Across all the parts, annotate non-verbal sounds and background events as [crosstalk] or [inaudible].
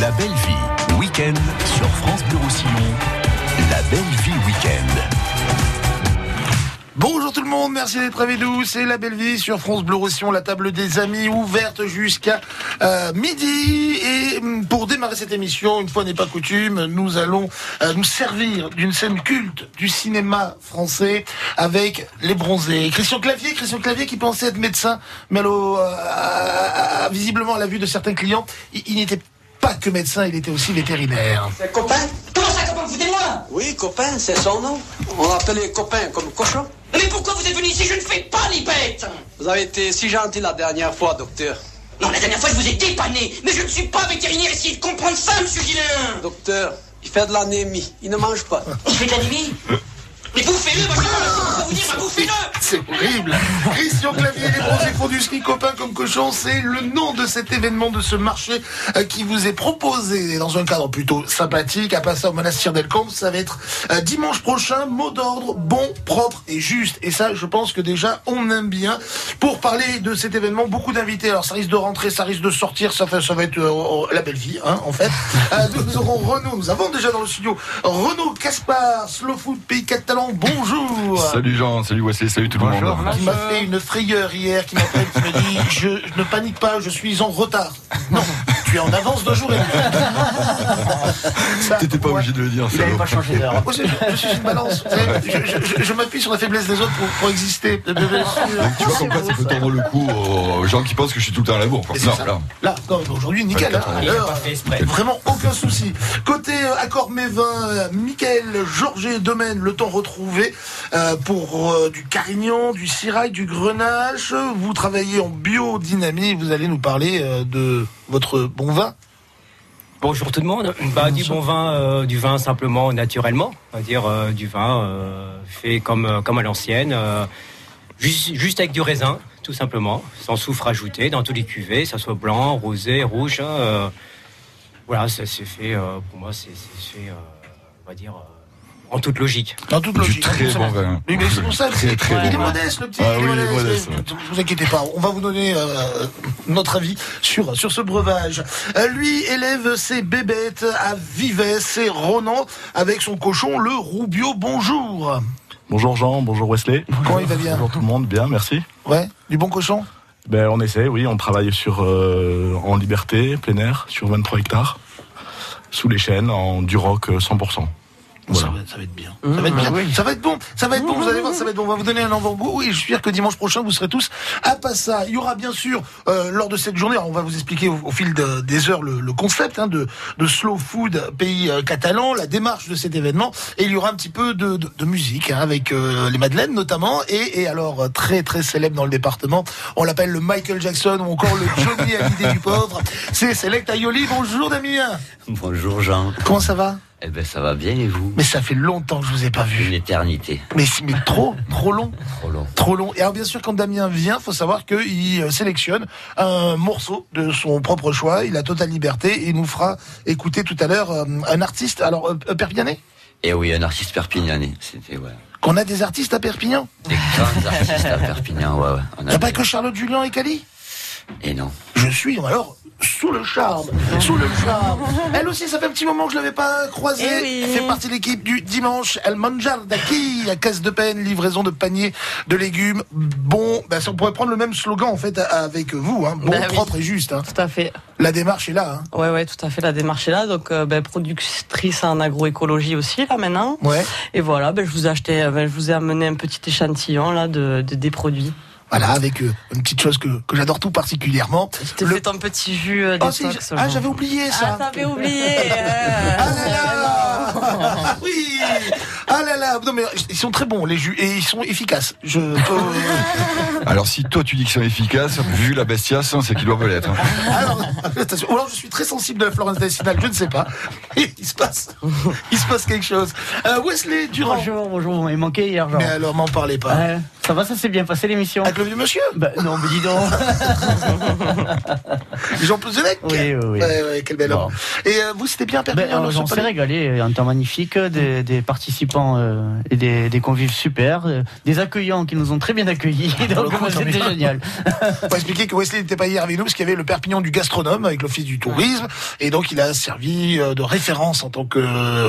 La belle vie, week-end sur France Bleu Roussillon. La belle vie week-end. Bonjour tout le monde, merci d'être avec nous. C'est la belle vie sur France Bleu Roussillon, la table des amis ouverte jusqu'à euh, midi. Et hum, pour démarrer cette émission, une fois n'est pas coutume, nous allons euh, nous servir d'une scène culte du cinéma français avec les bronzés. Christian Clavier, Christian Clavier qui pensait être médecin, mais euh, visiblement à la vue de certains clients, il, il n'était pas que médecin, il était aussi vétérinaire. C'est copain Comment ça, comment vous foutez-moi Oui, copain, c'est son nom. On appelle les copains comme cochon. Mais pourquoi vous êtes venu ici? Je ne fais pas les bêtes Vous avez été si gentil la dernière fois, docteur. Non, la dernière fois, je vous ai dépanné, mais je ne suis pas vétérinaire, essayez de comprendre ça, monsieur Gillain Docteur, il fait de l'anémie. Il ne mange pas. Il fait de l'anémie? Mais bouffez-le, moi je pas que vous dire, bouffez-le C'est horrible. Christian Clavier, les bronzés font du ski copain comme cochon, c'est le nom de cet événement, de ce marché euh, qui vous est proposé dans un cadre plutôt sympathique à passer au monastère d'Elcamp. Ça va être euh, dimanche prochain, mot d'ordre, bon, propre et juste. Et ça, je pense que déjà, on aime bien. Pour parler de cet événement, beaucoup d'invités. Alors, ça risque de rentrer, ça risque de sortir, ça, va être euh, la belle vie, hein, en fait. Nous aurons Renaud, nous avons déjà dans le studio Renaud Caspar, Slow Food Pays Catalan, bonjour Salut Jean, salut Wesley, salut tout le monde. Qui m'a fait une frayeur hier, qui m'appelle, qui me dit je, je ne panique pas, je suis en retard. Non, [laughs] tu es en avance de jour et demi. [laughs] T'étais pas ouais. obligé de le dire, Il n'avait pas changé d'heure. Moi, je, suis une balance. [laughs] Je, je- je- je m'appuie sur la faiblesse des autres pour, pour exister. [laughs] Tu vois comme quoi ça peut tendre le cou aux gens qui pensent que je suis tout le temps à la bourre. Non, là. Là, aujourd'hui, nickel. hein. Alors. Vraiment aucun souci. Côté euh, accord Mévin, euh, Michael, Georges Domaine, le temps retrouvé euh, pour euh, du Carignan, du Sirail, du Grenache. Vous travaillez en biodynamie. Vous allez nous parler euh, de votre bon vin. Bonjour tout le monde. Bah, du bon vin, euh, du vin simplement naturellement, on va dire euh, du vin euh, fait comme comme à l'ancienne, juste, avec du raisin, tout simplement, sans soufre ajouté dans tous les cuvées, ça soit blanc, rosé, rouge. voilà, ça c'est fait. pour moi, c'est fait, on va dire, en toute logique. En toute logique. Il est modeste, le petit. il est modeste. Ne vous inquiétez pas, on va vous donner euh, notre avis sur, sur ce breuvage. Euh, lui élève ses bébêtes à Vivet, c'est Ronan, avec son cochon, le Roubio. Bonjour. Bonjour Jean, bonjour Wesley. Comment il va bien Bonjour tout le monde, bien, merci. Ouais, du bon cochon ben, On essaie, oui, on travaille sur, euh, en liberté, plein air, sur 23 hectares, sous les chaînes, en du rock 100%. Ça, va, ça, va, être bien. Mmh, ça va être bah bien. Ça va être bon. Ça va être bon. Vous allez voir, ça va être bon. On va vous donner un avant-goût et je suis sûr que dimanche prochain, vous serez tous à Passa. Il y aura bien sûr, euh, lors de cette journée, on va vous expliquer au, au fil de, des heures le, le concept hein, de, de, slow food euh, pays euh, catalan, la démarche de cet événement. Et il y aura un petit peu de, de musique hein, avec euh, les Madeleines notamment. Et, et, alors, euh, très très célèbre dans le département, on l'appelle le Michael Jackson ou encore le [laughs] Johnny Hallyday du pauvre. C'est Select Ayoli. Bonjour Damien. Bonjour Jean. Comment ça va Eh ben ça va bien et vous Mais ça fait longtemps que je vous ai pas vu. Une éternité. Mais, mais trop, trop long. [laughs] Trop long. Trop long. Et alors bien sûr, quand Damien vient, faut savoir qu'il euh, sélectionne un morceau de son propre choix. Il a totale liberté et il nous fera écouter tout à l'heure euh, un artiste. Alors, euh, Perpignanais Et oui, un artiste perpignanais. C'était ouais. Qu'on a des artistes à Perpignan? Des grands artistes à Perpignan, ouais, ouais. On Il n'y a pas que Charlotte Julien et Cali Et non. Je suis alors sous le charme, sous le charme. Elle aussi, ça fait un petit moment que je l'avais pas croisée. Eh oui. Elle fait partie de l'équipe du dimanche. Elle manjar d'acquis, à caisse de peine, livraison de paniers de légumes. Bon, ben, ça, on pourrait prendre le même slogan en fait avec vous, hein. bon, Bah oui. propre et juste. hein. Tout à fait. La démarche est là. Hein. Ouais, ouais, tout à fait. La démarche est là. Donc, euh, ben, productrice en agroécologie aussi, là, maintenant. Ouais. Et voilà, ben, je vous ai acheté, euh, ben, je vous ai amené un petit échantillon, là, de, de- des produits. Voilà, avec euh, une petite chose que, que j'adore tout particulièrement. Je t'ai Le- fait ton petit jus euh, Oh, détox. ah, Jean. j'avais oublié Ah, ça. t'avais oublié. [laughs] euh. Ah là là Oui Ah là là Non mais ils sont très bons les jus et ils sont efficaces. Je peux... [laughs] Alors si toi tu dis qu'ils sont efficaces, vu la bestiace, c'est qu'ils doivent l'être. hein. Alors, attention. Ou alors je suis très sensible de la flore intestinale, je ne sais pas. Il se passe, il se passe quelque chose. Euh, Wesley Durand. Bonjour, bonjour, vous m'avez manqué hier, Jean. Mais alors m'en parlez pas. Ça va, ça s'est bien passé l'émission Avec le vieux monsieur? Bah, Non, mais dis donc. [laughs] Jean Pezelec Oui, oui, oui. Ouais, ouais, quel bel Bon. homme. Et euh, vous, c'était bien à Ben, Perpignan euh, on s'est régalé, un temps magnifique, des, des participants euh, et des, des convives super, euh, des accueillants qui nous ont très bien accueillis, Ah, donc [laughs] c'était génial. [laughs] Faut expliquer que Wesley n'était pas hier avec nous parce qu'il y avait le Perpignan du gastronome avec l'office du tourisme et donc il a servi euh, de référence en tant que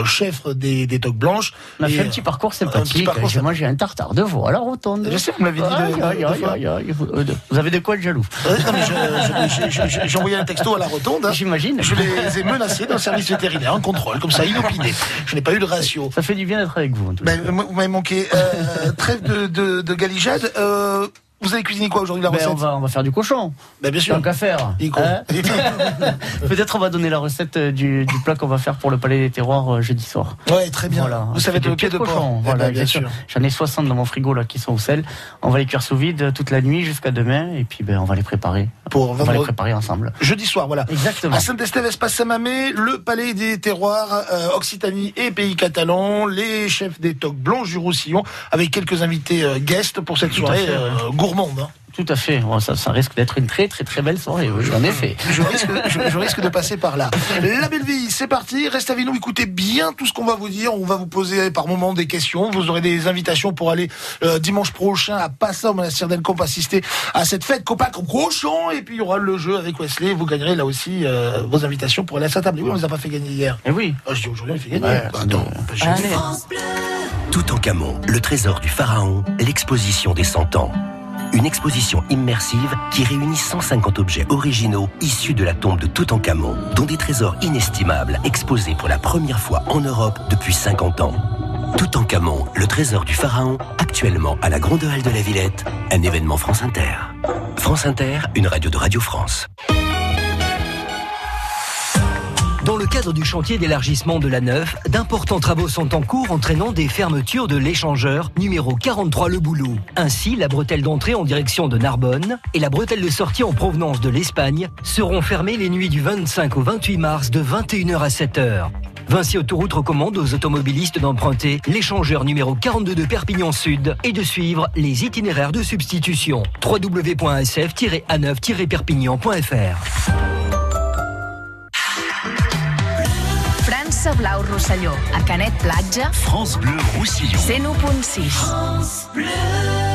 chef des, des toques blanches. On a fait un petit parcours sympathique, parcours j'ai mangé un tartare de veau à la rotonde. Je sais, vous me l'avez dit Vous avez de quoi être jaloux j'ai envoyé un texto à la rotonde. hein. J'imagine. Je les ai menacés d'un service vétérinaire, un contrôle, comme ça, inopiné. Je n'ai pas eu de ratio. Ça fait du bien d'être avec vous. en tout cas. Ben, vous m'avez manqué. Euh, trêve de, de, de galijade. Euh, vous avez cuisiné quoi aujourd'hui la Ben, recette on, va, on va faire du cochon. Ben, bien sûr. Tant qu'à faire. Nico. Hein [laughs] Peut-être on va donner la recette euh, du, du plat qu'on va faire pour le Palais des Terroirs euh, jeudi soir. Ouais, très bien. Voilà. Vous savez de pied de cochon. Eh Voilà, ben, bien sûr. sûr. J'en ai 60 dans mon frigo là qui sont au sel. On va les cuire sous vide toute la nuit jusqu'à demain et puis ben, on va les préparer. Pour On va les préparer ensemble. Jeudi soir, voilà. Exactement. À Saint-Estève, Espace Samamé, le Palais des Terroirs, euh, Occitanie et Pays Catalans, les chefs des toques blanches du Roussillon, avec quelques invités euh, guests pour cette soirée euh, gourmande. Hein. Tout à fait. Bon, ça, ça risque d'être une très très très belle soirée. Oui, en effet. Je risque, je, je risque de passer par là. La belle vie, c'est parti. Restez avec nous, écoutez bien tout ce qu'on va vous dire. On va vous poser par moments des questions. Vous aurez des invitations pour aller euh, dimanche prochain à Passa au monastère d'Elcomp assister à cette fête copain comme cochon. Et puis il y aura le jeu avec Wesley. Vous gagnerez là aussi euh, vos invitations pour aller à sa table. Et oui, on les a pas fait gagner hier. Et oui. Ah, je dis aujourd'hui, on les fait gagner. Ouais, Bah, attends, on peut gagner. Allez. Toutankhamon, le trésor du pharaon, l'exposition des 100 ans. Une exposition immersive qui réunit 150 objets originaux issus de la tombe de Toutankhamon, dont des trésors inestimables exposés pour la première fois en Europe depuis 50 ans. Toutankhamon, le trésor du pharaon, actuellement à la Grande Halle de la Villette, un événement France Inter. France Inter, une radio de Radio France. Dans le cadre du chantier d'élargissement de la Neuf, d'importants travaux sont en cours entraînant des fermetures de l'échangeur numéro 43 Le Boulot. Ainsi, la bretelle d'entrée en direction de Narbonne et la bretelle de sortie en provenance de l'Espagne seront fermées les nuits du 25 au 28 mars de 21h à 7h. Vinci Autoroute recommande aux automobilistes d'emprunter l'échangeur numéro 42 de Perpignan Sud et de suivre les itinéraires de substitution. www.sf-a9-perpignan.fr França Blau Rosselló, a Canet Platja, France Bleu Roussillon. 101.6. See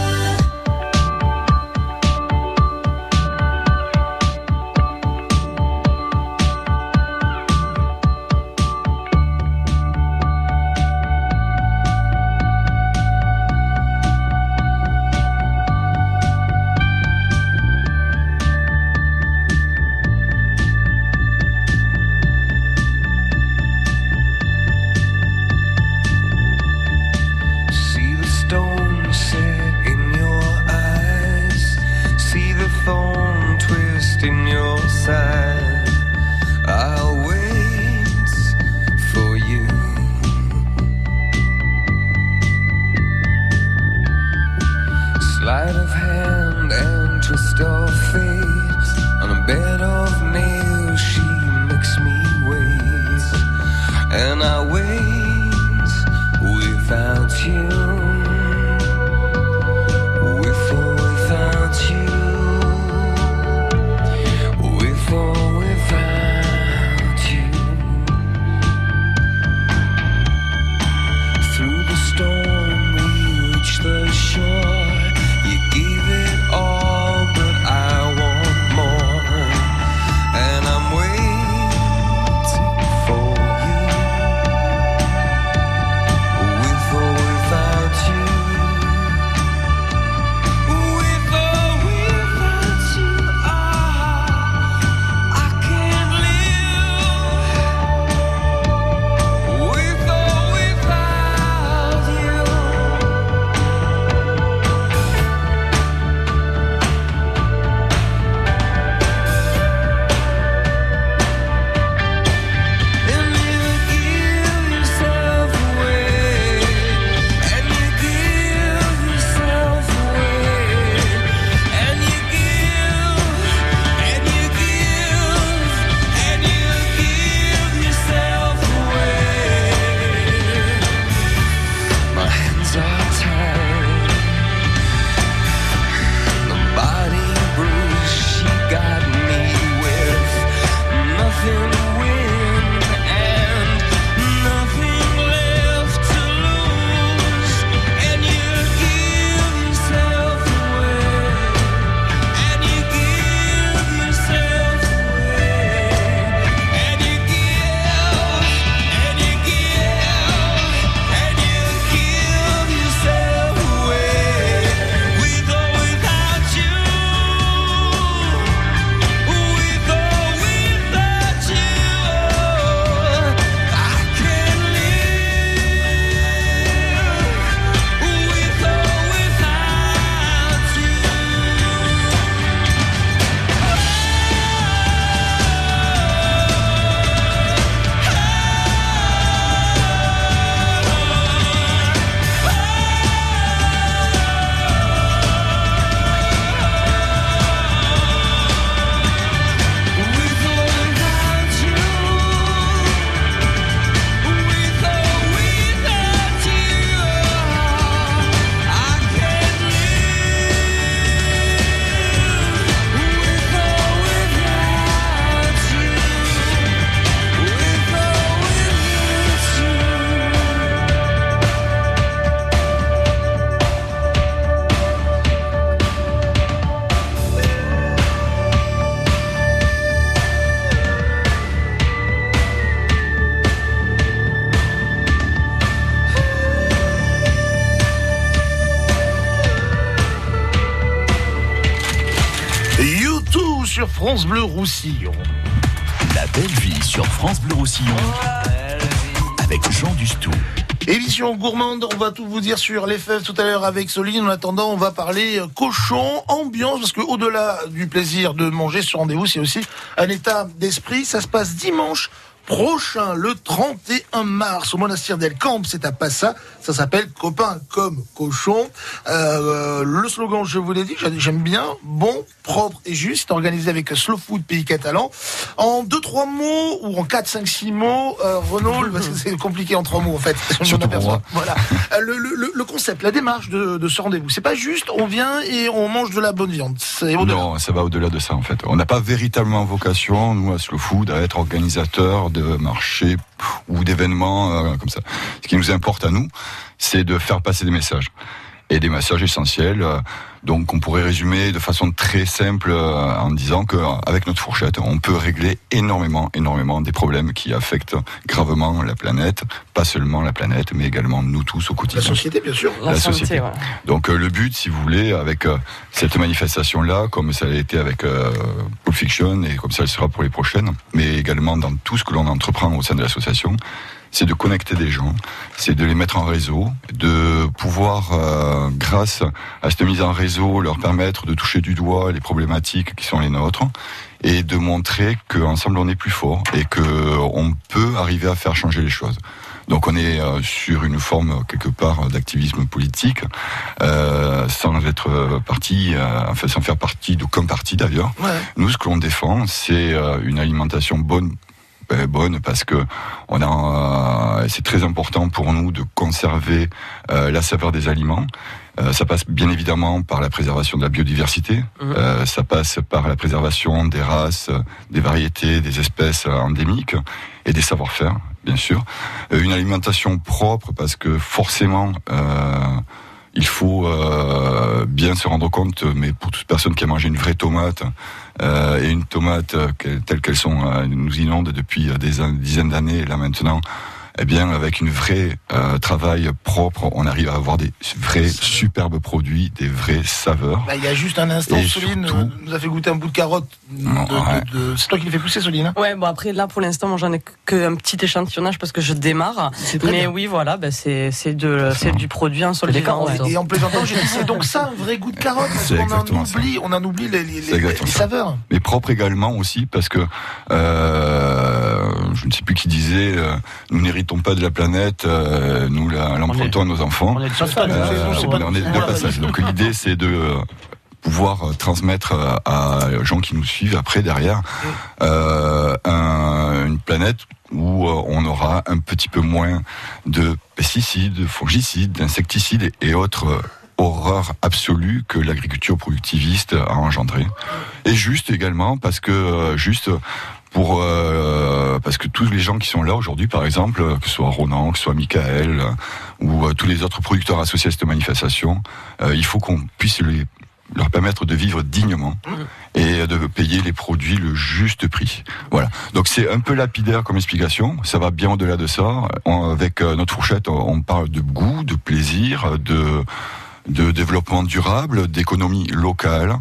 La belle vie sur France Bleu Roussillon avec Jean Dustou. Émission gourmande, on va tout vous dire sur les fèves tout à l'heure avec Soline. En attendant, on va parler cochon, ambiance, parce que au-delà du plaisir de manger ce rendez-vous, c'est aussi un état d'esprit. Ça se passe dimanche prochain, le 31 mars, au monastère d'El Camp, c'est à Passa. Ça s'appelle Copain comme cochon. Euh, le slogan, je vous l'ai dit, j'aime bien, bon, propre et juste, organisé avec Slow Food Pays Catalan. En deux, trois mots, ou en quatre, cinq, six mots, euh, Renaud, parce que c'est compliqué en trois mots, en fait. Je m'en aperçois. Voilà. Euh, le, le- le concept, la démarche de, de ce rendez-vous, c'est pas juste, on vient et on mange de la bonne viande. Non, ça va au-delà de ça en fait. On n'a pas véritablement vocation, nous à Slow Food, à être organisateur de marchés ou d'événements euh, comme ça. Ce qui nous importe à nous, c'est de faire passer des messages et des messages essentiels. Donc, on pourrait résumer de façon très simple euh, en disant que euh, avec notre fourchette, on peut régler énormément, énormément des problèmes qui affectent gravement la planète, pas seulement la planète, mais également nous tous au La quotidien. société, bien sûr. La société. Donc euh, le but, si vous voulez, avec euh, cette manifestation-là, comme ça a été avec euh, Pulp Fiction et comme ça le sera pour les prochaines, mais également dans tout ce que l'on entreprend au sein de l'association, c'est de connecter des gens, c'est de les mettre en réseau, de pouvoir, euh, grâce à cette mise en réseau, leur permettre de toucher du doigt les problématiques qui sont les nôtres et de montrer qu'ensemble on est plus fort et que on peut arriver à faire changer les choses. Donc on est euh, sur une forme quelque part d'activisme politique, euh, sans être parti, euh, enfin sans faire partie d'aucun parti d'ailleurs. Nous, ce que l'on défend, c'est une alimentation bonne. Ben, bonne parce que on a, euh, c'est très important pour nous de conserver euh, la saveur des aliments. Euh, ça passe bien évidemment par la préservation de la biodiversité. Euh, ça passe par la préservation des races, euh, des variétés, des espèces euh, endémiques et des savoir-faire, bien sûr. Euh, une alimentation propre parce que forcément, euh, il faut euh, bien se rendre compte, mais pour toute personne qui a mangé une vraie tomate euh, et une tomate euh, telles qu'elles sont euh, nous inondent depuis des dizaines d'années là maintenant. Eh bien, avec une vraie euh, travail propre, on arrive à avoir des vrais superbes produits, des vraies saveurs. Bah, il y a juste un instant, Et Soline surtout- euh, nous a fait goûter un bout de carotte. de- C'est toi qui l'as fait pousser, Soline hein Ouais, bon après là pour l'instant moi j'en ai qu'un petit échantillonnage parce que je démarre. très Mais bien. oui voilà, ben, c'est c'est de c'est du produit en sol vivant. ouais. Et en plaisantant, j'ai dit, c'est donc ça un vrai goût de carotte. Parce C'est qu'on en exactement ça. oublie, on en oublie les, saveurs. Mais propre également aussi parce que euh, je ne sais plus qui disait euh, nous n'héritons pas de la planète, euh, nous l'empruntons à nos enfants. on est de passage, Euh, c'est- c'est- on est de passage. Donc l'idée c'est de euh, pouvoir euh, transmettre euh, à gens qui nous suivent après derrière euh, un- une planète où euh, on aura un petit peu moins de pesticides, de fongicides, d'insecticides et autres euh, horreurs absolues que l'agriculture productiviste a engendré. Et juste également parce que euh, juste pour euh, parce que tous les gens qui sont là aujourd'hui, par exemple, euh, que ce soit Ronan, que ce soit Michael euh, ou euh, tous les autres producteurs associés à cette manifestation, euh, il faut qu'on puisse les- leur permettre de vivre dignement et de payer les produits le juste prix. Voilà. Donc c'est un peu lapidaire comme explication. Ça va bien au-delà de ça. On- avec euh, notre fourchette, on parle de goût, de plaisir, de de développement durable, d'économie locale,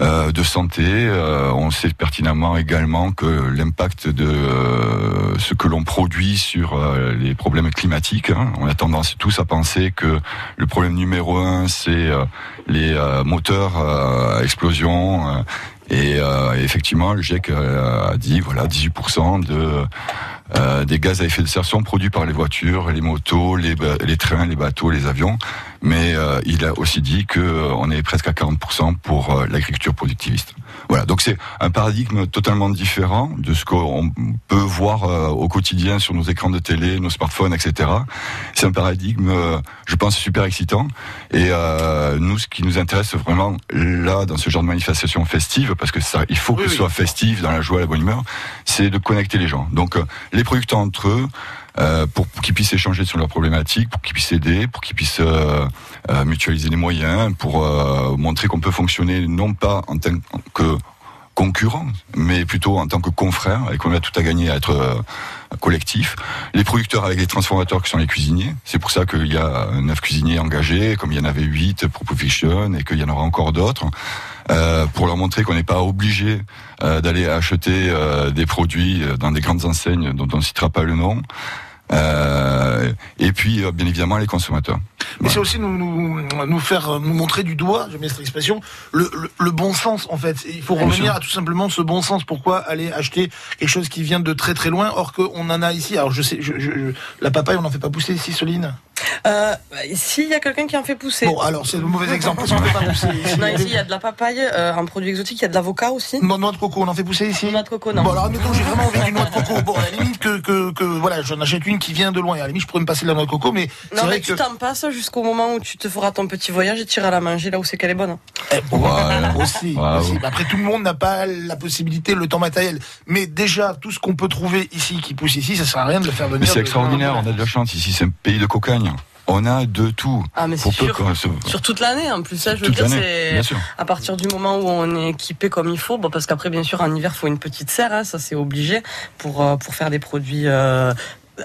euh, de santé. Euh, on sait pertinemment également que l'impact de euh, ce que l'on produit sur euh, les problèmes climatiques. hein. On a tendance tous à penser que le problème numéro un, c'est euh, les euh, moteurs à explosion. et effectivement, le GIEC a dit voilà 18% de euh, des gaz à effet de serre sont produits par les voitures, les motos, les, les trains, les bateaux, les avions. Mais euh, il a aussi dit que euh, on est presque à 40% pour euh, l'agriculture productiviste. Voilà, donc c'est un paradigme totalement différent de ce qu'on peut voir euh, au quotidien sur nos écrans de télé, nos smartphones, etc. C'est un paradigme, euh, je pense, super excitant. Et euh, nous, ce qui nous intéresse vraiment là, dans ce genre de manifestation festive, parce que ça, il faut que ce soit festif, dans la joie, la bonne humeur, c'est de connecter les gens. Donc, euh, les producteurs entre eux, euh, pour, qu'ils puissent échanger sur leurs problématiques, pour qu'ils puissent aider, pour qu'ils puissent euh, euh, mutualiser les moyens, pour montrer qu'on peut fonctionner non pas en tant que concurrent, mais plutôt en tant que confrère, et qu'on a tout à gagner à être collectif. Les producteurs avec les transformateurs qui sont les cuisiniers. C'est pour ça qu'il y a neuf cuisiniers engagés, comme il y en avait huit pour Fiction, et qu'il y en aura encore d'autres. pour leur montrer qu'on n'est pas obligé d'aller acheter euh, des produits euh, dans des grandes enseignes dont on ne citera pas le nom. Euh, et puis, euh, bien évidemment, les consommateurs. Mais c'est aussi nous, nous, nous faire euh, nous montrer du doigt, j'aime bien cette expression, le, le, le bon sens en fait. Il faut revenir sûr. à tout simplement ce bon sens. Pourquoi aller acheter quelque chose qui vient de très très loin, or qu'on en a ici. Alors je sais, je, je- je- la papaye, on n'en fait pas pousser ici, Soline? Euh, S'il y a quelqu'un qui en fait pousser. Bon, alors c'est le mauvais exemple. Parce qu'on fait pas pousser ici. Non, ici, il y a de la papaye, euh, un produit exotique, il y a de l'avocat aussi. Noix noix de coco, on en fait pousser ici Noix de coco, non. Bon, alors admettons, j'ai vraiment envie d'une noix de coco. Bon, à la limite que, que, que voilà, j'en achète une qui vient de loin. À la limite, je pourrais me passer de la noix de coco, mais c'est Non, vrai mais que. tu t'en passes jusqu'au moment où tu te feras ton petit voyage et tu iras la manger là où c'est qu'elle est bonne. Eh, bon, [laughs] Ouais. aussi. Après, tout le monde n'a pas la possibilité, le temps matériel. Mais déjà, tout ce qu'on peut trouver ici, qui pousse ici, ça sert à rien de le faire venir. Mais c'est extraordinaire, on a de la chance ici, c'est un pays de cocagne. On a de tout. Ah, mais Pour peu sûr. se- Sur toute l'année, en plus, ça, je veux Toute dire, c'est à partir du moment où on est équipé comme il faut. Bon, parce qu'après, bien sûr, en hiver, faut une petite serre, hein, ça c'est obligé pour euh, pour faire des produits. euh,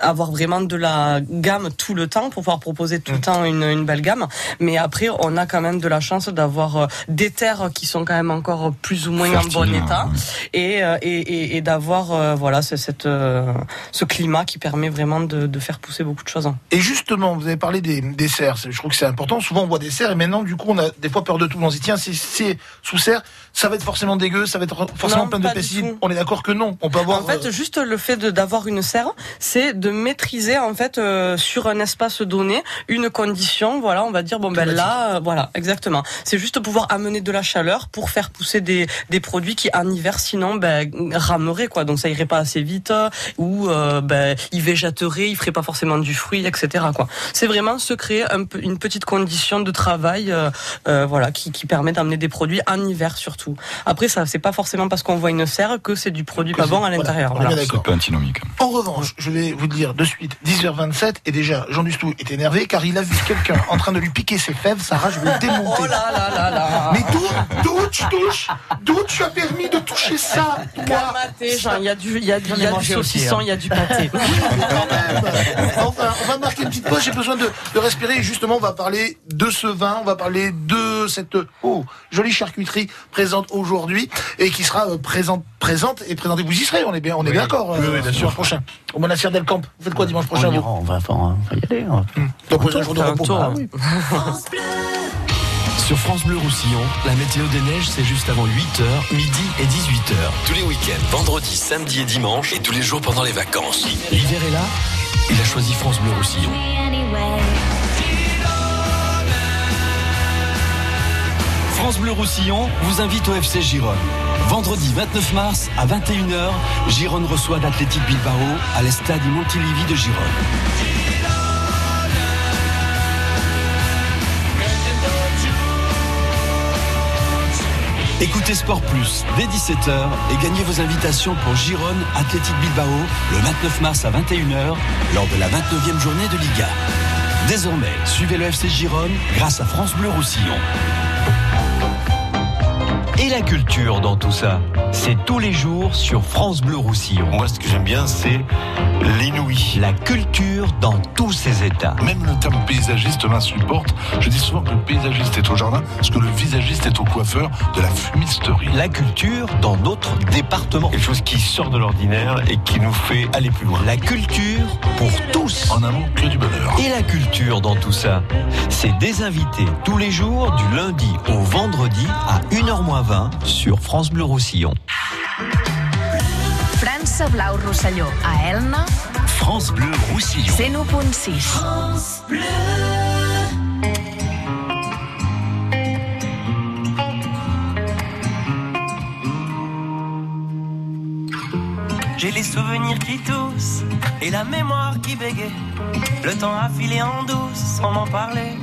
avoir vraiment de la gamme tout le temps pour pouvoir proposer tout le temps une, une belle gamme mais après on a quand même de la chance d'avoir euh, des terres qui sont quand même encore plus ou moins en bon état ouais. et, euh, et, et, et d'avoir euh, voilà ce, cette, ce climat qui permet vraiment de, de faire pousser beaucoup de choses. Et justement, vous avez parlé des, des serres. Je trouve que c'est important. Souvent, on voit des serres et maintenant, du coup, on a des fois peur de tout. On se dit, tiens, c'est sous serre, ça va être forcément dégueu, ça va être forcément Non, plein de pesticides. On est d'accord que non. On peut avoir. En fait, euh, juste le fait d'avoir une serre, c'est de maîtriser en fait euh, sur un espace donné une condition. Voilà, on va dire bon ben là, euh, voilà, exactement. C'est juste pouvoir amener de la chaleur pour faire pousser des, des produits qui en hiver sinon ben rameraient quoi. Donc ça irait pas assez vite ou euh, ben ils végéteraient, ils feraient pas forcément du fruit, etc. Quoi. C'est vraiment se créer un une petite condition de travail, euh, voilà, qui, qui permet d'amener des produits en hiver surtout. Après ça, c'est pas forcément parce qu'on voit une serre que c'est du produit pas bon à l'intérieur. voilà. C'est pas antinomique. En revanche, je vais vous dire de suite, 10h27, et déjà, Jean Dustou est énervé car il a vu quelqu'un en train de lui piquer ses fèves. Sarah, je vais le démonter. Oh là là là là. Mais d'où, d'où tu touches D'où tu as permis de toucher ça toi? Il y a du, il y a du, il y a du saucisson, hein. il y a du pâté. [laughs] Quand même. Enfin, on va marquer une petite pause. J'ai besoin de, de respirer. Et justement, on va parler de ce vin. On va parler de cette oh, jolie charcuterie présente aujourd'hui et qui sera euh, présente, présente et présentée. Vous y serez. On est bien, on est bien d'accord. Oui, oui, bien sûr. dimanche prochain. Au Monastère d'El Camp. Vous faites quoi dimanche prochain on, ira, on, va, on va y aller. on va- Donc, vous avez un jour de faire un repos. tour, Ah hein. oui. [laughs] Sur France Bleu Roussillon, la météo des neiges, c'est juste avant 8h, midi et 18h. Tous les week-ends, vendredi, samedi et dimanche, et tous les jours pendant les vacances. L'hiver est là, il a choisi France Bleu Roussillon. France Bleu Roussillon vous invite au FC Gironne. Vendredi 29 mars à 21h, Gironne reçoit l'Athletic Bilbao à l'Estade Montilivi de Gironne. Écoutez Sport Plus dès 17h et gagnez vos invitations pour Gironne Athletic Bilbao le 29 mars à 21h lors de la 29e journée de Liga. Désormais, suivez le FC Gironne grâce à France Bleu Roussillon. Et la culture dans tout ça, c'est tous les jours sur France Bleu Roussillon. Moi, ce que j'aime bien, c'est l'inouï. La culture dans tous ses états. Même le terme paysagiste m'insupporte. Je dis souvent que le paysagiste est au jardin, parce que le visagiste est au coiffeur de la fumisterie. La culture dans notre département. Quelque chose qui sort de l'ordinaire et qui nous fait aller plus loin. La culture pour tous. En amont, que du bonheur. Et la culture dans tout ça, c'est des invités tous les jours du lundi au vendredi à 1h20 sur France Bleu Roussillon. França Blau Rosselló, a Elna, France Bleu Roussillon. 101.6. J'ai les souvenirs qui toussent et la mémoire qui bégaye. Le temps a filé en douce sans m'en parler.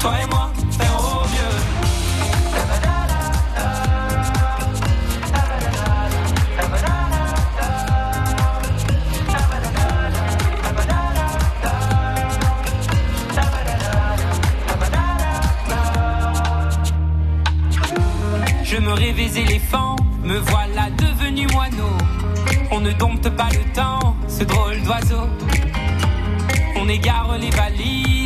toi et moi, frérot vieux. Je me rêvais éléphant, me voilà devenu moineau. On ne dompte pas le temps, ce drôle d'oiseau. On égare les valises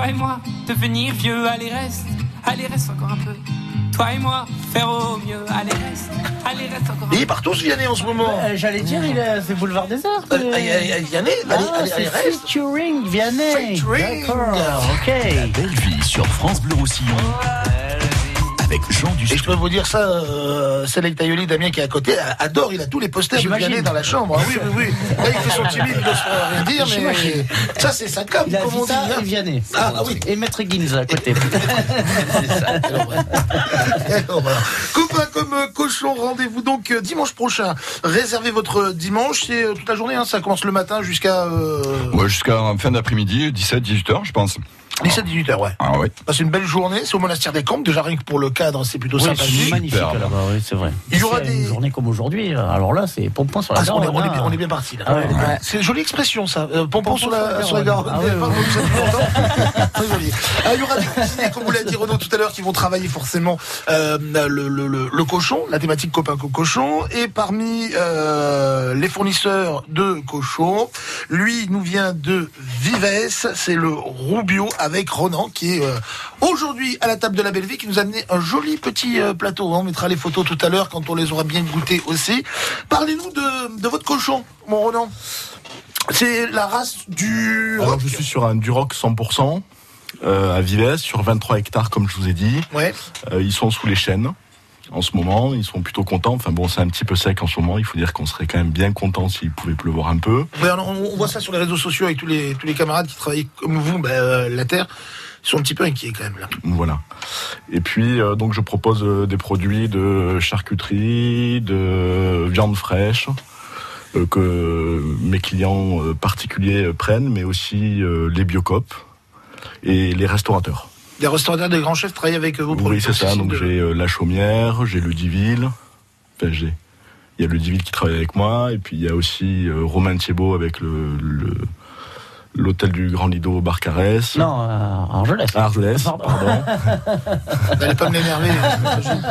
Toi et moi, devenir vieux, allez reste, allez reste encore un peu. Toi et moi, faire au mieux, allez reste, allez reste encore un peu. Il part tous Vianney en ce moment. Euh, J'allez dire, il est- c'est Boulevard des Arts. Euh, euh, euh, Vianney, allez, Ah, allez, allez, reste. featuring Vianney. Featuring. D'accord, ok. Belle vie sur France Bleu Roussillon. Avec Jean Et je peux vous dire ça, euh, Select Ayoli, Damien qui est à côté, adore, il a tous les posters de J'imagine. Vianney dans la chambre. Ah oui, oui, oui. Là, il fait son timide, pas rien dire, mais ça, c'est sa com, comme on dit. Hein. et Vianney. Ah, ah oui. Et Maître Gims à côté. [laughs] Copain comme euh, cochon, rendez-vous donc euh, dimanche prochain. Réservez votre dimanche, c'est euh, toute la journée, hein, ça commence le matin jusqu'à euh, Ouais, jusqu'à fin d'après-midi, 17-18h, je pense. 17-18h, ouais. Ah ouais. Bah, C'est une belle journée, c'est au monastère des Campes, déjà rien que pour le cadre, c'est plutôt Oui, sympathique. c'est magnifique là-bas, oui, c'est vrai. Il y aura des- Une journée comme aujourd'hui, alors là, c'est pompon sur la Ah, on, est, Garonne, on est hein. bien, on est bien parti là. Ah ouais. Ouais. C'est une jolie expression ça. Euh, pompon, sur la, sur la. Ah. [laughs] Très joli. Ah, il y aura des cuisiniers, comme vous l'a dit Renaud tout à l'heure, qui vont travailler forcément euh, le, le, le, le cochon, la thématique copain co- cochon. Et parmi euh, les fournisseurs de cochon, lui nous vient de Vives, c'est le Rubio avec Ronan qui est euh, aujourd'hui à la table de la Belle Vie, qui nous a amené un joli petit euh, plateau. On mettra les photos tout à l'heure quand on les aura bien goûtées aussi. Parlez-nous de, de votre cochon, mon Ronan. C'est la race du. Alors je suis sur un Duroc 100% euh, à Vives, sur 23 hectares comme je vous ai dit. Ouais. Euh, ils sont sous les chênes en ce moment, ils sont plutôt contents. Enfin bon, c'est un petit peu sec en ce moment. Il faut dire qu'on serait quand même bien content s'il pouvait pleuvoir un peu. Ouais, on, on voit ça sur les réseaux sociaux avec tous les, tous les camarades qui travaillent comme vous, ben, euh, la terre. Ils sont un petit peu inquiets quand même là. Voilà. Et puis euh, donc je propose euh, des produits de charcuterie, de viande fraîche euh, que mes clients particuliers prennent, mais aussi les biocopes et les restaurateurs. Des restaurateurs, des grands chefs travaillent avec vos produits. Oui, c'est ça. Donc de- j'ai euh, la chaumière, j'ai le Diville. Enfin, j'ai. Il y a le Diville qui travaille avec moi, et puis il y a aussi euh, Romain Thiebaud avec le le- l'hôtel du Grand Lido Barcarès. Non, euh, Argelès. Argelès, Pardon. pardon. [laughs] Vous allez pas me l'énerver.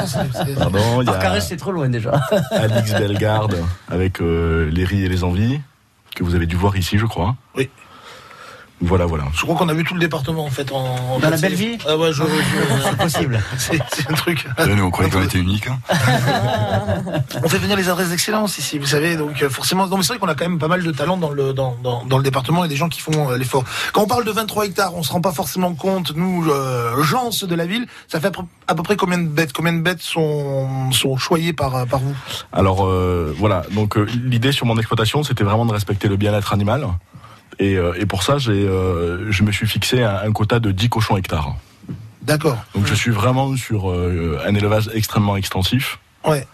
C'est- c'est- Pardon, il y a Arcarès, c'est trop loin déjà. [laughs] Alix Bellegarde avec euh, Les Ris et les Envies, que vous avez dû voir ici, je crois. Oui. Voilà, voilà. Je crois qu'on a vu tout le département en fait. En, en Dans la belle vie Ah ouais, je, je- C'est possible. [laughs] c'est c'est un truc. Là, nous, on croyait qu'on était unique. Hein. [laughs] On fait venir les adresses d'excellence ici, vous savez, donc euh, forcément. Non, mais c'est vrai qu'on a quand même pas mal de talents dans le dans, dans, dans le département et des gens qui font euh, l'effort. Quand on parle de 23 hectares, on se rend pas forcément compte, nous, euh, gens de la ville, ça fait à peu, à peu près combien de bêtes? Combien de bêtes sont sont choyées par euh, par vous? Alors euh, voilà, donc euh, l'idée sur mon exploitation, c'était vraiment de respecter le bien-être animal. Et, euh, et pour ça, j'ai, euh, je me suis fixé un, un quota de 10 cochons hectares. D'accord. Donc je suis vraiment sur euh, un élevage extrêmement extensif. Ouais.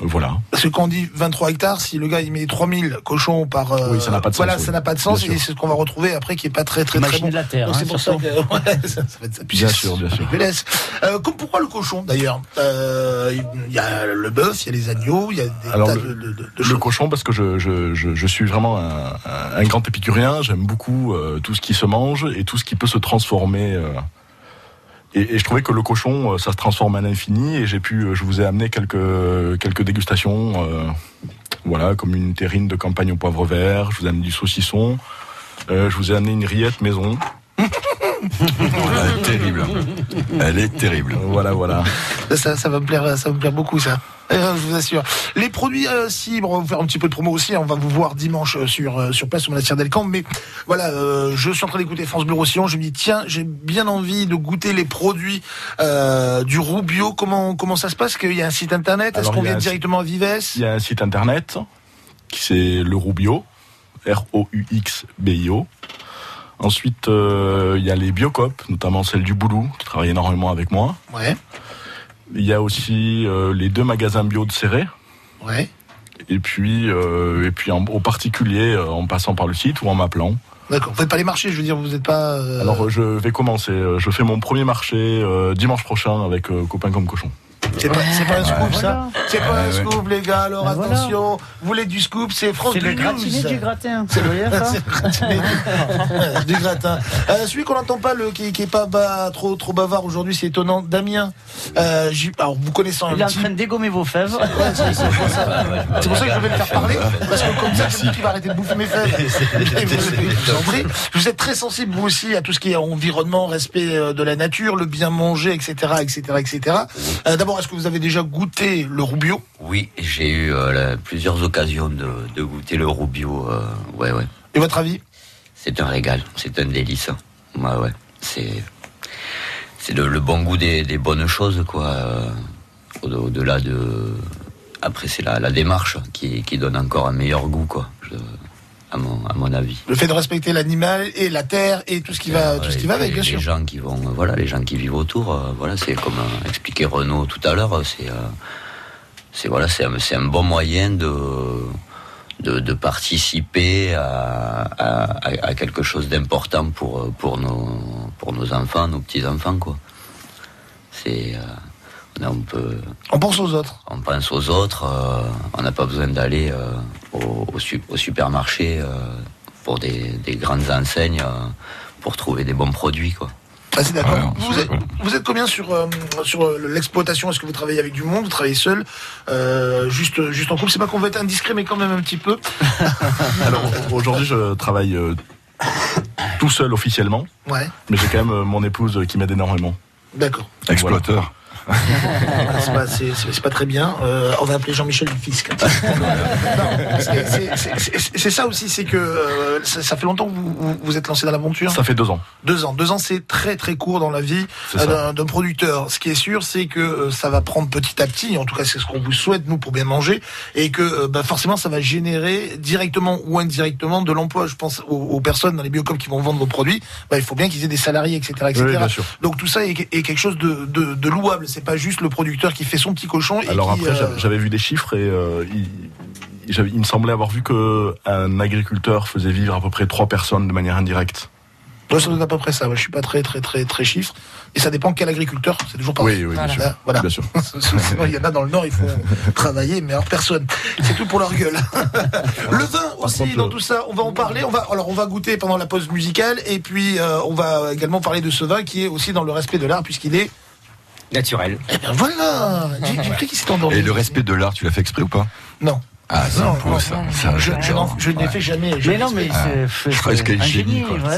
Voilà. Parce que quand on dit 23 hectares, si le gars il met 3000 cochons par. euh, Oui, ça n'a pas de sens, Voilà, oui. ça n'a pas de sens Bien et sûr. c'est ce qu'on va retrouver après qui est pas très très très bon. de la terre, hein, c'est pour ça que. [laughs] Ouais, ça, ça va être ça. Puis Bien sûr, bien sûr. je laisse. Euh, comme pourquoi le cochon d'ailleurs? Euh, Il y a le bœuf, il y a les agneaux, il y a des Alors tas le, de, de- de- de le choses. cochon, parce que je, je, je, je suis vraiment un, un grand épicurien, j'aime beaucoup euh, tout ce qui se mange et tout ce qui peut se transformer. Et, je trouvais que le cochon, euh, ça se transforme à l'infini. Et j'ai pu, euh, je vous ai amené quelques quelques dégustations, euh, voilà, comme une terrine de campagne au poivre vert. Je vous ai amené du saucisson. Je vous ai amené une rillette maison. Elle est terrible. Elle est terrible. Voilà, voilà. Ça, ça va me plaire, ça va me plaire beaucoup ça. Euh, [laughs] je vous assure. Les produits euh, cibres, on va vous faire un petit peu de promo aussi. hein, On va vous voir dimanche euh, sur euh, sur place au monastère d'Elcamp. Mais voilà, euh, je suis en train d'écouter France Bleu Roussillon. Je me dis tiens, j'ai bien envie de goûter les produits euh, du Roubio. Comment comment ça se passe? Qu'il y a un site internet? Est-ce qu'on vient directement à Vives? Il y a un site internet qui c'est le Roubio, R-O-U-X-B-I-O. Ensuite, euh, il y a les Biocop, notamment celle du Boulou, qui travaille énormément avec moi. Ouais. Il y a aussi euh, les deux magasins bio de Serré. Ouais. Et puis, euh, et puis en, au particulier, en passant par le site ou en m'appelant. D'accord. Vous faites pas les marchés, je veux dire, vous n'êtes pas. euh, Alors, je vais commencer. Je fais mon premier marché euh, dimanche prochain avec euh, Copain comme Cochon. C'est pas, un scoop, ça C'est pas un scoop, les gars. Alors Ben attention, vous voulez du scoop, c'est France C'est le Bleu gratiné du gratin. [laughs] C'est le, gratiné du, gratin. Euh, celui qu'on n'entend pas, le, qui, qui est pas trop, trop bavard aujourd'hui, c'est étonnant. Damien, euh, alors vous connaissant un Il est en train de dégommer vos fèves. Ouais, c'est pour ça. [laughs] C'est pour ça que je vais le faire parler, parce que comme ça, c'est lui qui va arrêter de bouffer mes fèves. [laughs] Vous- êtes très sensible, vous aussi, à tout ce qui est environnement, respect euh, de la nature, le bien manger, etc., etc., etc. Euh, D'abord, est-ce que vous avez déjà goûté le roubio Oui, j'ai eu euh, plusieurs occasions de, de goûter le Rubio. euh, ouais, ouais. Et votre avis C'est un régal, c'est un délice. Ouais, ouais. C'est, c'est le, le bon goût des, des bonnes choses, quoi. euh, au- Au-delà de. Après, c'est la, la démarche qui, qui donne encore un meilleur goût, quoi. je- à, mon, à mon avis. Le fait de respecter l'animal et la terre et tout ce qui va, tout ce qui va avec, bien les sûr. gens qui vont, euh, voilà, les gens qui vivent autour, euh, voilà, c'est comme euh, expliquait Renaud tout à l'heure, c'est, euh, c'est voilà, c'est un, un bon moyen de, de, de participer à, à, à- quelque chose d'important pour euh, pour nos pour nos enfants, nos petits enfants, quoi. C'est, on, peut, pense aux autres. on pense aux autres, euh, on n'a pas besoin d'aller euh, au, au su- au supermarché euh, pour des, des grandes enseignes euh, pour trouver des bons produits, quoi. Ah, c'est d'accord. Ouais, vous, êtes, vous êtes combien sur, euh, sur euh, l'exploitation? Est-ce que vous travaillez avec du monde Vous travaillez seul? Euh, juste, juste en couple C'est pas qu'on va être indiscret, mais quand même un petit peu. [laughs] Alors aujourd'hui, je travaille euh, tout seul officiellement, Ouais, mais j'ai quand même euh, mon épouse qui m'aide énormément. d'accord. Exploiteur. Voilà, c'est pas, c'est- c'est- c'est pas très bien. Euh, on va appeler Jean-Michel du fisc. [laughs] C'est- c'est- c'est- c'est- C'est ça aussi, c'est que euh, ça, ça fait longtemps que vous, vous, êtes lancé dans l'aventure. Ça fait deux ans. Deux ans. Deux ans, c'est très très court dans la vie euh, d'un d'un producteur. Ce qui est sûr, c'est que euh, ça va prendre petit à petit. En tout cas, c'est ce qu'on vous souhaite nous pour bien manger, et que euh, bah, forcément, ça va générer directement ou indirectement de l'emploi. Je pense aux, aux personnes dans les biocoms qui vont vendre vos produits. Bah, il faut bien qu'ils aient des salariés, etc., etc. Oui, bien sûr. Donc tout ça est, est quelque chose de, de, de louable. C'est pas juste le producteur qui fait son petit cochon. Et Alors qui, après, euh, j'avais- vu des chiffres et euh, il, me semblait avoir vu que un agriculteur faisait vivre à peu près trois personnes de manière indirecte. Ouais, ça doit être à peu près ça. Ouais, je suis pas très très très très chiffre. Et ça dépend quel agriculteur. C'est toujours pareil. Oui, oui, bien Voilà. sûr. Voilà. Bien sûr. [laughs] Sinon, [laughs] il y en a dans le Nord, il faut travailler, mais alors personne. C'est tout pour leur gueule. [laughs] le vin aussi, contre, dans le- tout ça, on va en parler. On va, alors, on va goûter pendant la pause musicale, et puis euh, on va également parler de ce vin qui est aussi dans le respect de l'art, puisqu'il est. Naturel. Eh ben voilà. J'ai qu'il s'est endormi. Et le respect de l'art, tu l'as fait exprès ou pas? Non. Ah, c'est Non, un peu ça. Je, ne l'ai fait jamais. Mais non, mais Ah, c'est. je crois que c'est un génie. Ah,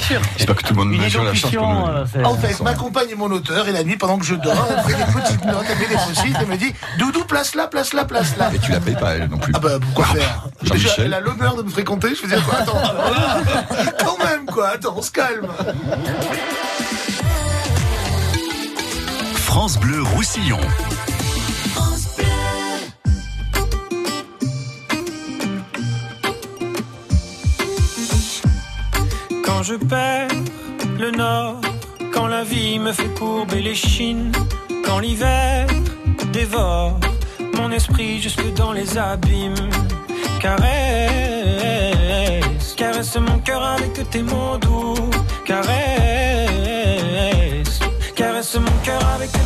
c'est j'espère que tout le monde mesure la chance euh, En fait, ma compagne est mon auteur, et la nuit, pendant que je dors, elle fait des petites notes, elle fait des post-it, elle me dit Doudou, place là, place là, place là. Et tu la payes pas, elle non plus. Ah bah pourquoi faire? Déjà, Jean-Michel. elle a l'honneur de me fréquenter, je veux dire quoi Attends, [laughs] quand même quoi, attends, on se calme. France Bleu Roussillon. Quand je perds le nord, quand la vie me fait courber les chines, quand l'hiver dévore mon esprit jusque dans les abîmes. Caresse, caresse mon cœur avec tes mots doux. Caresse,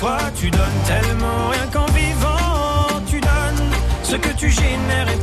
toi, tu donnes tellement. Rien qu'en vivant, tu donnes. Ce que tu génères est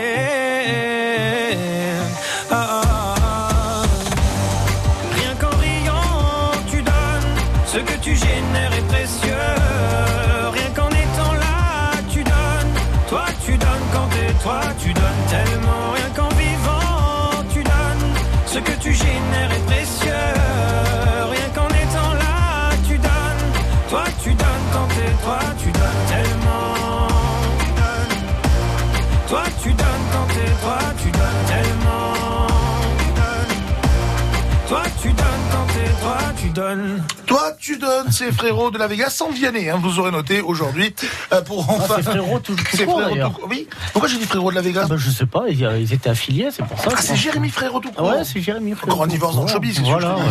Toi, tu donnes. Toi, tu donnes, c'est frérot de la Vega sans Vianney, hein, vous aurez noté aujourd'hui. euh, pour enfin. c'est frérot tout- tout [laughs] court, frérot tout. Oui. Pourquoi j'ai dit frérot de la Vega Ah bah, je sais pas, ils, ils étaient affiliés, c'est pour ça. Ah, c'est. Jérémy Frérot tout court. Ouais, c'est Jérémy Frérot. Un divorce dans le showbiz, Voilà, ouais.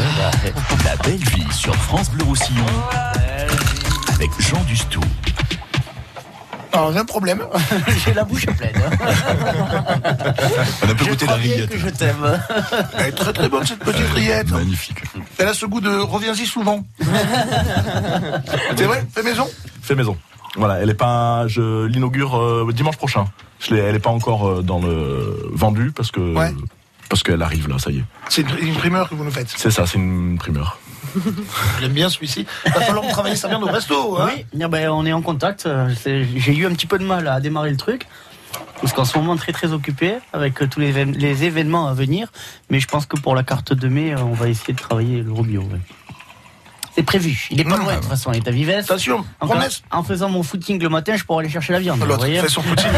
dis. La belle vie sur France Bleu Roussillon avec Jean Dustou. Alors, j'ai un problème. [laughs] J'ai la bouche pleine. On a goûter crois la rillette. que je t'aime. Elle est très très bonne cette petite rillette. Magnifique. Elle a ce goût de reviens-y souvent. [laughs] c'est vrai Fait maison? Fait maison. Voilà, elle est pas. Je l'inaugure euh, dimanche prochain. Je elle est pas encore euh, dans le vendu parce que Ouais. parce qu'elle arrive là, ça y est. C'est une, une primeur que vous nous faites. C'est ça, c'est une primeur. [laughs] J'aime bien celui-ci. Va falloir travailler ça bien au resto. Hein Oui, ben, on est en contact. euh, J'ai eu un petit peu de mal à démarrer le truc. Parce qu'en ce moment, très très occupé avec euh, tous les, évén- les événements à venir. Mais je pense que pour la carte de mai, euh, on va essayer de travailler le ouais. C'est prévu. Il est pas loin de toute façon. Il est à Vives. Attention, En, promesse. en faisant mon footing le matin, je pourrais aller chercher la viande. L'autre fait son [laughs] footing.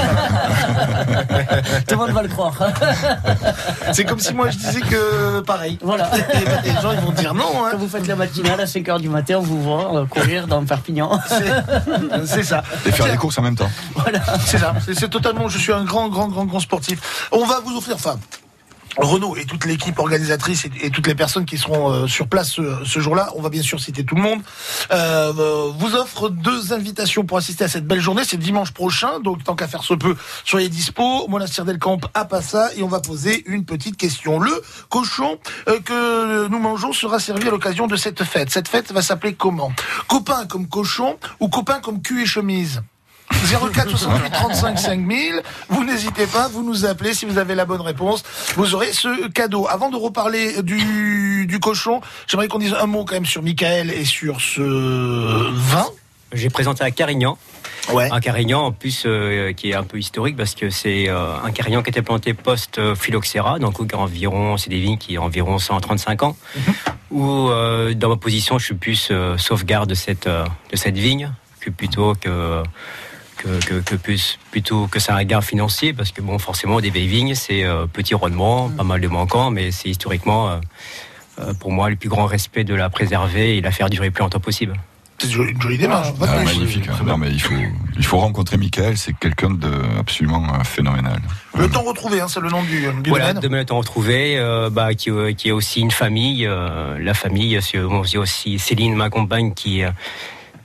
Tout le monde va le croire. [laughs] C'est comme si moi je disais que pareil. Voilà. Et ben, les gens ils vont dire non. Hein. Quand vous faites la matinale à 5h du matin, on vous voit euh, courir dans Perpignan. C'est- C'est ça. Et faire les courses en même temps. C'est ça. C'est- totalement. Je suis un grand, grand, grand, grand sportif. On va vous offrir, enfin. Renaud et toute l'équipe organisatrice et, toutes les personnes qui seront euh, sur place ce, jour-là, on va bien sûr citer tout le monde, euh, vous offre deux invitations pour assister à cette belle journée. C'est dimanche prochain, donc tant qu'à faire se peut, soyez dispo. Monastir del Camp à Passa et on va poser une petite question. Le cochon euh, que nous mangeons sera servi à l'occasion de cette fête. Cette fête va s'appeler comment? Copain comme cochon ou copain comme cul et chemise? 04 68 35 5000. Vous n'hésitez pas, vous nous appelez si vous avez la bonne réponse. Vous aurez ce cadeau. Avant de reparler du, du cochon, j'aimerais qu'on dise un mot quand même sur Michael et sur ce vin. J'ai présenté à Carignan. Ouais. Un Carignan en plus euh, qui est un peu historique parce que c'est euh, un Carignan qui était planté post-phylloxéra, donc environ, c'est des vignes qui ont environ 135 ans. Où euh, dans ma position, je suis plus sauvegarde de cette de cette vigne que plutôt que que, que, que plus, plutôt que ça un gain financier parce que bon forcément des vieilles c'est euh, petit rendement, pas mal de manquants, mais c'est historiquement euh, euh, pour moi le plus grand respect de la préserver et la faire durer le plus longtemps possible. C'est une jolie- démarche. Ah, magnifique. hein. Non, mais il faut, il faut rencontrer Michael. C'est quelqu'un de absolument euh, phénoménal. Le temps retrouvé, hein, c'est le nom du, du Voilà, domaine. demain le temps retrouvé, euh, bah, qui, euh, qui est aussi une famille. euh, la famille, c'est c'est aussi Céline, ma compagne, qui, euh,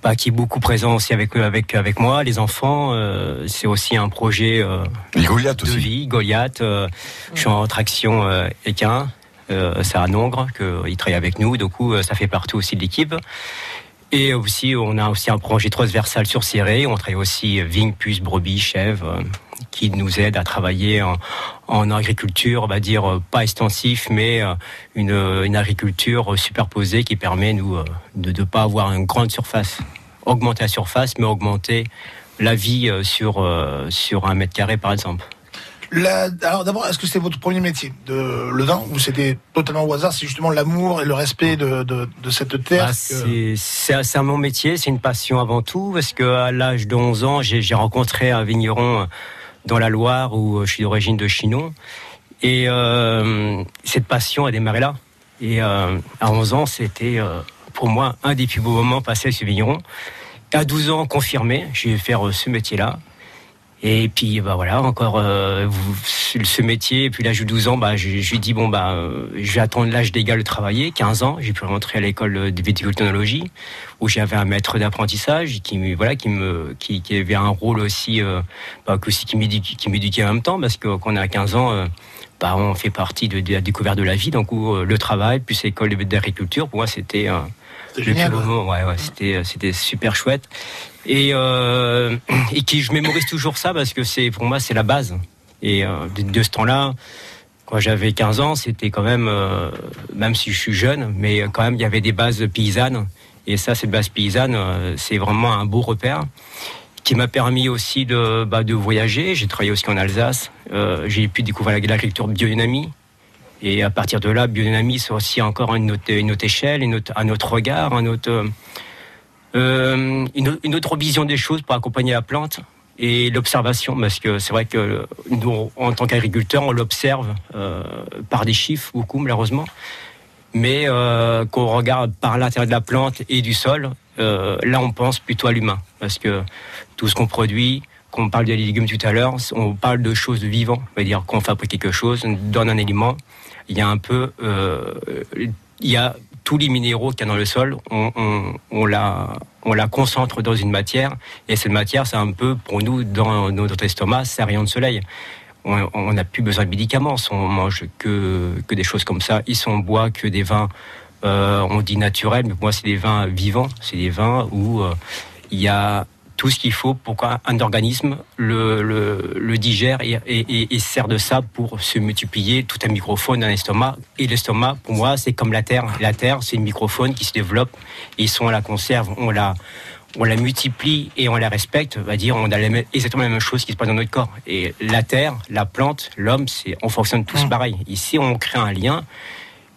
bah, qui est beaucoup présent aussi avec, avec, avec moi. Les enfants, euh, c'est aussi un projet euh, Goliath de aussi. vie. Goliath, euh, je suis en traction euh, équin. Euh, c'est à Nongre qu'il travaille avec nous, du coup euh, ça fait partie aussi de l'équipe. Et aussi, on a aussi un projet transversal sur Ciré. On travaille aussi vigne, puce, brebis, chèvre, euh, qui nous aide à travailler en, en agriculture, on va dire euh, pas extensif, mais euh, une, une agriculture superposée qui permet nous euh, de ne pas avoir une grande surface, augmenter la surface, mais augmenter la vie sur sur un mètre carré par exemple. La- alors d'abord, est-ce que c'était votre premier métier de le vin ou c'était totalement au hasard C'est justement l'amour et le respect de, de, de cette terre. Bah, que- c'est- C'est c'est un mon métier, c'est une passion avant tout, parce que à l'âge de 11 ans, j'ai rencontré un vigneron dans la Loire où euh, je suis d'origine de Chinon. Et euh, cette passion a démarré là. Et euh, à 11 ans, c'était pour moi un des plus beaux moments passés avec ce vigneron. À 12 ans, confirmé, je vais faire ce métier-là. Et puis bah voilà, encore euh, ce métier. Et puis l'âge de 12 ans, bah, je, lui dis bon bah euh, je vais attendre l'âge légal de travailler, 15 ans. J'ai pu rentrer à l'école de viticulturologie où j'avais un maître d'apprentissage qui voilà qui me qui, qui avait un rôle aussi euh, bah, aussi qui m'éduquait en même temps parce que quand on a 15 ans. euh, bah, on fait partie de, la découverte de la vie, donc où, euh, le travail plus l'école d'agriculture, pour moi c'était C'était génial, ouais. Ouais, ouais, c'était c'était super chouette et euh, et qui je mémorise toujours ça parce que c'est pour moi c'est la base et euh, de, de ce temps-là quand j'avais 15 ans c'était quand même euh, même si je suis jeune mais quand même il y avait des bases paysannes et ça cette base paysanne euh, c'est vraiment un beau repère qui m'a permis aussi de, bah, de voyager. J'ai travaillé aussi en Alsace. Euh, j'ai pu découvrir l'agriculture biodynamie. Et à partir de là, biodynamie, c'est aussi encore une autre, échelle, un autre regard, euh, une, au- une autre vision des choses pour accompagner la plante et l'observation. Parce que c'est vrai que nous, en tant qu'agriculteurs, on l'observe euh, par des chiffres, beaucoup malheureusement. Mais euh, quand on regarde par l'intérieur de la plante et du sol, là on pense plutôt à l'humain. Parce que tout ce qu'on produit, quand on parle des légumes tout à l'heure, on parle de choses de vivant. C'est-à-dire qu'on fabrique quelque chose, on donne un aliment, il y a un peu... euh, il y a tous les minéraux qu'il y a dans le sol, on, on, on la, on la concentre dans une matière, et cette matière, c'est un peu, pour nous, dans notre estomac, c'est un rayon de soleil on on n'a plus besoin de médicaments. On mange que, que des choses comme ça. Ils sont bois que des vins, euh, on dit naturels, mais moi, c'est des vins vivants. C'est des vins où euh, il y a tout ce qu'il faut pour qu'un un organisme le, le, le digère et, et, sert de ça pour se multiplier tout un microfaune dans l'estomac. Et l'estomac, pour moi, c'est comme la terre. La terre, c'est une microfaune qui se développe. Et si on la conserve, on la, on la multiplie et on la respecte, on va dire, on a la même- exactement la même chose qui se passe dans notre corps. Et la terre, la plante, l'homme, c'est, on fonctionne tous pareil. Ici, on crée un lien,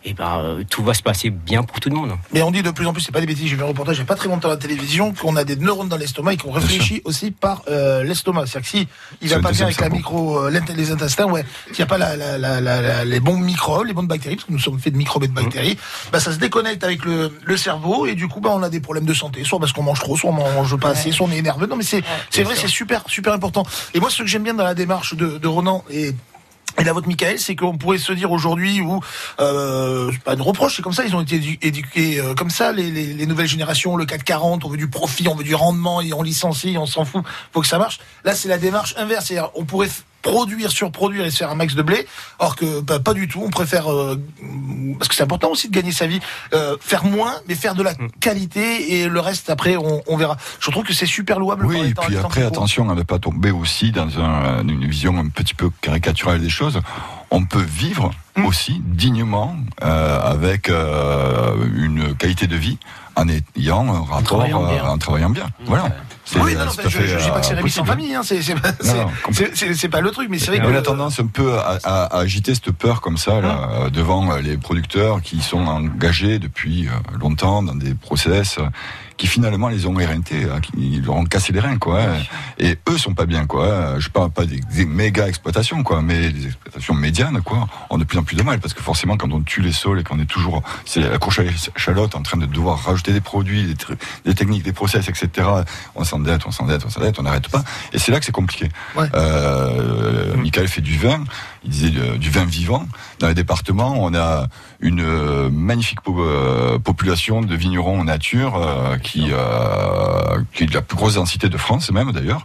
et ben, euh, tout va se passer bien pour tout le monde. Mais on dit de plus en plus, c'est pas des bêtises, j'ai vu un reportage il n'y a pas très longtemps à la télévision, qu'on a des neurones dans l'estomac et qu'on réfléchit aussi par euh, l'estomac. C'est-à-dire que si il C'est va pas bien avec la micro, euh, les intestins, ouais, s'il n'y a pas la, la, la, la- la- les bons microbes, les bonnes bactéries, parce que nous sommes faits de microbes et de bactéries, bah, ça se déconnecte avec le, le cerveau et du coup, bah, on a des problèmes de santé, soit parce qu'on mange trop, soit on mange pas assez, soit on est nerveux. Non, mais c'est c'est vrai, c'est super, super important. Et moi, ce que j'aime bien dans la démarche de, de Ronan et et la vôtre, Michael, c'est qu'on pourrait se dire aujourd'hui où, euh, pas une reproche, c'est comme ça, ils ont été édu- éduqués euh, comme ça, les, les, les nouvelles générations, le 440, on veut du profit, on veut du rendement, et on licencie, on s'en fout, faut que ça marche. Là, c'est la démarche inverse, on pourrait produire, surproduire et se faire un max de blé, or que bah, pas du tout, on préfère, euh, parce que c'est important aussi de gagner sa vie, euh, faire moins, mais faire de la qualité, et le reste, après, on, on verra. Je trouve que c'est super louable. Oui, et temps- puis après, attention à ne pas tomber aussi dans un- une vision un petit peu caricaturale des choses. On peut vivre Mmh. aussi dignement euh, avec euh, une qualité de vie en ayant un rapport, travaillant bien. euh, en travaillant bien. Voilà. C'est Oui, non, euh, non, je, je dis pas que c'est euh, réussi sans famille, hein, c'est c'est pas, Non, non, c'est- c'est- c'est pas le truc, mais c'est vrai on que a tendance un peu à, à- à agiter cette peur comme ça là, euh, devant euh, les producteurs qui sont engagés depuis euh, longtemps dans des process euh, qui finalement les ont éreintés, euh, qui ils leur ont cassé les reins quoi. hein. Et eux sont pas bien quoi. hein. Je parle pas des, des méga exploitations quoi, mais des exploitations médianes quoi, ont de plus en plus de mal parce que forcément quand on tue les sols et qu'on est toujours c'est la course à l'échalote en train de devoir rajouter des produits, des techniques, des process etc. On s'endette, on s'endette, on s'endette, on n'arrête pas. Et c'est là que c'est compliqué. Ouais. Euh, Michael fait du vin. il disait euh, du vin vivant. Dans les départements, on a une euh, magnifique po- euh, population de vignerons en nature euh, qui, euh, qui est de la plus grosse densité de France même d'ailleurs.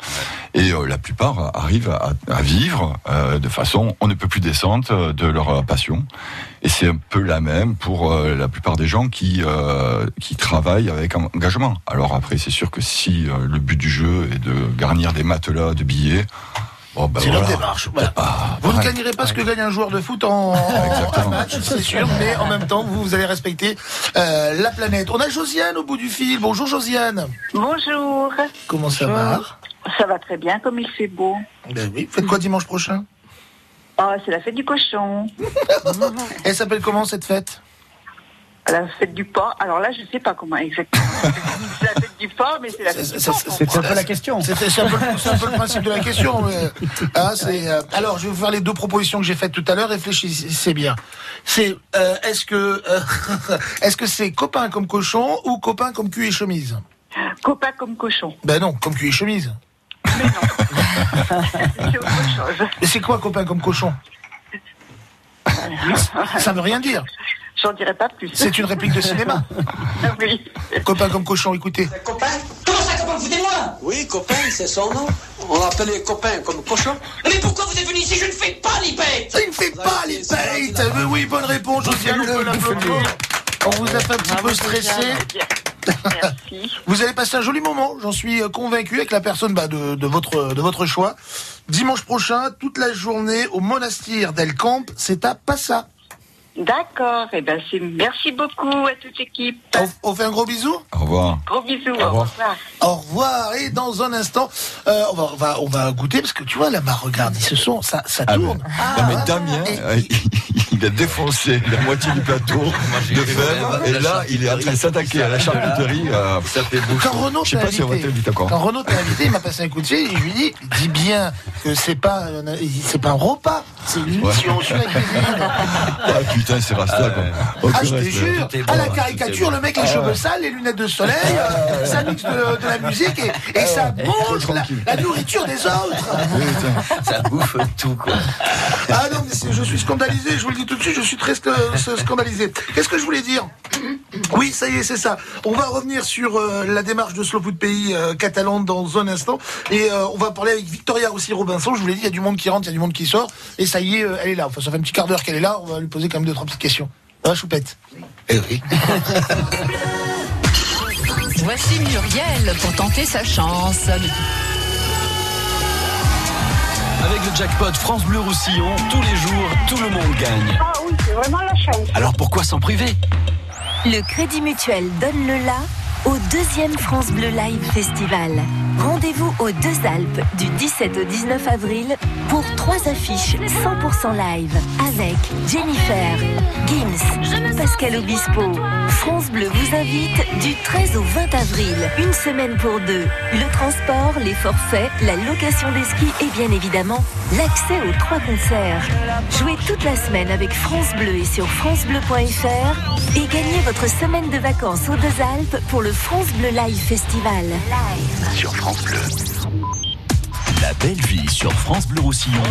Et euh, la plupart arrivent à, à vivre de façon on ne peut plus euh, de leur passion. Et c'est un peu la même pour la plupart des gens qui qui travaillent avec en- engagement. Alors après, c'est sûr que si le but du jeu est de garnir des matelas de billets, bon, ben C'est voilà. leur démarche. voilà. Vous ne gagnerez pas ce que gagne un joueur de foot en, en [laughs] match, c'est sûr, mais en même temps, vous, vous allez respecter euh, la planète. On a Josiane au bout du fil. Bonjour Josiane. Bonjour. Comment ça va Ça va très bien, comme il fait beau. Ben oui. Faites quoi dimanche prochain? Ah, c'est la fête du cochon. [laughs] Elle s'appelle comment cette fête? La fête du porc. Alors là, je ne sais pas comment exactement. [laughs] c'est la fête porc, mais c'est la porc. C'est un peu la question. C'est c'est un, peu le- c'est un peu le principe de la question. mais, [laughs] hein, c'est, euh, alors, je vais vous faire les deux propositions que j'ai faites tout à l'heure. Réfléchissez bien. C'est euh, est-ce que euh, [laughs] est-ce que c'est copain comme cochon ou copain comme cul et chemise Copain comme cochon. Ben non, comme cul et chemise. [laughs] C'est autre chose. Mais c'est quoi copain comme cochon? Ça veut rien dire. J'en dirai pas plus. C'est une réplique de cinéma. [laughs] oui. Copain comme cochon, écoutez. Copain Comment ça, copain Vous moi Oui, copain, c'est son nom. On l'appelle les copains comme cochon. Mais pourquoi vous êtes venu ici? Je ne fais pas les bêtes Il ne fait pas les bêtes Mais oui, bonne réponse, Josiane, on vous a fait un petit peu stresser. [laughs] Vous allez passer un joli moment, j'en suis euh, convaincu, avec la personne bah, de, de votre, de votre choix. Dimanche prochain, toute la journée au monastère d'El Camp, c'est à Passa. D'accord. Eh ben, c'est merci beaucoup à toute l'équipe. On, on fait un gros bisou? Au revoir. Gros bisous. Au revoir. Au revoir. Et dans un instant, euh, on, va, on, va, on va goûter, parce que tu vois, là-bas, regarde, ce son, ça, ça Ah, tourne. mais, non, mais Damien, euh, il a défoncé la moitié du plateau [laughs] de fèves, et là, il est en train de s'attaquer à la [laughs] charcuterie. euh, Quand Renaud Je sais t'a pas si on va invité, quand Renaud t'a invité, il m'a passé un coup de fil et je lui dis, dis bien que c'est pas, un- c'est pas un repas, c'est une mission sur la cuisine. [laughs] Ah putain, c'est Rasta, quoi. Ah, je te jure, euh, à la caricature, le mec les cheveux sales, les lunettes de soleil, euh, ça mixe de, de la musique et, et ça mange la, la nourriture des autres. Ça bouffe tout, quoi. Ah non, mais je suis scandalisé, je vous le dis tout de suite, je suis très euh, scandalisé. Qu'est-ce que je voulais dire [coughs] Oui, ça y est, c'est ça. On va revenir sur euh, la démarche de Slow Food Pays euh, catalan dans un instant. Et euh, on va parler avec Victoria aussi Robinson. Je vous l'ai dit, il y a du monde qui rentre, il y a du monde qui sort. Et ça y est, euh, elle est là. Enfin, ça fait un petit quart d'heure qu'elle est là. On va lui poser quand même deux, trois petites questions. Va, Choupette? Eh oui. [laughs] Voici Muriel pour tenter sa chance. Avec le jackpot France Bleu Roussillon, tous les jours, tout le monde gagne. Ah oui, c'est vraiment la chance. Alors pourquoi s'en priver? Le Crédit Mutuel donne le la au deuxième France Bleu Live Festival. Rendez-vous aux Deux Alpes du 17 au 19 avril pour trois affiches 100% live avec Jennifer, Gims, Pascal Obispo. France Bleu vous invite du 13 au 20 avril, une semaine pour deux. Le transport, les forfaits, la location des skis et bien évidemment l'accès aux trois concerts. Jouez toute la semaine avec France Bleu et sur francebleu.fr et gagnez votre semaine de vacances aux Deux Alpes pour le France Bleu Live Festival. Sur France Bleu. La belle vie sur France Bleu Roussillon.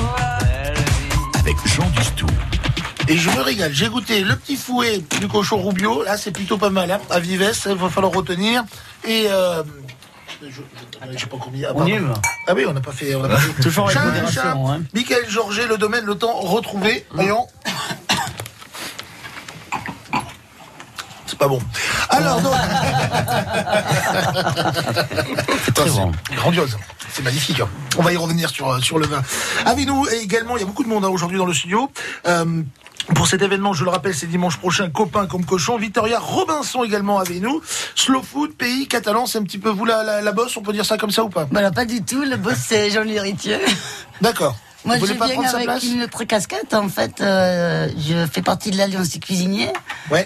Avec Jean Dustou. Et je me régale. J'ai goûté le petit fouet du cochon Rubio. Là, c'est plutôt pas mal. Hein. À Vives, il va falloir retenir. Et. Euh, je, je- je sais pas combien. On y. Ah oui, on n'a pas fait. On a pas [laughs] fait. Toujours avec modération, hein. Michael Georget, le domaine, le temps retrouvé. Voyons. C'est pas bon. Alors, donc. [laughs] C'est bon. Grandiose. C'est magnifique. hein. On va y revenir sur, euh, sur le vin. Avec nous également, il y a beaucoup de monde hein, aujourd'hui dans le studio. Euh, pour cet événement, je le rappelle, c'est dimanche prochain, copain comme cochon. Victoria Robinson également avec nous. Slow food, pays catalan, c'est un petit peu vous la, la, la bosse, on peut dire ça comme ça ou pas? Voilà, pas du tout. Le boss, c'est Jean-Louis Ritieux. D'accord. Moi, je viens avec une autre casquette. En fait, euh, je fais partie de l'Alliance des cuisiniers.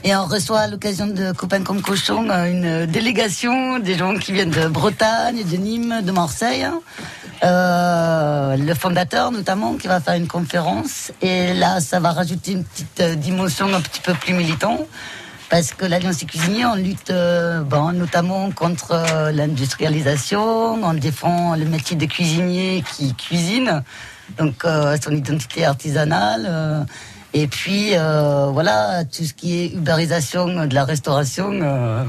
Et on reçoit à l'occasion de Copain comme Cochon euh, une délégation des gens qui viennent de Bretagne, de Nîmes, de Marseille. hein. Euh, le fondateur, notamment, qui va faire une conférence. Et là, ça va rajouter une petite dimension un petit peu plus militant. Parce que l'Alliance des cuisiniers, on lutte euh, bon, notamment contre euh, l'industrialisation, on défend le métier de cuisinier qui cuisine. Donc euh, son identité artisanale. euh, et puis euh, voilà, tout ce qui est uberisation de la restauration. euh,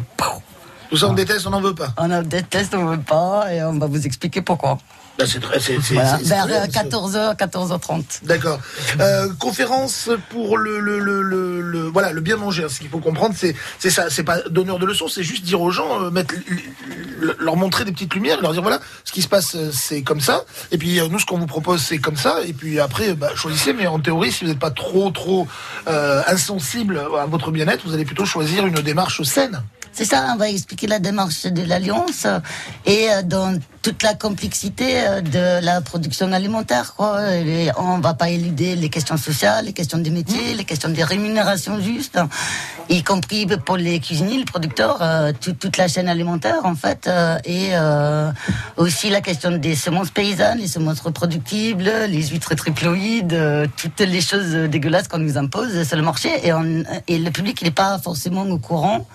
ça, on déteste, on n'en veut pas. on en déteste, on veut pas, et on va vous expliquer pourquoi. Bah, c'est très, c'est, c'est- Voilà, c'est- c'est vers très bien, euh, ça. 14h, 14h30. D'accord. Euh, conférence pour le, le, le, voilà le bien manger. Ce qu'il faut comprendre, c'est c'est ça. C'est pas donneur de leçons, c'est juste dire aux gens, euh, mettre, le- leur montrer des petites lumières, leur dire voilà, ce qui se passe, euh, c'est comme ça. Et puis nous, ce qu'on vous propose, c'est comme ça. Et puis après, bah, choisissez. Mais en théorie, si vous n'êtes pas trop trop euh, insensible à votre bien-être, vous allez plutôt choisir une démarche saine. C'est ça, on va expliquer la démarche de l'Alliance euh, et euh, dans toute la complexité euh, de la production alimentaire. Quoi. Et on va pas éluder les questions sociales, les questions des métiers, les questions des rémunérations justes, hein, y compris pour les cuisiniers, les producteurs, tout- toute la chaîne alimentaire en fait, et euh, aussi la question des semences paysannes, les semences reproductibles, les huîtres triploïdes, toutes les choses dégueulasses qu'on nous impose sur le marché et, on- et le public n'est pas forcément au courant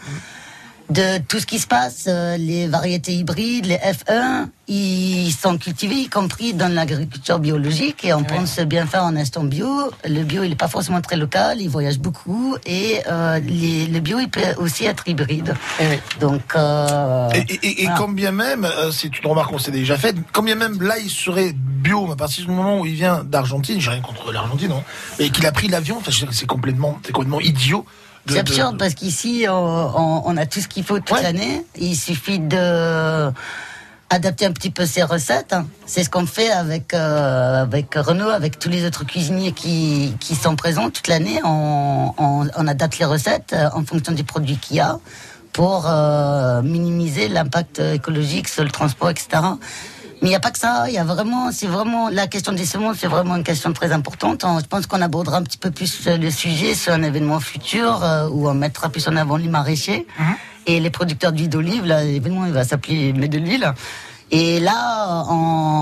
de tout ce qui se passe, euh, les variétés hybrides, les F1, ils sont cultivés, y compris dans l'agriculture biologique, et on pense bien faire en instant bio. Le bio, il n'est pas forcément très local, il voyage beaucoup, et euh, les- le bio, il peut aussi être hybride. Donc, euh, Et, et- et- et voilà. quand bien même, euh, c'est une remarque qu'on s'est déjà faite, quand bien même là il serait bio, à partir du moment où il vient d'Argentine, j'ai rien contre l'Argentine, non, mais qu'il a pris l'avion, c'est complètement, c'est complètement idiot. C'est de- absurde parce qu'ici, on, on- on a tout ce qu'il faut toute l'année. Il suffit de adapter un petit peu ses recettes. hein. C'est ce qu'on fait avec euh, avec Renault, avec tous les autres cuisiniers qui, qui sont présents toute l'année. On, on, on adapte les recettes euh, en fonction des produits qu'il y a pour euh, minimiser l'impact écologique sur le transport, etc. Mais il n'y a pas que ça, il y a vraiment, c'est vraiment, la question des semences, c'est vraiment une question très importante. On- Je pense qu'on abordera un petit peu plus euh, le sujet sur un événement futur euh, où on mettra plus en avant les maraîchers et les producteurs d'huile d'olive. Là, l'événement, il va s'appeler Mets de l'huile. Et là,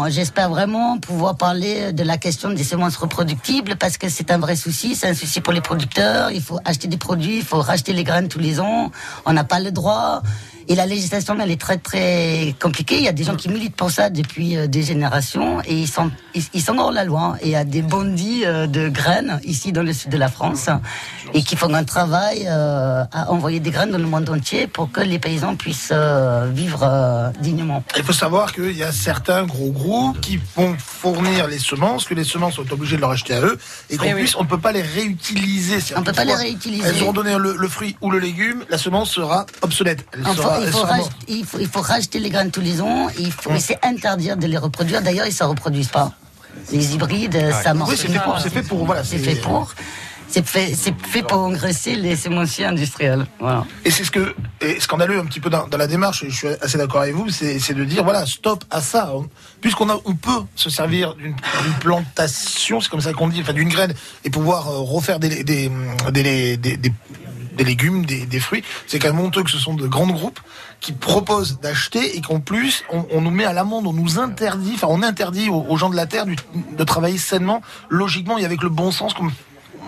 j'espère vraiment pouvoir parler de la question des semences reproductibles parce que c'est un vrai souci, c'est un souci pour les producteurs. Il faut acheter des produits, il faut racheter les graines tous les ans. On n'a pas le droit. Et la législation, elle est très très compliquée. Il y a des gens qui militent pour ça depuis euh, des générations et ils sont ils, ils sont hors la loi. Et il y a des bandits euh, de graines ici dans le sud de la France et qui font un travail euh, à envoyer des graines dans le monde entier pour que les paysans puissent euh, vivre euh, dignement. Il faut savoir qu'il y a certains gros groupes qui vont fournir les semences, que les semences sont obligées de leur acheter à eux, et qu'en Oui, oui. plus on ne peut pas les réutiliser. On peut pas les réutiliser. Elles auront donné le, le fruit ou le légume, la semence sera obsolète. Elle Enfin, sera- il, faut sera rach- morte. il, faut, il faut racheter les graines tous les ans. Il faut, et c'est interdire de les reproduire. D'ailleurs, ils ne se reproduisent pas. Les hybrides, ça marche Oui, c'est fait pour, c'est fait pour, voilà, C'est fait pour. C'est fait, pour engraisser les semenciers industriels. Voilà. Et c'est ce que est scandaleux un petit peu dans, dans la démarche, et je suis assez d'accord avec vous, c'est de dire voilà, stop à ça. On- Puisqu'on a, on peut se servir d'une plantation, c'est comme ça qu'on dit, enfin d'une graine, et pouvoir euh, refaire des, des, des, des, des- légumes, des, des fruits. C'est quand même honteux que ce sont de grands groupes qui proposent d'acheter et qu'en plus on, nous met à l'amende, on nous interdit, enfin on interdit aux, gens de la terre de travailler sainement, logiquement et avec le bon sens comme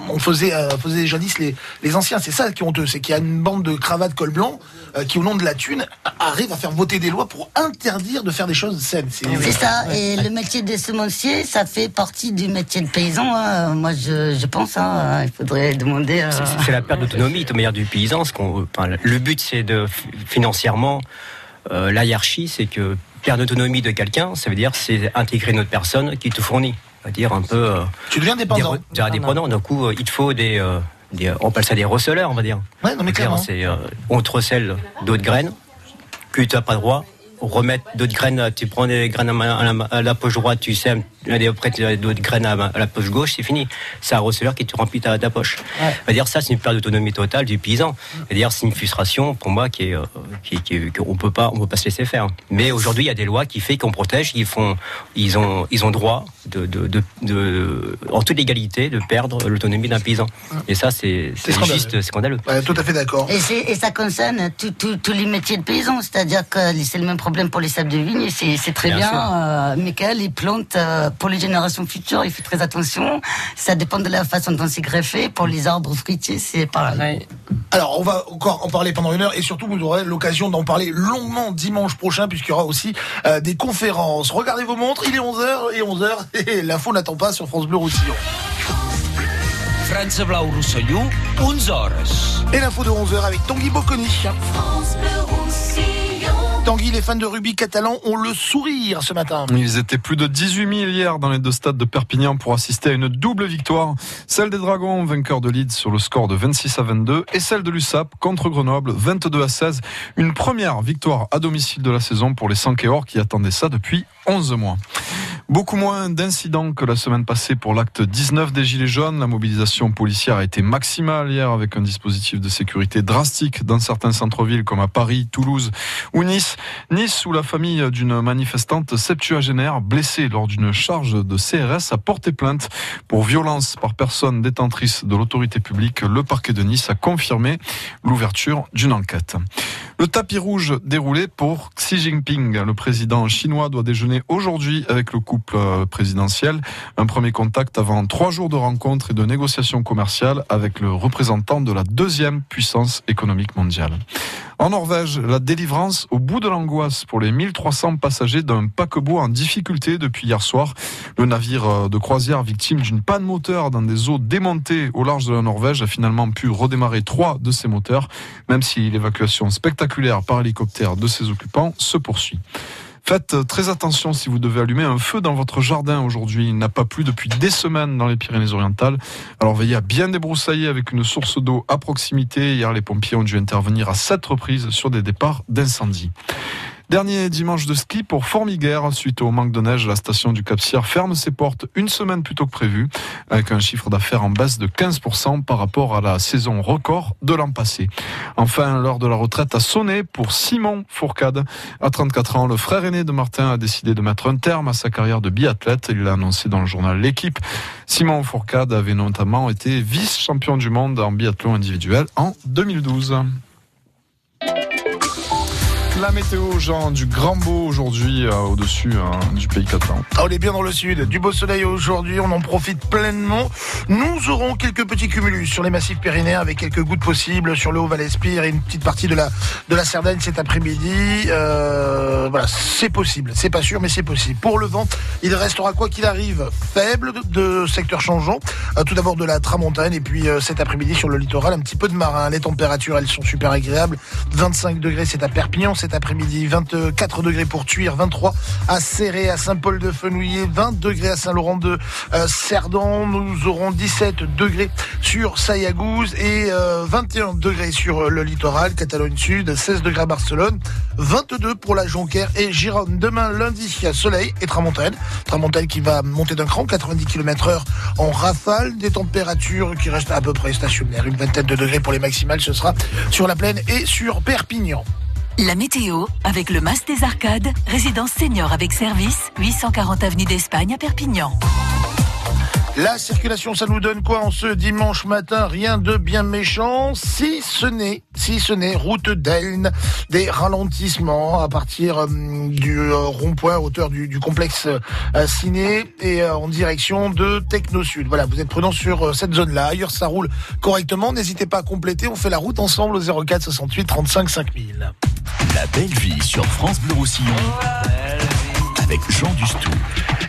on faisait, euh, faisait jadis les, les anciens. C'est ça qui est honteux, c'est qu'il y a une bande de cravates col blanc euh, qui, au nom de la thune, arrive à faire voter des lois pour interdire de faire des choses saines. C'est ça. Et le métier de semencier, ça fait partie du métier de paysan. hein. Moi, je, je pense. hein, il faudrait demander. euh, C'est- C'est la perte d'autonomie, de manière du paysan. Ce qu'on- enfin, le but, c'est de financièrement, euh, la hiérarchie, c'est que perte d'autonomie de quelqu'un, ça veut dire c'est intégrer une autre personne qui te fournit. C'est-à-dire un peu. euh, tu deviens dépendant. Des, re- des indépendant. Du coup, euh, il te faut des, euh, des- On appelle ça des receleurs, on va dire. Ouais, non, mais clairement. c'est, euh, on te recèle d'autres graines que tu n'as pas droit. Remettre d'autres graines, tu prends des graines à, ma- à la, à la poche droite, tu sèmes, tu as d'autres graines à, la poche gauche, c'est fini. C'est un receleur qui te remplit ta, ta poche. C'est-à-dire ça, c'est une perte d'autonomie totale du paysan. C'est-à-dire c'est une frustration pour moi qui est, euh, qui, qui- qu'on peut pas, on peut pas se laisser faire. Mais aujourd'hui, il y a des lois qui fait qu'on protège, ils font, ils ont, ils ont droit de, de, de, de- en toute légalité, de perdre l'autonomie d'un paysan. Et ça, c'est, c'est scandaleux. juste scandaleux. Ouais, tout à fait d'accord. Et, c'est- et ça concerne tous les métiers de paysans, c'est-à-dire que c'est le même problème pour les sables de vigne, c'est c'est très Bien bien. Euh, Michael, il plante euh, pour les générations futures, il fait très attention. Ça dépend de la façon dont c'est greffé. Pour les arbres fruitiers, c'est pareil. Alors, on va encore en parler pendant une heure et surtout, vous aurez l'occasion d'en parler longuement dimanche prochain puisqu'il y aura aussi euh, des conférences. Regardez vos montres, il est 11h et 11h [laughs] et l'info n'attend pas sur France Bleu Roussillon. France Blau Roussillon, 11 heures. Et l'info de 11h avec Tanguy Bocconi. Les fans de rugby catalan ont le sourire ce matin. Ils étaient plus de 18 000 hier dans les deux stades de Perpignan pour assister à une double victoire. Celle des Dragons, vainqueurs de Leeds sur le score de 26 à 22, et celle de l'USAP contre Grenoble, 22 à 16. Une première victoire à domicile de la saison pour les Sankéors qui attendaient ça depuis 11 mois. Beaucoup moins d'incidents que la semaine passée pour l'acte 19 des Gilets jaunes. La mobilisation policière a été maximale hier avec un dispositif de sécurité drastique dans certains centres-villes comme à Paris, Toulouse ou Nice. Nice où la famille d'une manifestante septuagénaire blessée lors d'une charge de CRS a porté plainte pour violence par personne détentrice de l'autorité publique. Le parquet de Nice a confirmé l'ouverture d'une enquête. Le tapis rouge déroulé pour Xi Jinping. Le président chinois doit déjeuner aujourd'hui avec le couple euh, présidentiel. Un premier contact avant trois jours de rencontres et de négociations commerciales avec le représentant de la deuxième puissance économique mondiale. En Norvège, la délivrance au bout de l'angoisse pour les 1300 passagers d'un paquebot en difficulté depuis hier soir. Le navire euh, de croisière victime d'une panne moteur dans des eaux démontées au large de la Norvège a finalement pu redémarrer trois de ses moteurs, même si l'évacuation spectaculaire par hélicoptère de ses occupants se poursuit. Faites très attention si vous devez allumer un feu dans votre jardin aujourd'hui. Il n'a pas plu depuis des semaines dans les Pyrénées-Orientales. Alors veillez à bien débroussailler avec une source d'eau à proximité. Hier, les pompiers ont dû intervenir à sept reprises sur des départs d'incendie. Dernier dimanche de ski pour Formiguère. Suite au manque de neige, la station du Cap-Sierre ferme ses portes une semaine plus tôt que prévu, avec un chiffre d'affaires en baisse de 15% par rapport à la saison record de l'an passé. Enfin, l'heure de la retraite a sonné pour Simon Fourcade. À 34 ans, le frère aîné de Martin a décidé de mettre un terme à sa carrière de biathlète. Il l'a annoncé dans le journal L'équipe. Simon Fourcade avait notamment été vice-champion du monde en biathlon individuel en 2012. La météo, Jean, du grand beau aujourd'hui euh, au-dessus hein, du pays catalan. Ah, on est bien dans le sud, du beau soleil aujourd'hui, on en profite pleinement. Nous aurons quelques petits cumulus sur les massifs pyrénéens avec quelques gouttes possibles sur le Haut-Val-Espire et une petite partie de la, de la cet après-midi. Euh, voilà, c'est possible, c'est pas sûr, mais c'est possible. Pour le vent, il restera quoi qu'il arrive faible de, secteur changeant. Euh, tout d'abord de la tramontagne et puis cet après-midi sur le littoral, un petit peu de marin. Les températures, elles sont super agréables. 25 degrés, c'est à Perpignan cet après-midi, 24 degrés pour Tuire, 23 à Serré, à Saint-Paul-de-Fenouillet, 20 degrés à Saint-Laurent de euh, Cerdan. Nous aurons 17 degrés sur Sayagouz et euh, 21 degrés sur euh, le littoral, Catalogne Sud, 16 degrés à Barcelone, 22 pour la Jonquère et Gironde. Demain, lundi, il y a soleil et tramontaine. Tramontaine qui va monter d'un cran, 90 km heure en rafale, des températures qui restent à peu près stationnaires. Une vingtaine de degrés pour les maximales, ce sera sur la plaine et sur Perpignan. La météo avec le Mas des Arcades, résidence senior avec service, 840 avenue d'Espagne à Perpignan. La circulation, ça nous donne quoi en ce dimanche matin? Rien de bien méchant, si ce n'est, si ce n'est route d'Elne, des ralentissements à partir euh, du euh, rond-point à hauteur du, du complexe euh, Ciné et en direction de Techno Sud. Voilà, vous êtes prudents sur cette zone-là. Ailleurs, ça roule correctement. N'hésitez pas à compléter. On fait la route ensemble au 04 68 35 5000. La belle vie sur France Bleu Roussillon avec Jean Dustou.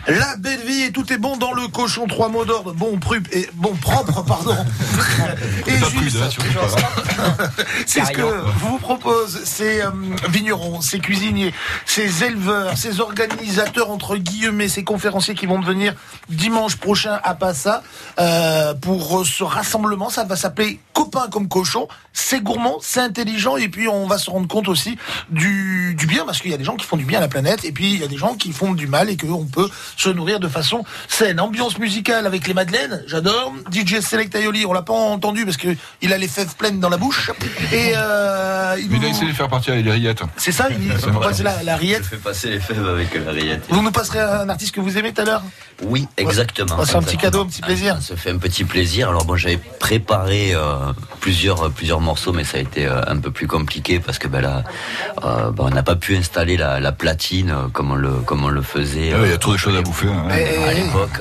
La belle vie et tout est bon dans le cochon. Trois mots d'ordre. Bon, prup et bon propre, pardon. [laughs] et juste. hein. [laughs] C'est ce que vous propose ces euh, vignerons, ces cuisiniers, ces éleveurs, ces organisateurs entre guillemets, ces conférenciers qui vont venir dimanche prochain à Passa euh, pour ce rassemblement. Ça va s'appeler Copains comme cochon. C'est gourmand, c'est intelligent et puis on va se rendre compte aussi du, du bien parce qu'il y a des gens qui font du bien à la planète et puis il y a des gens qui font du mal et qu'on peut se nourrir de façon saine. Ambiance musicale avec les madeleines, j'adore. DJ Select Aioli, on l'a pas entendu parce que il a les fèves pleines dans la bouche et euh, il Mais il nous- a essayé de faire partir avec les rillettes. c'est ça, il passe la, la rillette. Je fais passer les fèves avec la rillette. Vous nous passerez un artiste que vous aimez tout à l'heure Oui, exactement. C'est un petit cadeau, un petit plaisir. Ça fait un petit plaisir. Alors bon, j'avais préparé euh, plusieurs plusieurs morceaux, mais ça a été euh, un peu plus compliqué parce que ben là, euh, ben, on n'a pas pu installer la, la platine euh, comme on le comme on le faisait. Ah il y a trop de choses à hein. à l'époque.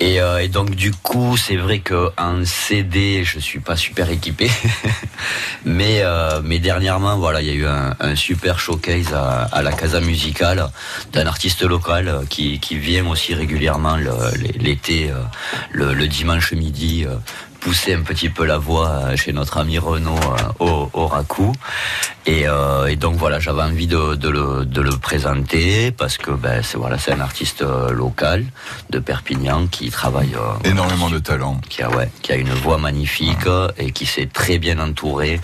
Et, euh, et donc du coup, c'est vrai que en CD, je suis pas super équipé, [laughs] mais euh, mais dernièrement, voilà, il y a eu un, un super showcase à, à la Casa Musicale d'un artiste local euh, qui qui vient aussi régulièrement l'été, le, le dimanche midi. Pousser un petit peu la voix euh, chez notre ami Renaud euh, au, au Racou. Et, euh, et donc voilà, j'avais envie de, de le, de le présenter parce que ben, c'est voilà, c'est un artiste local de Perpignan qui travaille euh, Énormément de talent. qui a ouais, qui a une voix magnifique et qui s'est très bien entouré.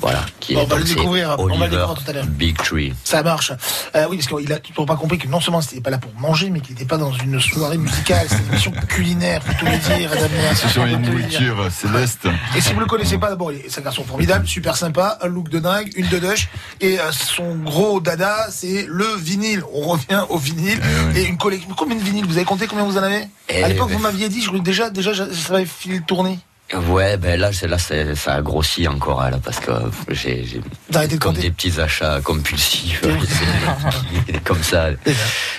Voilà, qui Bon, est on va le découvrir, on va le Oliver découvrir tout à l'heure. Big Tree. Ça marche. Euh, oui, parce qu'il a toujours pas compris que non seulement c'était pas là pour manger, mais qu'il n'était pas dans une soirée musicale. C'est une émission [laughs] culinaire, faut tout le dire. Damien. C'est sur une Céleste. Et si vous le connaissez pas, d'abord, c'est un garçon formidable, super sympa, un look de dingue, une deduche, et euh, son gros dada, c'est le vinyle. On revient au vinyle et une collection. Combien de vinyles? Vous avez compté combien vous en avez? Eh À l'époque, ben. vous m'aviez dit, je déjà, déjà, ça avait filé le tourner. Ouais, ben là, c'est là, c'est- ça a grossi encore hein, là, parce que j'ai j'ai comme des petits achats compulsifs, [laughs] comme ça.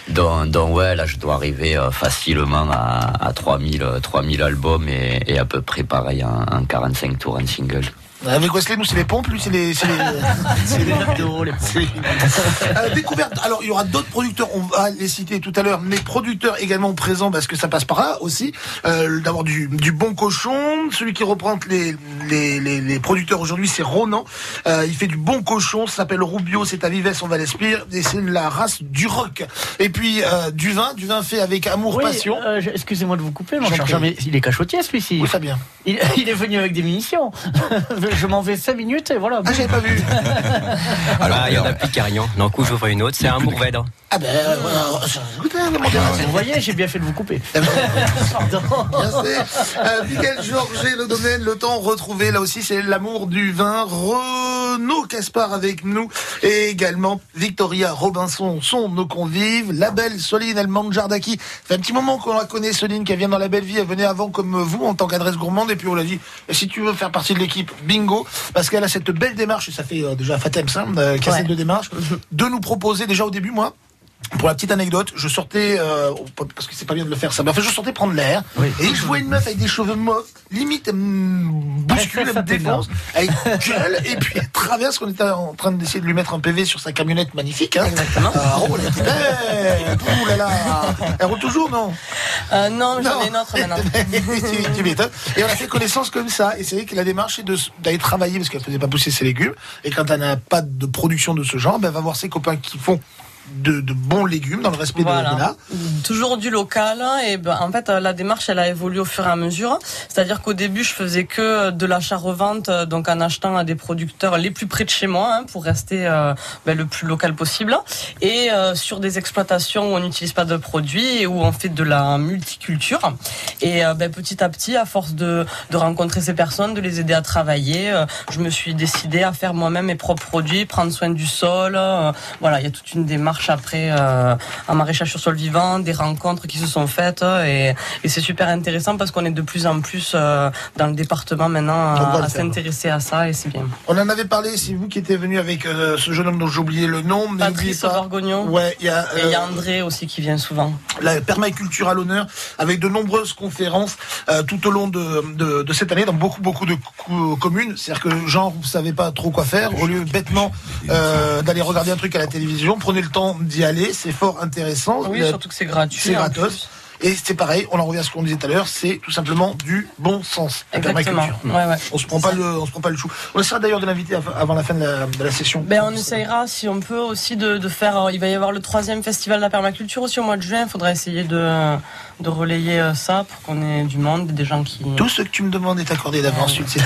Donc, donc ouais, là, je dois arriver euh, facilement à, à 3000, euh, 3000 albums et, et à peu près pareil en, en 45 tours en single. Avec Wesley, nous, c'est les pompes, lui, c'est les. C'est les, [laughs] les c'est- Euh, découverte. Alors, il y aura d'autres producteurs, on va les citer tout à l'heure, mais producteurs également présents parce que ça passe par là aussi. Euh, D'avoir du, du bon cochon. Celui qui reprend les, les, les, les producteurs aujourd'hui, c'est Ronan. Euh, il fait du bon cochon, ça s'appelle Rubio, c'est à Vives, on va l'espire, et c'est la race du rock. Et puis, euh, du vin, du vin fait avec amour, Oui, passion. euh, excusez-moi de vous couper, mon cher mais il est cachotier celui-ci. Oui, Fabien. Il, [laughs] il est venu avec des munitions. [laughs] je m'en vais 5 minutes et voilà. Ah, j'avais pas vu. [laughs] Alors, il y en a plus qu'Arian. Donc, où j'ouvre une autre, c'est un Mourvèdre. Ah ben, euh, voilà. Vous voyez, j'ai bien fait de vous couper. [laughs] Bien fait. Euh, Michael Georges et le domaine, le temps retrouvé, là aussi, c'est l'amour du vin. Renaud Caspar avec nous et également Victoria Robinson sont nos convives. La belle Soline Elmandjardaki. Ça fait un petit moment qu'on la connaît, Soline, qui vient dans la belle vie. Elle venait avant comme vous en tant qu'adresse gourmande et puis on l'a dit, si tu veux faire partie de l'équipe, bingo, parce qu'elle a cette belle démarche, et ça fait euh, déjà Fatem euh, qui a cette démarche, de nous proposer déjà au début, moi, pour la petite anecdote, je sortais, euh, parce que c'est pas bien de le faire ça, mais enfin, je sortais prendre l'air, et je vois une meuf avec des cheveux mauves, limite, elle me bouscule, elle me défonce, avec [laughs] gueule, et puis elle traverse, on était en train d'essayer de lui mettre un PV sur sa camionnette magnifique, hein. Exactement. oh, eh, ouh là là. Elle roule toujours, non? Euh, non, j'en ai une autre maintenant. [laughs] tu, tu [laughs] m'étonnes. Et on a fait connaissance comme ça. Et c'est vrai que la démarche, c'est d'aller travailler parce qu'elle faisait pas pousser ses légumes. Et quand elle n'a pas de production de ce genre, ben, elle va voir ses copains qui font de, de bons légumes dans le respect de- Voilà. de l'art. Toujours du local et ben, en fait euh, la démarche elle a évolué au fur et à mesure. C'est-à-dire qu'au début je faisais que de l'achat-revente euh, donc en achetant à des producteurs les plus près de chez moi hein, pour rester euh, ben, le plus local possible et euh, sur des exploitations où on n'utilise pas de produits et où on fait de la multiculture et euh, ben, petit à petit à force de, de rencontrer ces personnes, de les aider à travailler, euh, je me suis décidé à faire moi-même mes propres produits, prendre soin du sol. euh, voilà, il y a toute une démarche après euh, en maraîchage sur sol vivant, des rencontres qui se sont faites euh, et, et c'est super intéressant parce qu'on est de plus en plus euh, dans le département maintenant à, s'intéresser à ça et c'est bien. On en avait parlé, c'est vous qui étiez venu avec ce jeune homme dont j'ai oublié le nom. Mais Patrice. Borgognon. Ouais, il y a, Et il y a André aussi qui vient souvent. la permaculture à l'honneur, avec de nombreuses conférences tout au long de, de, de cette année dans beaucoup beaucoup de co- communes. C'est-à-dire que genre vous savez pas trop quoi faire, au lieu bêtement euh, d'aller regarder un truc à la télévision, prenez le temps d'y aller, c'est fort intéressant. Oui, Euh, surtout que c'est gratuit. C'est gratos. Et c'est pareil, on en revient à ce qu'on disait tout à l'heure, c'est tout simplement du bon sens. la Exactement. permaculture. Ouais, ouais. On se prend pas le, on se prend pas le chou. On essaiera d'ailleurs de l'inviter av- avant la fin de la, de la session. Ben, on essayera, si on peut, aussi de, de faire. Il va y avoir le troisième festival de la permaculture aussi au mois de juin. Il faudra essayer de, de relayer euh, ça pour qu'on ait du monde, des gens qui. Tout ce que tu me demandes est accordé d'avance, bien.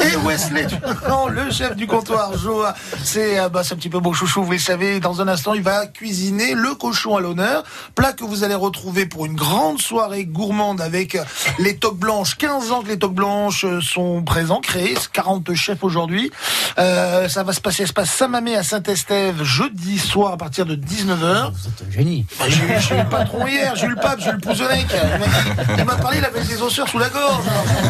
Et Wesley, [laughs] non, le chef du comptoir, Joa, c'est euh, bah, c'est un petit peu beau chouchou, vous le savez. Dans un instant, il va cuisiner le cochon à l'honneur. Plat que vous allez retrouver pour une grande soirée gourmande avec les toques blanches. 15 ans que les toques blanches euh, sont présents, créés. 40 chefs aujourd'hui. Euh, ça va se passer à Espace Saint-Mamé à Saint-Estève jeudi soir à partir de 19h. Vous êtes un génie. Bah, j'ai eu- j'ai eu le patron hier, j'ai eu le pape Jules Pouzonnec. Il m'a dit- Il m'a parlé, il avait des osseurs sous la gorge.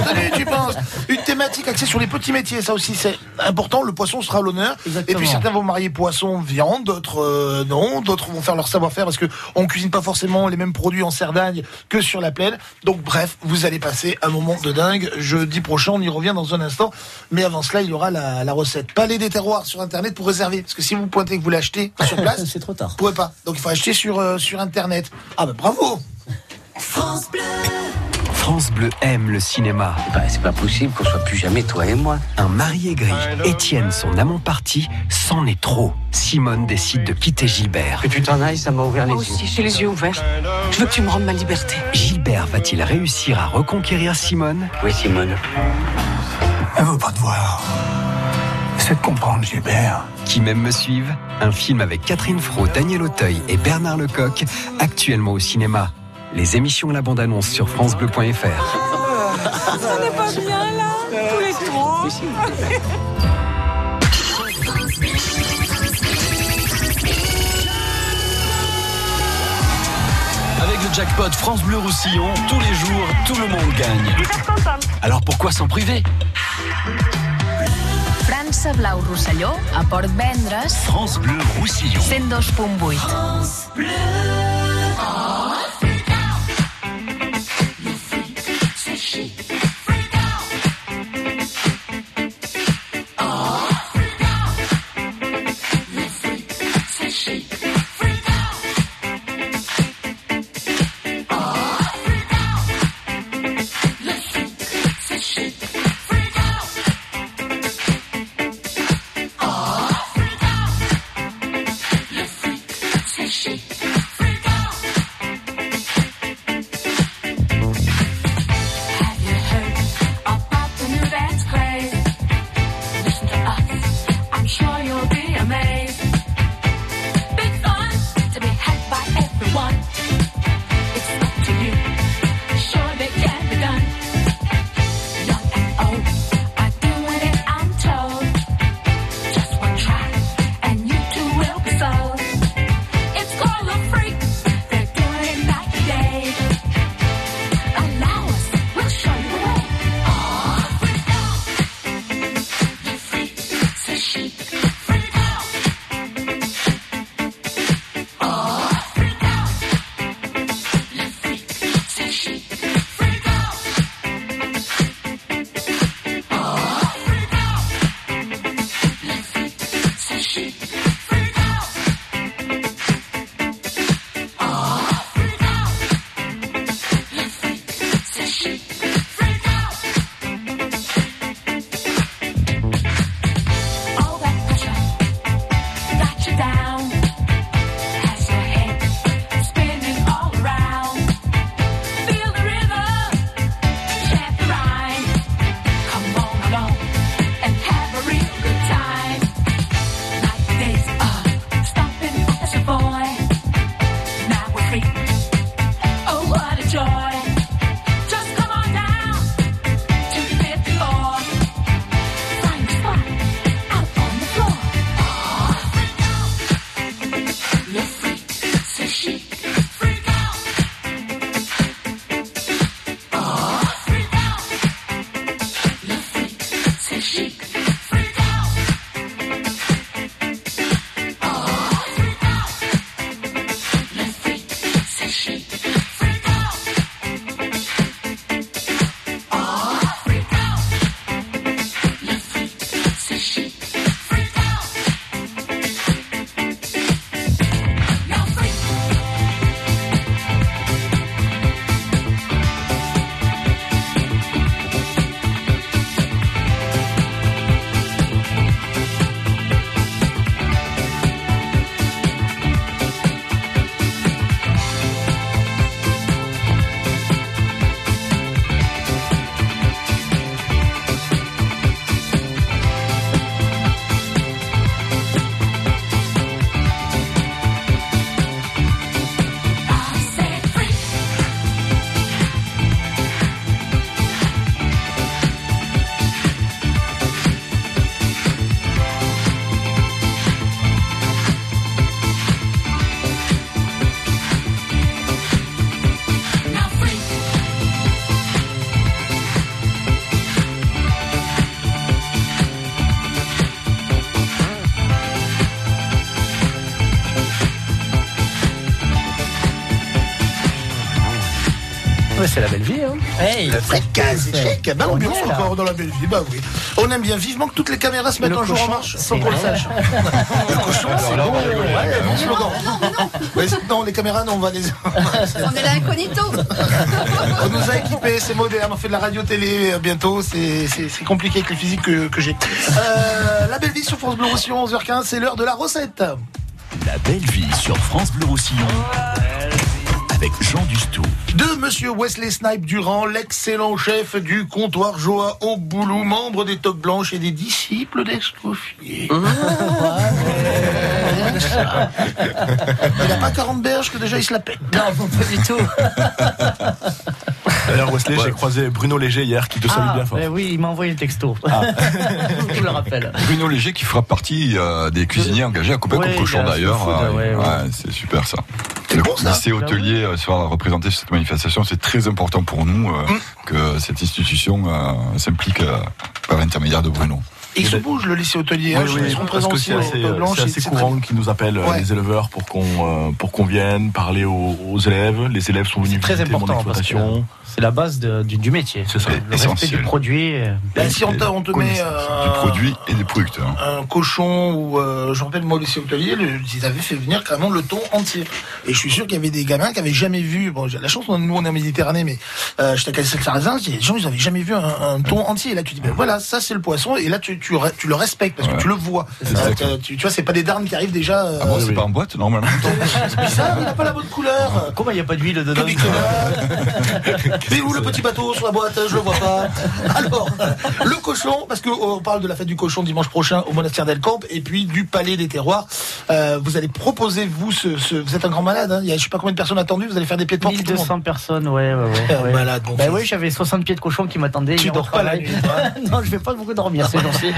Salut, tu penses? Une thématique axée sur les petits métiers, ça aussi c'est important. Le poisson sera l'honneur. Et puis certains vont marier poisson, viande, d'autres euh, non, d'autres vont faire leur savoir-faire parce que on cuisine pas forcément les mêmes produits en Cerdagne que sur la plaine. Donc bref, vous allez passer un moment de dingue. Jeudi prochain, on y revient dans un instant. Mais avant cela, il y aura la, la recette. Palais des terroirs sur internet pour réserver. Parce que si vous pointez que vous l'achetez sur place, [laughs] c'est trop tard. Vous pouvez pas. Donc il faut acheter sur, euh, sur internet. Ah bah bravo France Bleu. France Bleu aime le cinéma. c'est pas possible qu'on soit plus jamais toi et moi. Un mari aigri, Étienne, son amant parti, c'en est trop. Simone décide de quitter Gilbert. Que tu t'en ailles, ça m'a ouvert les Moi yeux. aussi, j'ai les yeux ouverts. Je veux que tu me rendes ma liberté. Gilbert va-t-il réussir à reconquérir Simone? Oui, Simone. Elle veut pas te voir. C'est de comprendre, Gilbert. Qui m'aime me suive Un film avec Catherine Fro, Daniel Auteuil et Bernard Lecoq, actuellement au cinéma. Les émissions et la bande-annonce sur FranceBleu.fr. On n'est pas bien là, tous les trois. Avec le jackpot France Bleu Roussillon, tous les jours, tout le monde gagne. Alors pourquoi s'en priver? França Blau Rosselló a Port Vendres France Bleu Roussillon 102.8 I'm Hey, C'est chic, belle On ambiance est là. encore dans la belle vie. Bah oui. On aime bien vivement que toutes les caméras se mettent Le un jour en marche sans qu'on le sache. [laughs] Le cochon, c'est bon. Ouais, slogan. Non, les caméras, non, on va les. [laughs] On est là incognito. On nous a équipés, c'est moderne, on fait de la radio-télé euh, bientôt, c'est compliqué avec les physiques que, que j'ai. Euh, la belle vie sur France Bleu Roussillon, 11h15, c'est l'heure de la recette. La belle vie sur France Bleu Roussillon avec Jean Dustou. De Monsieur Wesley Snipe Durand, l'excellent chef du comptoir Joa au Boulou, membre des Toques Blanches et des disciples d'Escoffier. Il n'a pas 40 berges que déjà il se la pète. Non, pas du tout. [laughs] D'ailleurs, Wesley, j'ai croisé Bruno Léger hier qui te salue Ah, bien fort. ben oui, il m'a envoyé le texto. [laughs] Je le rappelle. Bruno Léger qui fera partie euh, des cuisiniers engagés à Copain Ouais, cochon d'ailleurs. Ouais, ouais, c'est super ça. Le bon, lycée hôtelier euh, sera représenté sur cette manifestation. C'est très important pour nous euh, Hum. que cette institution euh, s'implique euh, par l'intermédiaire de Bruno. Il se bouge le lycée hôtelier, hein, ils seront parce présents que aussi c'est assez, courant qu'ils nous appellent Ouais. les éleveurs pour qu'on euh, pour qu'on vienne parler aux, aux élèves. Les élèves sont venus très visiter mon important parce que exploitation. C'est la base de- du, du métier. C'est ça. Le respect Essentiel. du produit. euh, Ben, si on te, on te met euh, Du produit et des producteurs. un cochon ou euh, je me rappelle moi au lycée hôtelier, le- ils avaient fait venir carrément le thon entier. Et je suis sûr qu'il y avait des gamins qui avaient jamais vu. Bon, j'ai la chance, nous on est en Méditerranée, mais euh, j'étais à Castel Sarrazin, il y a des gens ils avaient jamais vu un, un thon entier. Et là tu dis ben voilà, ça c'est le poisson. Et là tu, tu, le respectes parce que Ouais. tu le vois. Euh, tu, tu- vois, c'est pas des darnes qui arrivent déjà. euh, Ah bon, c'est pas en boîte normalement [laughs] c'est bizarre, il n'a pas la bonne couleur. Comment il n'y a pas d'huile dedans [laughs] Nicolas. Mais où le petit bateau sur la boîte Je le vois pas. [laughs] Alors, le cochon, parce qu'on parle de la fête du cochon dimanche prochain au monastère d'El Camp et puis du palais des terroirs. Euh, vous allez proposer, vous, ce, ce- vous êtes un grand malade, hein. il y a je sais pas combien de personnes attendues, vous allez faire des pieds de porte. pour tout le monde. 1200 personnes, ouais, ouais, ouais. Un [laughs] ouais. malade, mon Bah oui, j'avais 60 pieds de cochon qui m'attendaient. Tu dors pas la nuit, [laughs] Non, je vais pas beaucoup dormir ces jours-ci.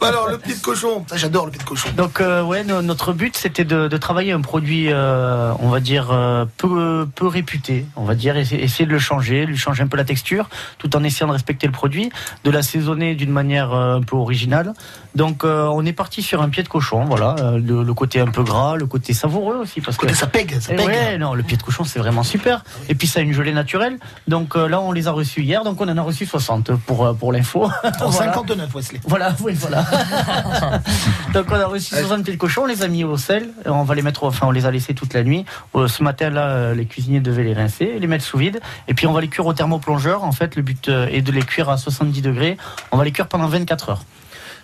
Bah alors, le pied de cochon, j'adore le pied de cochon. Donc euh, ouais, no- notre but c'était de, de travailler un produit, euh, on va dire euh, peu peu réputé, on va dire essayer, essayer de le changer, lui changer un peu la texture, tout en essayant de respecter le produit, de l'assaisonner d'une manière euh, un peu originale. Donc euh, on est parti sur un pied de cochon, voilà, euh, le, le côté un peu gras, le côté savoureux aussi parce Côté que ça pègue, ça Eh pègue. ouais, non, le pied de cochon c'est vraiment super. Et puis ça a une gelée naturelle. Donc euh, là on les a reçus hier, donc on en a reçu 60 pour pour l'info. [laughs] Voilà. 59, Wesley. Voilà, oui, voilà. [laughs] Donc on a reçu 60 pieds de cochon, on les a mis au sel, on va les mettre, enfin on les a laissés toute la nuit. Euh, Ce matin là, les cuisiniers devaient les rincer, les mettre sous vide, et puis on va les cuire au thermoplongeur. En fait, le but euh, est de les cuire à 70 degrés. On va les cuire pendant 24 heures.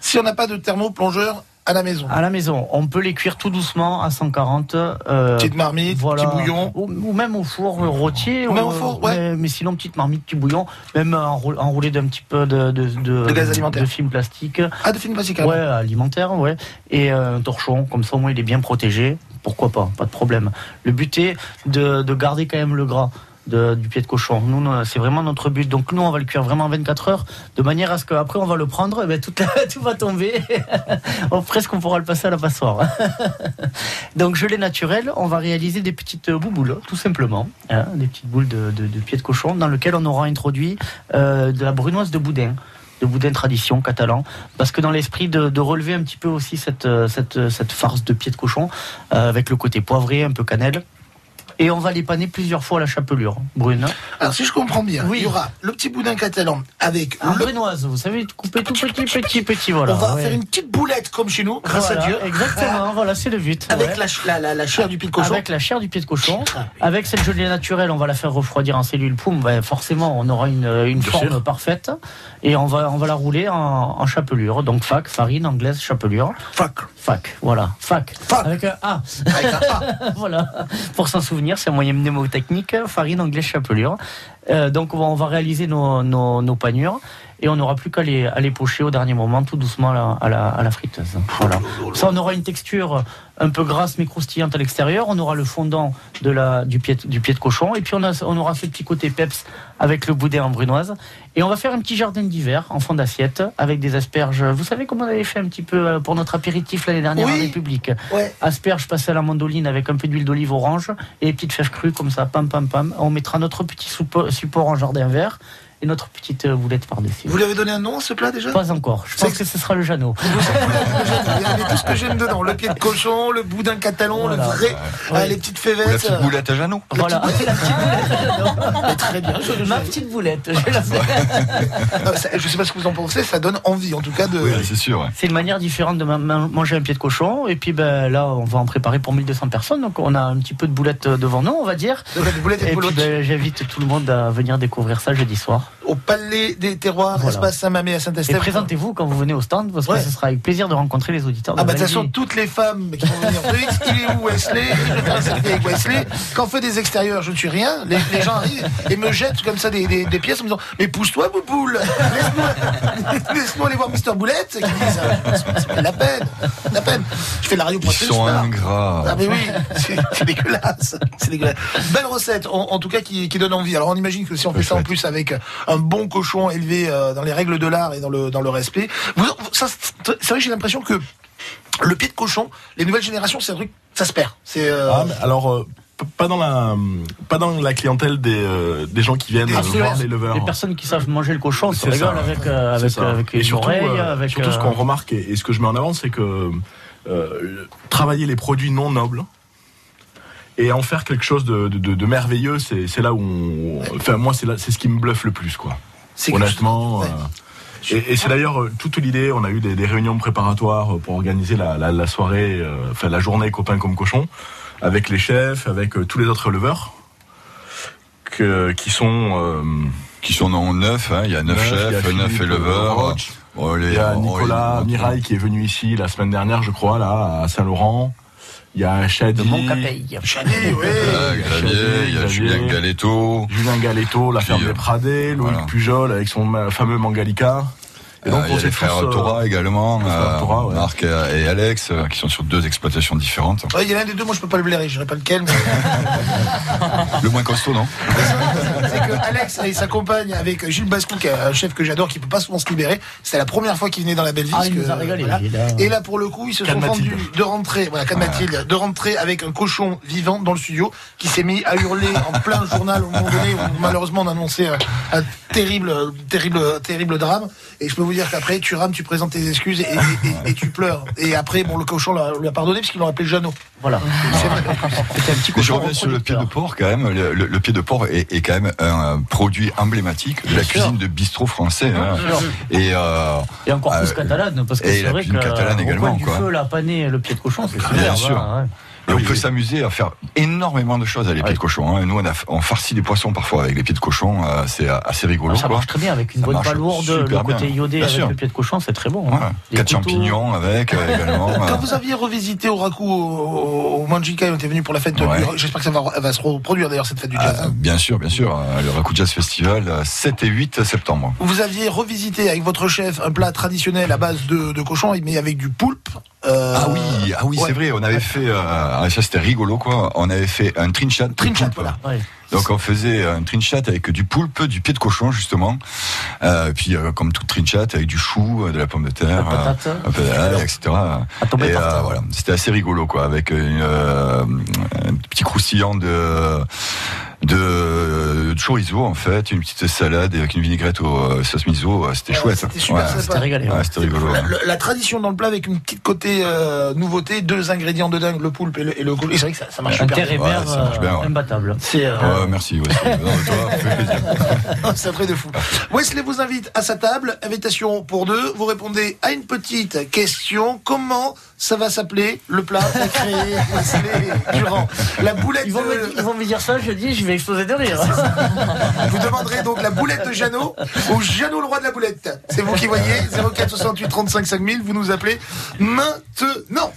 Si on n'a pas de thermoplongeur à la maison. À la maison, on peut les cuire tout doucement à 140. Euh, Petite marmite, voilà. petit bouillon. Ou, ou même au four euh, rôtier. Ou même au four, ouais. Mais, mais sinon, petite marmite, petit bouillon, même enrou- enroulé d'un petit peu de, de, De gaz alimentaire. de film plastique. Ah, de film plastique. ah Ouais, alimentaire, ouais. Et euh, un torchon, comme ça au moins il est bien protégé. Pourquoi pas, pas de problème. Le but est de, de garder quand même le gras. Du pied de cochon. Nous, c'est vraiment notre but. Donc nous, on va le cuire vraiment 24 heures, de manière à ce qu'après on va le prendre, et ben, toute la- [laughs] tout va tomber. [laughs] presque on pourra le passer à la passoire. [laughs] Donc gelée naturelle, on va réaliser des petites bouboules, tout simplement, hein, des petites boules de, pied de cochon, dans lequel on aura introduit euh, de la brunoise de boudin de boudin tradition catalan, parce que dans l'esprit de, relever un petit peu aussi cette farce de pied de cochon, euh, avec le côté poivré, un peu cannelle. Et on va les paner plusieurs fois à la chapelure brune. Alors si je comprends bien, Oui. il y aura le petit boudin catalan avec En le... brunoise, vous savez, coupé tout petit, petit, petit, voilà. on va ouais. faire une petite boulette comme chez nous, grâce Voilà, à Dieu. Exactement, voilà, c'est le but. Avec ouais. la, ch- la, la, la chair du pied de cochon. Avec la chair du pied de cochon, avec cette gelée naturelle, on va la faire refroidir en cellule poum. Ben, forcément, on aura une, une forme sûr. parfaite et on va, on va la rouler en, en chapelure. Donc fac, farine anglaise, chapelure. Fac. Fac, voilà, fac. Fac. Avec un A. Avec un A. [laughs] voilà. Pour s'en souvenir, c'est un moyen mnémotechnique, farine anglaise, chapelure. Euh, donc on va, on va réaliser nos, nos, nos panures et on n'aura plus qu'à les, à les pocher au dernier moment, tout doucement à la, à la, à la friteuse. Voilà. Ça, on aura une texture un peu grasse mais croustillante à l'extérieur. On aura le fondant de la, du, pied, du pied de cochon et puis on, a, on aura ce petit côté peps avec le boudin en brunoise. Et on va faire un petit jardin d'hiver en fond d'assiette avec des asperges. Vous savez comment on avait fait un petit peu euh, pour notre apéritif l'année dernière Oui. en République? Ouais. Asperges passées à la mandoline avec un peu d'huile d'olive orange et petites fèves crues comme ça, pam pam pam. On mettra notre petit support en jardin vert et notre petite euh, boulette par-dessus. Vous lui avez donné un nom à ce plat déjà? Pas encore. Je pense que ce sera le Jeannot. [laughs] Il y avait tout ce que j'aime dedans. Le pied de cochon, le boudin catalan, Voilà. le vrai, Ouais. euh, les petites Ou la févettes. petite boulette à Jeannot. Voilà. [laughs] Mais très bien. Je, je- Ma petite boulette. je la fais. [laughs] Je sais pas ce que vous en pensez, ça donne envie en tout cas de. Oui, c'est sûr. ouais. C'est une manière différente de ma- ma- manger un pied de cochon. Et puis ben, là, on va en préparer pour 1200 personnes. Donc on a un petit peu de boulettes euh, devant nous, on va dire. Boulettes et Et de puis boulettes. ben, j'invite tout le monde à venir découvrir ça jeudi soir. Au Palais des Terroirs, Voilà. espace Saint-Mamé à Et Saint-Estève. présentez-vous quand vous venez au stand, parce Ouais. que ce sera avec plaisir de rencontrer les auditeurs. Ah bah de de toute façon, toutes les femmes qui vont venir il est où Wesley Je vais faire un selfie avec Wesley. Quand on fait des extérieurs, je ne suis rien. Les, les gens arrivent et me jettent comme ça des, des- des pièces en me disant Mais pousse-toi, Bouboule Laisse-nous laisse-nous aller voir Mister Boulette. C'est pas la peine. La peine. Je fais la radio pour Ils sont ingrats. Ah mais oui, c'est dégueulasse. C'est dégueulasse. Belle recette, en, en tout cas qui, qui donne envie. Alors on imagine que si on fait ça en plus avec un bon cochon élevé euh, dans les règles de l'art et dans le dans le respect, vous, ça, c'est c'est vrai que j'ai l'impression que le pied de cochon, les nouvelles générations, c'est un truc, ça se perd. C'est euh, Ah, alors, euh, pas dans la, pas dans la clientèle des, euh, des gens qui viennent voir les leveurs. Les personnes qui savent manger le cochon se C'est ça. avec, euh, C'est avec, ça. euh, avec Et les surtout, oreilles. euh, avec, surtout ce qu'on remarque et, et ce que je mets en avant, c'est que euh, travailler les produits non nobles et en faire quelque chose de, de- de- de merveilleux, c'est là où, on, enfin moi c'est ce qui me bluffe le plus quoi. Honnêtement. ouais. euh, et, et c'est d'ailleurs euh, toute l'idée. On a eu des, des réunions préparatoires pour organiser la, la- la soirée, euh, enfin la journée copain comme cochon, avec les chefs, avec euh, tous les autres éleveurs, que, qui sont euh, Qui sont non neuf, hein. il y a neuf Neuf, il y a chefs, neuf éleveurs. Oh, Il y a oh, Nicolas les- Mirail qui est venu ici la semaine dernière, je crois, là, à Saint-Laurent. Il y a Chadi. De Montcapeille. Chadi, oui. Xavier, il y a. Julien Galetto. Julien Galetto, la ferme euh, des Pradets, Loïc voilà. Pujol avec son fameux Mangalica. Et Euh, y a s'est les frères tous, euh, Torah également, euh, Torah, ouais. Marc et, et Alex, euh, qui sont sur deux exploitations différentes. Ouais, il y en a un des deux, moi je peux pas le blairer, je dirais pas lequel. Mais... [laughs] Le moins costaud, non? [laughs] c'est que Alex et sa compagne avec Gilles Bascou, qui est un chef que j'adore, qui peut pas souvent se libérer. C'était la première fois qu'il venait dans la belle ville. Ah, parce il que, nous a régalé, voilà. Gilles, hein. Et là, pour le coup, ils se sont Mathilde. rendus de rentrer, voilà, Canne Mathilde, de rentrer avec un cochon vivant dans le studio, qui s'est mis à hurler en plein [laughs] journal au moment donné où malheureusement on annonçait un, un terrible, terrible, terrible drame. Et je peux vous dire qu'après, tu rames, tu présentes tes excuses et, et- et- et tu pleures. Et après, bon, le cochon l'a- lui a pardonné parce qu'il l'a appelé Jeannot. Voilà. Un petit je reviens sur le pied de porc quand même. Le, le- le pied de porc est, est quand même un, produit emblématique de la sûr. cuisine de bistrot français. hein. Et euh, Et encore plus euh, catalane, parce que c'est vrai que cuisine catalane au également, coin du quoi. feu, la panée, le pied de cochon, c'est Bien super. sûr. hein, ouais. Et on peut s'amuser à faire énormément de choses avec les pieds de cochon. hein. Nous, on, a, on farcit des poissons parfois avec les pieds de cochon. euh, c'est assez rigolo. ça quoi. marche très bien avec une Ça bonne palourde, le côté bien. iodé Bien avec sûr. le pied de cochon, c'est très bon. hein. Quatre couteaux. champignons avec euh, également. [laughs] Quand euh, vous aviez revisité au Raku, au, au Manjika, on était venu pour la fête Ouais. J'espère que ça va, va se reproduire d'ailleurs cette fête du jazz. euh, hein. bien sûr, bien sûr. euh, Le Raku Jazz Festival, euh, 7 et 8 septembre. Vous aviez revisité avec votre chef un plat traditionnel à base de, de cochon, mais avec du poulpe. Euh, Ah oui, ah oui, ouais. c'est vrai. On avait fait, euh, ah, ça c'était rigolo quoi. On avait fait un Trinchat, poulpe. voilà. Ouais. Donc on faisait un trinchat avec du poulpe, du pied de cochon justement, euh, puis euh, comme tout trinchat avec du chou, euh, de la pomme de terre, La patate. euh, un peu d'ail, etc. À tomber Et par euh, terre. voilà, c'était assez rigolo quoi, avec une, euh, un petit croustillant de de, chorizo en fait, une petite salade avec une vinaigrette au sauce miso, c'était Ouais, chouette. c'était super sympa. C'était régalé. Ouais, c'était rigolo. La, ouais. le- la tradition dans le plat avec une petite côté euh, nouveauté, deux ingrédients de dingue, le poulpe et le, et le cochon. Et c'est vrai que ça, ça marche super. terre et mer ça marche bien, ouais. imbattable. C'est euh, Ouais, merci. Non, toi, fait plaisir. [laughs] c'est un truc de fou. Wesley vous invite à sa table, invitation pour deux. Vous répondez à une petite question. Comment ça va s'appeler le plat qu'a créé [laughs] Wesley Durand La boulette Ils vont, de- me, ils vont me dire ça, je dis, je vais exploser de rire. Vous demanderez donc la boulette de Jeannot ou Jeannot le roi de la boulette. C'est vous qui voyez. 04 68 35 5000. Vous nous appelez maintenant.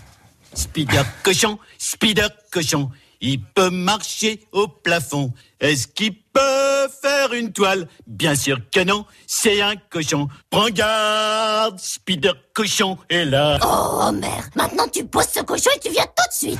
Spider cochon, Spider cochon, il peut marcher au plafond. Est-ce qu'il peut faire une toile? Bien sûr que non, c'est un cochon. Prends garde, Spider cochon est là. Oh merde, maintenant tu poses ce cochon et tu viens tout de suite.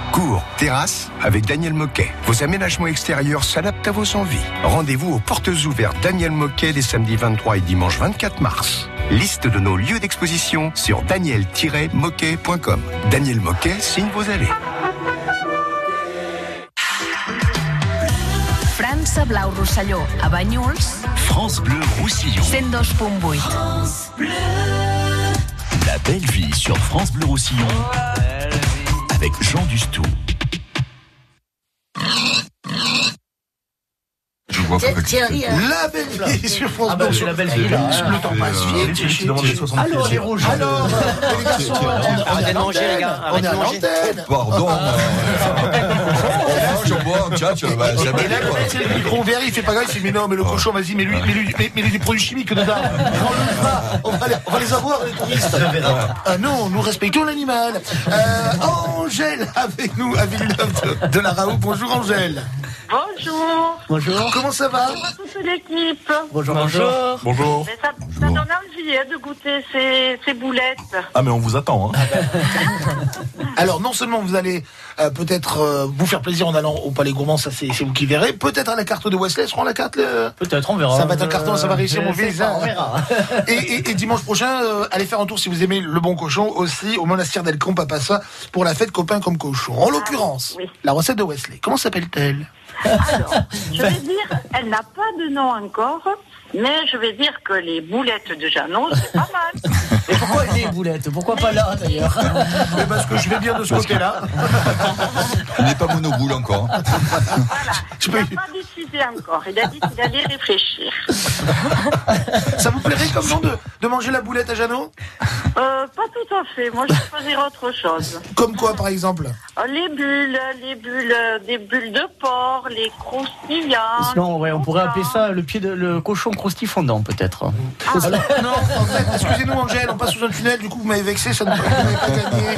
cours, terrasse avec Daniel Moquet. Vos aménagements extérieurs s'adaptent à vos envies. Rendez-vous aux portes ouvertes Daniel Moquet les samedis 23 et dimanche 24 mars. Liste de nos lieux d'exposition sur daniel-moquet.com. Daniel Moquet signe vos allées. França Blau Rosselló, a Banyuls, France Bleu Roussillon. 102.8. La belle vie sur France Bleu Roussillon. Avec Jean Dustou. Je vois euh, La belle vie sur France Ah bah, Bleu. c'est la belle vie, là. Le temps passe 60 Alors, les rouges. Alors, les on manger, gars. On est à l'antenne. Pardon. Bah, c'est Et là, le mec, c'est le micro ouvert, il fait pas grave, il fait mais non, mais le cochon, vas-y, mets-lui mets -lui, mets, mets -lui des produits chimiques dedans. On va, les, on va les avoir, les touristes. Ah non, nous respectons l'animal. Euh, Angèle avec nous à Villeneuve de, de la Raoult. Bonjour Angèle. Bonjour. Bonjour. Comment ça va? Bonjour à toute l'équipe. Bonjour, bonjour. Bonjour. Mais ça, ça donne envie hein, de goûter ces, ces boulettes. Ah, mais on vous attend. Hein. [laughs] Alors non seulement vous allez euh, peut-être euh, vous faire plaisir en allant au Palais Gourmand, ça c'est c'est vous qui verrez. Peut-être à la carte de Wesley, seront la carte. le- Peut-être, on verra. Ça va être un carton, ça va réussir Euh, mon fils. pas, On verra. [laughs] Et, et- et dimanche prochain, euh, allez faire un tour si vous aimez le bon cochon aussi au monastère d'El Camp à Passa pour la fête copain comme cochon. En l'occurrence, la recette de Wesley. Comment s'appelle-t-elle? Alors, je vais dire, elle n'a pas de nom encore, mais je vais dire que les boulettes de Jeannot, c'est pas mal. Et pourquoi les boulettes? Pourquoi pas là, d'ailleurs? Mais parce que je vais bien de ce côté-là. Il n'est pas monoboule encore. Il n'a pas décidé encore. Il a dit qu'il allait réfléchir. Ça vous plairait comme nom de, de manger la boulette à Jeannot? Euh, pas tout à fait. Moi, je vais choisir autre chose. Comme quoi, par exemple? Euh, Les bulles, les bulles, euh, des bulles de porc, les croustillants. Sinon, ouais, on pourrait appeler ça le pied de le cochon croustillant fondant, peut-être. Alors, non, en fait, excusez-nous Angèle, on passe sous un tunnel, du coup vous m'avez vexé, ça ne m'avez pas gagné.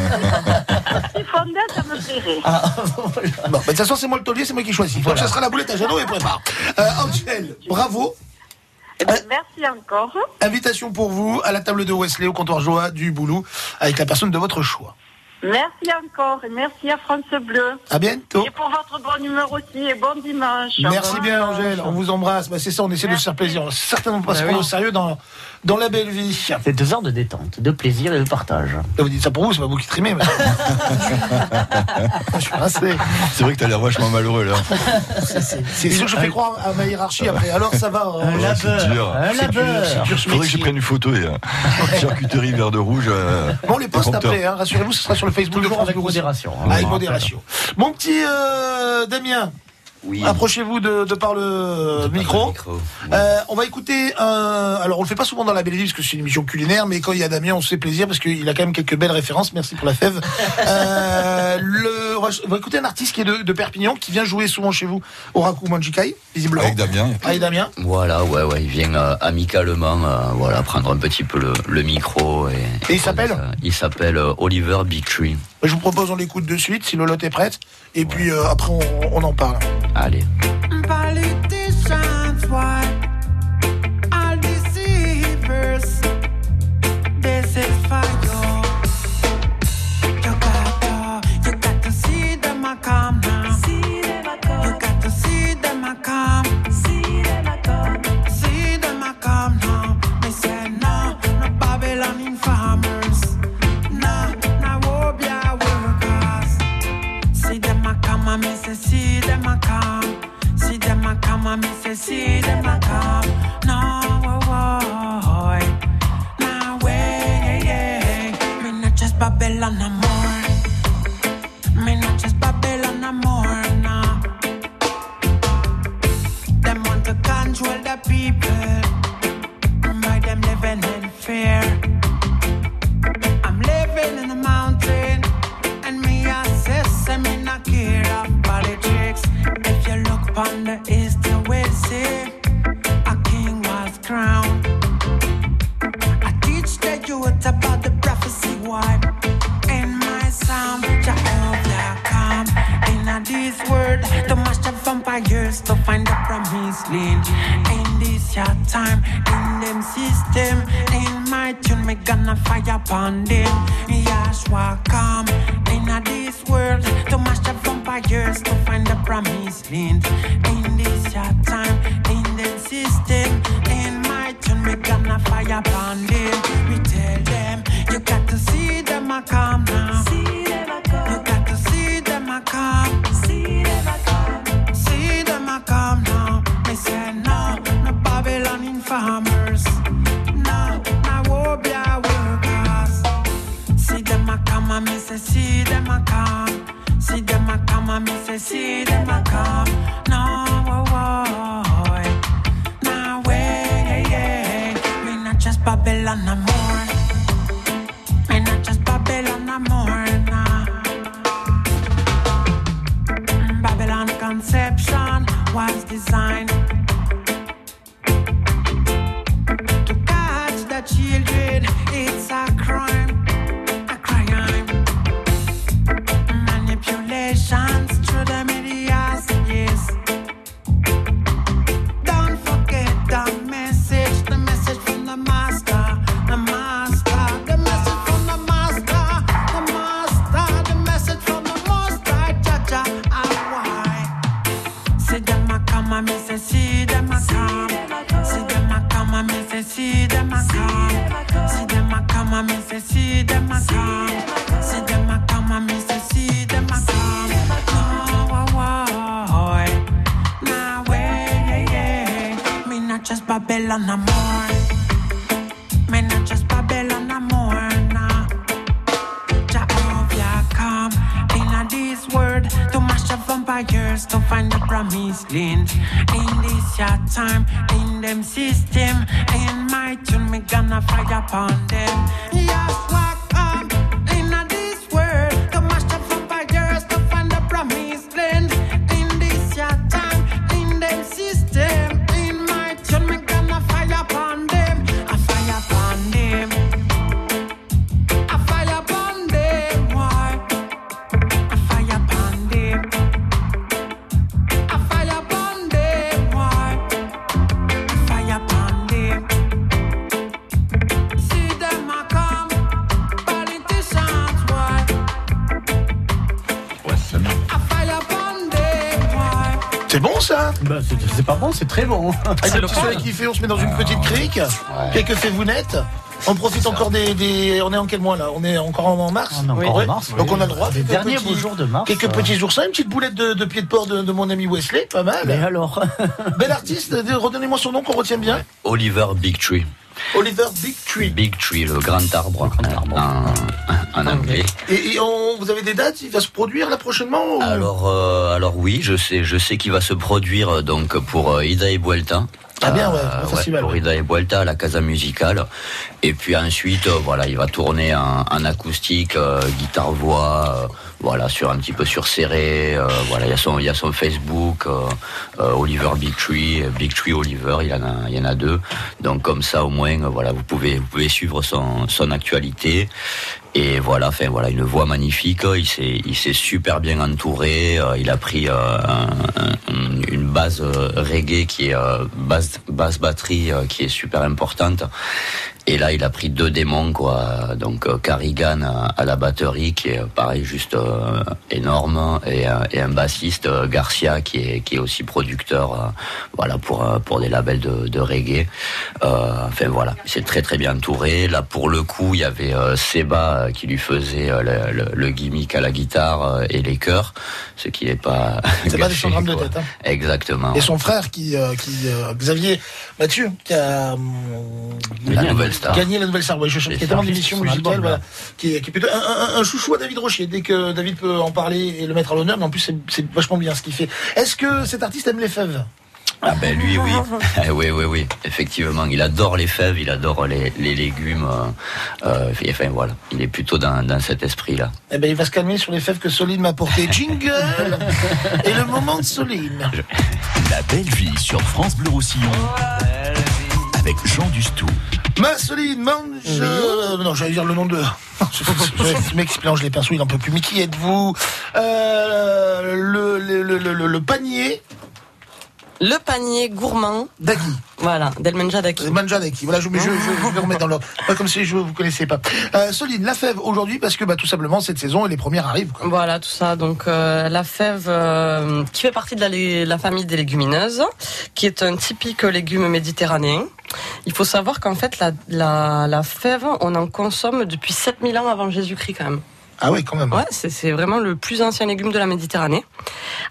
Fondant, ça me plairait. [laughs] Bon, bah, de toute façon, c'est moi le taulier, c'est moi qui choisis. Donc, ça sera la boulette à Jeannot et prépare. Euh, Angèle, bravo. Eh ben, merci encore. Invitation pour vous à la table de Wesley au comptoir Joa du Boulou avec la personne de votre choix. Merci encore et merci à France Bleu. À bientôt. Et pour votre bonne humeur aussi et bon dimanche. Merci bien. Angèle, on vous embrasse. Bah, c'est ça, on essaie de se faire plaisir. On va certainement pas se Bah prendre au sérieux dans, dans la belle vie. C'est deux heures de détente, de plaisir et de partage. Vous dites ça pour vous, c'est pas vous qui trimez. mais- [laughs] je suis rincé. C'est vrai que t'as l'air vachement malheureux là. C'est sûr que je fais croire à ma hiérarchie après. Alors ça va. euh, Un labeur. dur. Un labeur. ce Faudrait que je prenne une photo et euh, [laughs] charcuterie vert de rouge. euh, Bon, on les prompteur. après, hein, rassurez-vous, ce sera sur le Facebook de France avec modération. hein, Avec on modération. Mon petit euh, Damien, Oui. approchez-vous de, de par le micro. Euh, on va écouter un. Alors, on le fait pas souvent dans la belle vie parce que c'est une émission culinaire, mais quand il y a Damien, on se fait plaisir parce qu'il a quand même quelques belles références. Merci pour la fève. [laughs] Euh, le, on, va, on va écouter un artiste qui est de, de Perpignan, qui vient jouer souvent chez vous au Raku Manjikai, visiblement. Avec Damien. Avec Damien. Voilà, ouais, ouais, il vient euh, amicalement, euh, voilà, prendre un petit peu le, le micro et. Et il s'appelle Il s'appelle euh, Oliver Bigtree. Je vous propose, on l'écoute de suite si Lolotte est prête. Et puis euh, après, on, on en parle. Allez. C'est très bon. Avec le soleil qui fait, on se met dans une petite crique, quelques févounettes. On profite encore des, des- On est en quel mois là? On est encore en mars? On est encore en mars, Donc oui. on a le droit. Les quelques derniers petits- beaux jours de mars, Quelques euh. petits oursins, une petite boulette de, de pied de porc de, de mon ami Wesley, pas mal. Mais alors? Bel artiste, redonnez-moi son nom qu'on retienne bien. Oliver Big Tree. Oliver Big Tree. Big Tree, le grand arbre, en, en anglais. Et, et on- vous avez des dates? Il va se produire là prochainement ou- Alors, euh, alors oui, je sais, je sais qu'il va se produire euh, donc pour euh, Ida et Vuelta. Ah bien, ouais, Euh, pour. Ida et Vuelta à la Casa Musicale. Et puis ensuite, euh, voilà, il va tourner en, en acoustique, euh, guitare-voix, euh, voilà, sur un petit peu sur serré. euh, voilà, il y a son, il y a son Facebook, euh, euh, Oliver Big Tree, Big Tree Oliver, il y en a, il y en a deux. Donc comme ça, au moins, euh, voilà, vous pouvez, vous pouvez suivre son, son actualité. Et voilà, enfin voilà, une voix magnifique. Il s'est, il s'est super bien entouré. euh, il a pris euh, un- un- une base euh, reggae qui est basse, batterie qui est super importante. Et là, il a pris deux démons, quoi. Donc, Carrigan à, la batterie, qui est pareil, juste énorme, et, un- bassiste, Garcia, qui est, qui est aussi producteur, voilà, pour, pour des labels de, de reggae. Euh, enfin, voilà, c'est très très bien entouré. Là, pour le coup, il y avait Seba euh, qui lui faisait euh, le, le- le gimmick à la guitare euh, et les chœurs, ce qui n'est pas. [laughs] C'est pas des grammes de tête. Hein. Exactement. Et son frère qui, qui Xavier Mathieu, qui a La nouvelle star. gagné la nouvelle star. Ouais, je Les qui est album, voilà, là. qui est, qui est plutôt un, un- un chouchou à David Rochier. Dès que David peut en parler et le mettre à l'honneur, mais en plus c'est vachement bien ce qu'il fait. Est-ce que cet artiste aime les fèves? Ah ben lui oui, [laughs] Eh oui oui oui, effectivement, il adore les fèves, il adore les, les légumes, euh, euh, et enfin voilà, il est plutôt dans, dans cet esprit-là. Eh ben, il va se calmer sur les fèves que Soline m'a apportées. [laughs] Jingle Et le moment de Soline. La belle vie sur France Bleu Roussillon. avec Jean Dustou. Masseline mange. euh, non, j'allais dire le nom de. Ce mec qui se mélange les pinceaux, il en peut plus. Mais qui êtes-vous? Euh, le, le, le, le, le panier. Le panier gourmand. Daki. Voilà, del Menja Daki. Manja Daki. Voilà, je, je, je, je vais remettre dans l'ordre. [laughs] Pas comme si je vous connaissez pas. Euh, Soline, la fève aujourd'hui, parce que bah, tout simplement, cette saison les premières arrivent. quoi. Voilà, tout ça. Donc euh, la fève euh, qui fait partie de la, famille des légumineuses, qui est un typique légume méditerranéen. Il faut savoir qu'en fait, la, la, la fève, on en consomme depuis 7000 ans avant Jésus-Christ quand même. Ah oui, quand même. Ouais, c'est c'est vraiment le plus ancien légume de la Méditerranée.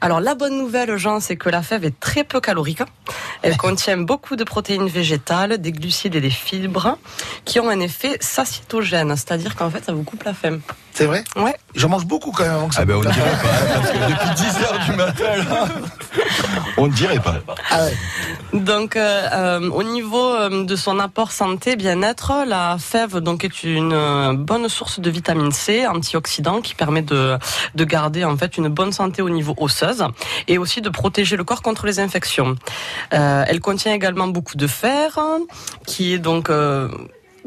Alors la bonne nouvelle, Jean, c'est que la fève est très peu calorique. Elle contient beaucoup de protéines végétales, des glucides et des fibres qui ont un effet satiétogène, c'est-à-dire qu'en fait, ça vous coupe la faim. C'est vrai? Ouais. J'en mange beaucoup quand même avant que ça Ah ben on dirait pas, parce que depuis 10 heures du matin, là, [laughs] on ne dirait pas. Ah. Donc, euh, euh, au niveau euh, de son apport santé, bien-être, la fève donc est une euh, bonne source de vitamine C, antioxydant, qui permet de, de garder en fait une bonne santé au niveau osseuse et aussi de protéger le corps contre les infections. Euh, elle contient également beaucoup de fer, qui est donc euh,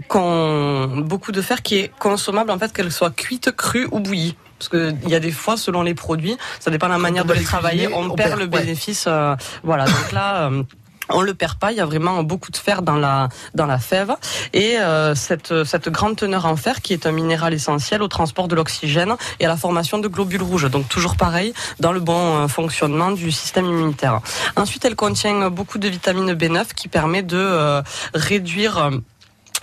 beaucoup de fer qui est consommable en fait qu'elle soit cuite, crue ou bouillie. Parce qu'il y a des fois, selon les produits, ça dépend de la manière de les travailler, on, on perd, perd, le bénéfice. euh, voilà, donc là. euh, on le perd pas, il y a vraiment beaucoup de fer dans la dans la fève et euh, cette cette grande teneur en fer qui est un minéral essentiel au transport de l'oxygène et à la formation de globules rouges. Donc toujours pareil dans le bon euh, fonctionnement du système immunitaire. Ensuite, elle contient beaucoup de vitamine B9 qui permet de euh, réduire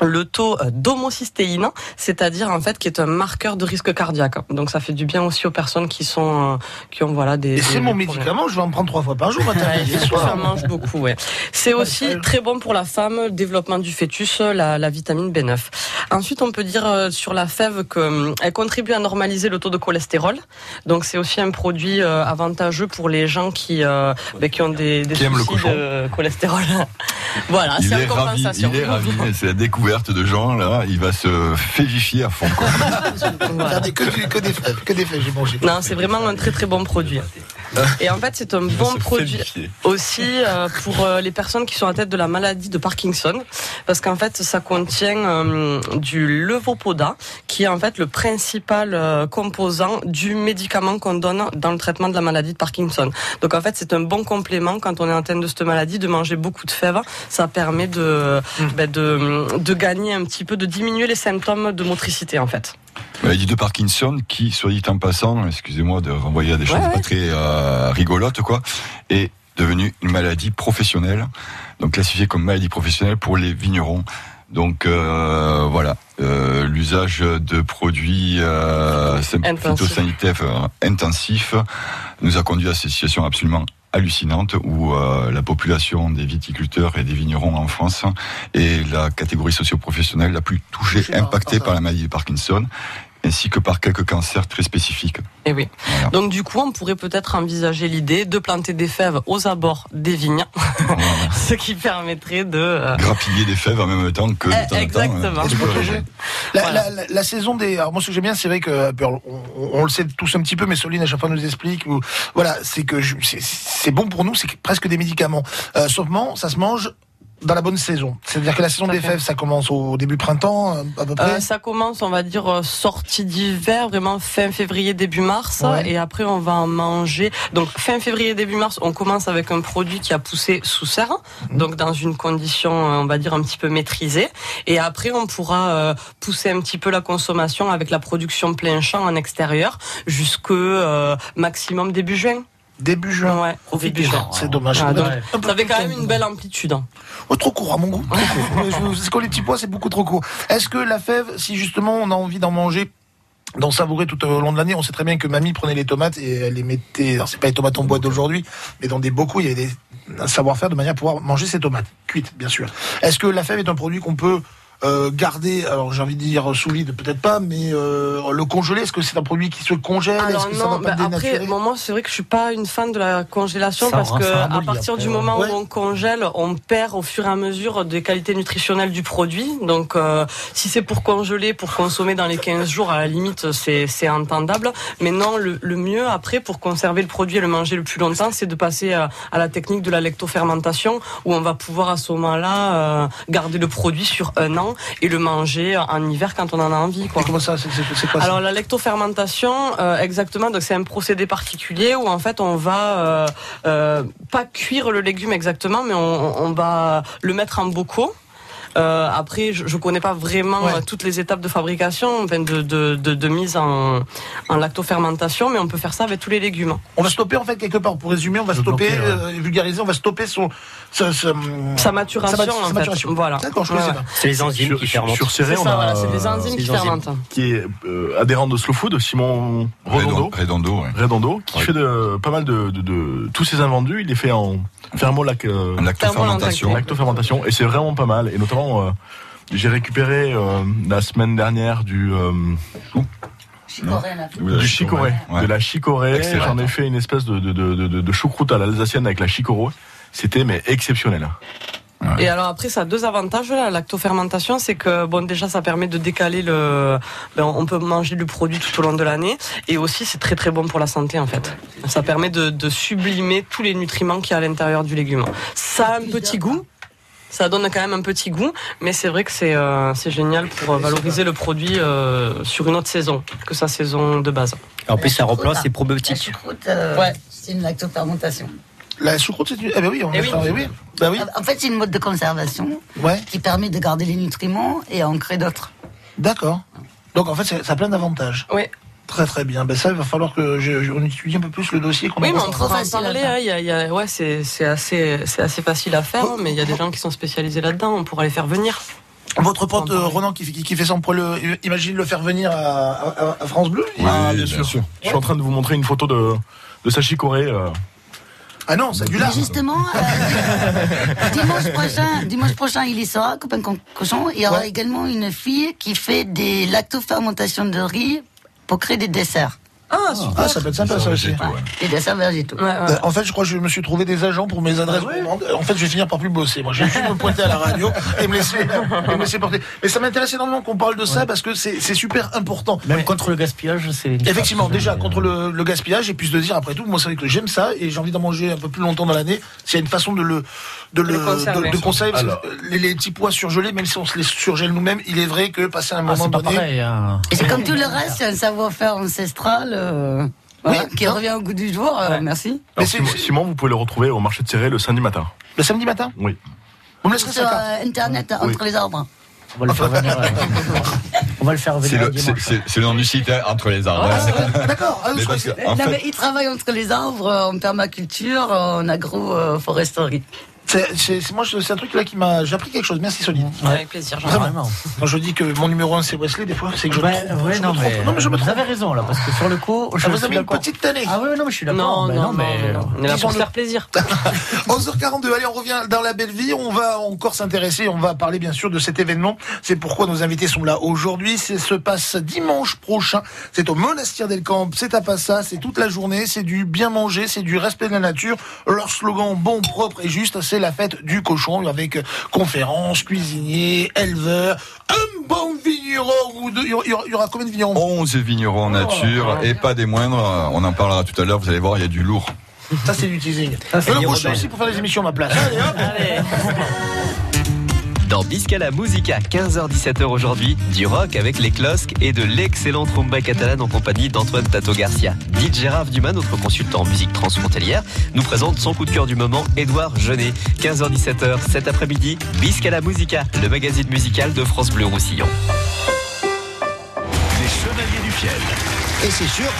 le taux euh, d'homocystéine, c'est-à-dire en fait qui est un marqueur de risque cardiaque. Donc ça fait du bien aussi aux personnes qui sont euh, qui ont voilà des. C'est mon problèmes. médicament, je vais en prendre trois fois par jour, ça mange beaucoup, ouais. C'est aussi très bon pour la femme, le développement du fœtus, la, la vitamine B9. Ensuite, on peut dire euh, sur la fève qu'elle contribue à normaliser le taux de cholestérol. Donc, c'est aussi un produit euh, avantageux pour les gens qui, euh, ben, qui ont des, des Qui le de cholestérol. [laughs] voilà, il c'est ravi, compensation. il est ravi. C'est la [laughs] découverte de Jean, là. Il va se févifier à fond. quoi. [laughs] Des- que, du- que des fèves, que des fèves, j'ai mangé. Non, c'est vraiment un très très bon produit. Et en fait, c'est un bon produit félifier. aussi euh, pour euh, les personnes qui sont à tête de la maladie de Parkinson, parce qu'en fait, ça contient euh, du levopoda, qui est en fait le principal euh, composant du médicament qu'on donne dans le traitement de la maladie de Parkinson. Donc en fait, c'est un bon complément quand on est atteint de cette maladie de manger beaucoup de fèves. Ça permet de, ben, de de gagner un petit peu, de diminuer les symptômes de motricité en fait. Maladie de Parkinson, qui, soit dit en passant, excusez-moi de renvoyer à des choses Ouais, pas très euh, rigolotes, quoi, est devenue une maladie professionnelle, donc classifiée comme maladie professionnelle pour les vignerons. Donc euh, voilà, euh, l'usage de produits euh, Intensif. phytosanitaires intensifs nous a conduit à ces situations absolument hallucinantes où euh, la population des viticulteurs et des vignerons en France est la catégorie socio-professionnelle la plus touchée, impactée par la maladie de Parkinson, ainsi que par quelques cancers très spécifiques. Et Eh oui. Voilà. Donc du coup, on pourrait peut-être envisager l'idée de planter des fèves aux abords des vignes, [laughs] ce qui permettrait de. euh, Grappiller des fèves en même temps que de Eh, temps en temps, exactement. euh. La, la- la- la saison des. Alors moi, ce que j'aime bien, c'est vrai que alors, on, on le sait tous un petit peu, mais Soline à chaque fois nous explique. Ou, voilà, c'est que je- c'est- bon pour nous, c'est que presque des médicaments. Euh, saufement, ça se mange dans la bonne saison. C'est-à-dire que la saison des fèves, ça commence au début printemps, euh, à peu près. euh, ça commence, on va dire, euh, sortie d'hiver, vraiment fin février, début mars. Ouais. Et après, on va en manger. Donc, fin février, début mars, on commence avec un produit qui a poussé sous serre. Mhm. Donc, dans une condition, on va dire, un petit peu maîtrisée. Et après, on pourra pousser un petit peu la consommation avec la production plein champ en extérieur jusque euh, maximum début juin. Début juin. Ouais, début juin. C'est dommage. Ah, donc, ça fait quand même une belle amplitude. Oh, trop court à mon goût. C'est comme les petits pois, c'est beaucoup trop court. Est-ce que la fève, si justement on a envie d'en manger, d'en savourer tout au long de l'année, on sait très bien que mamie prenait les tomates et elle les mettait, alors c'est pas les tomates en boîte d'aujourd'hui, mais dans des bocaux, il y avait des, un savoir-faire de manière à pouvoir manger ces tomates, cuites, bien sûr. Est-ce que la fève est un produit qu'on peut euh, garder, alors j'ai envie de dire sous vide, peut-être pas, mais euh, le congeler, est-ce que c'est un produit qui se congèle? Alors que ça non, va pas bah après, moi c'est vrai que je suis pas une fan de la congélation Ça parce que ça à partir après, du moment Ouais. où on congèle, on perd au fur et à mesure des qualités nutritionnelles du produit. Donc euh, si c'est pour congeler, pour consommer dans les 15 jours, à la limite c'est c'est entendable. Mais non, le, le mieux après pour conserver le produit et le manger le plus longtemps, c'est de passer à, à la technique de la lactofermentation où on va pouvoir à ce moment-là euh, garder le produit sur un an et le manger en hiver quand on en a envie. Quoi. comment ça C'est c'est- c'est quoi ça Alors la lactofermentation, euh, exactement, donc c'est un procédé particulier où en fait on va euh, euh, pas cuire le légume exactement, mais on, on va le mettre en bocaux. Euh, après, je, je connais pas vraiment euh, toutes les étapes de fabrication, enfin de, de, de, de mise en, en lactofermentation, mais on peut faire ça avec tous les légumes. On va stopper en fait quelque part. Pour résumer, on va stopper, bloquer, ouais. euh, vulgariser, on va stopper son sa, sa- Sa maturation, sa en fait. maturation. Voilà. D'accord, je Ouais. C'est les enzymes Sur- qui fermentent. Sur on a voilà, c'est des euh, enzymes qui fermentent. qui est euh, adhérent de Slow Food, Simon Redondo. Redondo, ouais. Redondo, qui fait de, pas mal de, de, de- tous ses invendus. Il les fait en thermolac, euh, lactofermentation. lactofermentation, et c'est vraiment pas mal. Et notamment, euh, j'ai récupéré euh, la semaine dernière du euh, Chicorée, du chicorée, ouais. de la chicorée. Excellent. J'en ai fait une espèce de, de, de, de, de choucroute à l'alsacienne avec la chicorée. C'était mais exceptionnel. Et alors après, ça a deux avantages, la lactofermentation, c'est que bon déjà ça permet de décaler le, ben, on peut manger le produit tout au long de l'année, et aussi c'est très très bon pour la santé en fait. Ça permet de, de sublimer tous les nutriments qu'il y a à l'intérieur du légume. Ça a un petit goût. Ça donne quand même un petit goût, mais c'est vrai que c'est euh, c'est génial pour euh, valoriser le produit euh, sur une autre saison que sa saison de base. En plus, ça remplace La les probiotiques. choucroute, euh, c'est une lactofermentation. La choucroute, c'est une. Eh ben oui, on Eh est oui. eh oui. Bah oui. En fait, c'est une mode de conservation Ouais. qui permet de garder les nutriments et en créer d'autres. D'accord. Donc en fait, c'est- ça a plein d'avantages. Oui. Très très bien. Ben ça, il va falloir que je, je- on étudie un peu plus le dossier. qu'on Oui, mais avance on pourra en parler. hein, il y a- y a- ouais, c'est c'est assez, c'est assez facile à faire, mais il y a des gens qui sont spécialisés là-dedans. On pourra les faire venir. Votre pote euh, Ronan qui, fait- qui, qui fait ça, on pourrait le, imagine le faire venir à, à- à France Bleu ah, bien, sûr. Je suis en train de vous montrer une photo de, de sa chicorée. euh. Ah non, c'est du Mais justement, euh, [laughs] dimanche prochain, dimanche prochain, il y sera, copain cochon. Il y aura également une fille qui fait des lactofermentations de riz pour créer des desserts. Ah, Ah, ça peut être sympa ça aussi. Des desserts végétaux. Euh, en fait, je crois que je me suis trouvé des agents pour mes adresses. En fait, je vais finir par plus bosser. Moi, je vais juste me pointer à la radio et me laisser, et me laisser porter. Mais ça m'intéresse énormément qu'on parle de ça parce que c'est super important. Même contre le gaspillage, c'est. Effectivement, déjà contre le, le gaspillage et puis de dire après tout, moi c'est vrai que j'aime ça et j'ai envie d'en manger un peu plus longtemps dans l'année. S'il y a une façon de le de le Le conserver. de, de conserver, Alors. les, les petits pois surgelés, même si on se les surgèle nous-mêmes, il est vrai que passer un Ah, moment c'est pas donné, pareil. hein. Et c'est comme tout le reste, c'est un savoir-faire ancestral euh, voilà, qui revient au goût du jour. euh, merci. Alors, Simon, Simon, vous pouvez le retrouver au marché de Serré le samedi matin. le samedi matin, Oui. vous me laisserez Sur euh, Internet, entre les arbres. On va le faire venir. on va le faire C'est venir le, c'est- le nom du site, hein, entre les arbres. [laughs] D'accord. Ah, fait, mais ils travaillent entre les arbres, en permaculture, en agroforesterie. C'est- moi c'est un truc là qui m'a j'ai appris quelque chose. Merci Soline. Avec plaisir. Jean. Vraiment. Quand je dis que mon numéro 1 c'est Wesley, des fois c'est que je me Ouais, trompe. ouais, je non, me trompe. mais, non mais je me vous avez raison là, parce que sur le coup, je Ah, vous avez une petite tannée. Ah ouais, non, mais je suis d'accord. Non, Ben non, mais non, non. On est là pour se faire plaisir. [laughs] [laughs] 11h42, allez, on revient dans la belle vie. On va encore s'intéresser, on va parler bien sûr de cet événement. C'est pourquoi nos invités sont là aujourd'hui. C'est se passe dimanche prochain. C'est au Monastir del Camp. C'est à Passa. C'est toute la journée. C'est du bien manger. C'est du respect de la nature. Leur slogan bon, propre et juste, c'est la fête du cochon avec euh, conférences, cuisiniers, éleveurs, un bon vigneron ou deux. Il y aura- combien de vignerons? 11 vignerons en nature et pas des moindres. On en parlera tout à l'heure. Vous allez voir, il y a du lourd. Ça, c'est du teasing. c'est Et le des cochon aussi pour faire les émissions à ma place. Allez, hop. Dans Biscala Musica, 15h-17h aujourd'hui, du rock avec les Closques et de l'excellente rumba catalane en compagnie d'Antoine Tato Garcia. DJ Raph Dumas, notre consultant en musique transfrontalière, nous présente son coup de cœur du moment, Édouard Jeunet. 15h-17h cet après-midi, Biscala Musica, le magazine musical de France Bleu Roussillon. Les Chevaliers du Fiel. Et c'est sûr.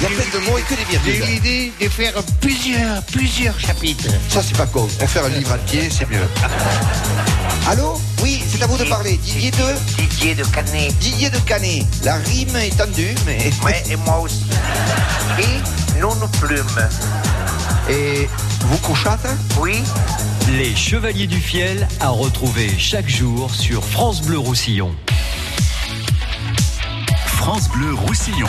Il y a plein de mots et que des J'ai eu virgules. l'idée de faire plusieurs, plusieurs chapitres. Ça, c'est pas con. On fait un livre entier, c'est mieux. [laughs] Allô? Oui, c'est à vous de parler. Didier de? Didier de Canet. Didier de Canet. La rime est tendue, mais. [laughs] Ouais, et moi aussi. Et non plume. Et Vous couchate Oui. Les Chevaliers du Fiel à retrouver chaque jour sur France Bleu Roussillon. France Bleu Roussillon.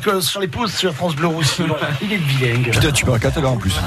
Flackers sur les pouces sur France Bleu Roussillon. [laughs] Il est bilingue. Putain, tu parles catalan en plus. [laughs]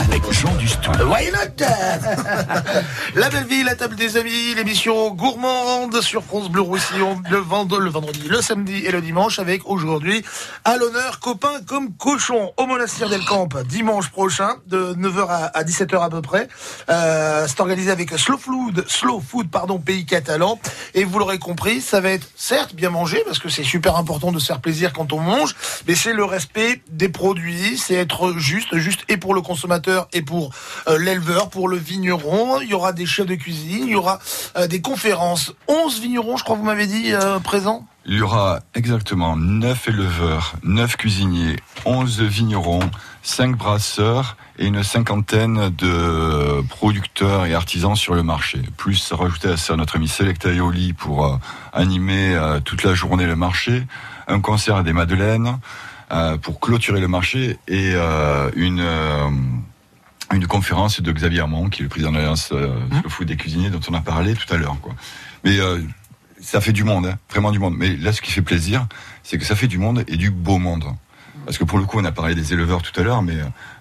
Avec Jean Dustou. Why not? [laughs] La belle vie, la table des amis, l'émission gourmande sur France Bleu Roussillon le, vend- le vendredi, le samedi et le dimanche avec aujourd'hui à l'honneur copain comme cochon au monastère d'El Camp dimanche prochain de 9h à, à 17h à peu près. Euh, c'est organisé avec Slow Food, Slow Food pardon, pays catalan et vous l'aurez compris, ça va être certes bien manger parce que c'est super important de se faire plaisir quand on mange, mais c'est le respect des produits, c'est être juste, juste et pour le consommateur et pour euh, l'éleveur, pour le vigneron. Il y aura des chefs de cuisine, il y aura euh, des conférences. 11 vignerons, je crois vous m'avez dit, euh, présents? Il y aura exactement 9 éleveurs, 9 cuisiniers, 11 vignerons, 5 brasseurs et une cinquantaine de producteurs et artisans sur le marché. Plus rajouter à ça notre ami Selecta Ioli pour euh, animer euh, toute la journée le marché, un concert des Madeleines euh, pour clôturer le marché et une une conférence de Xavier Armand, qui est le président de l'Alliance euh, Slow Food des cuisiniers dont on a parlé tout à l'heure. quoi. Mais euh, ça fait du monde, hein, vraiment du monde. Mais là, ce qui fait plaisir, c'est que ça fait du monde et du beau monde. Parce que pour le coup, on a parlé des éleveurs tout à l'heure, mais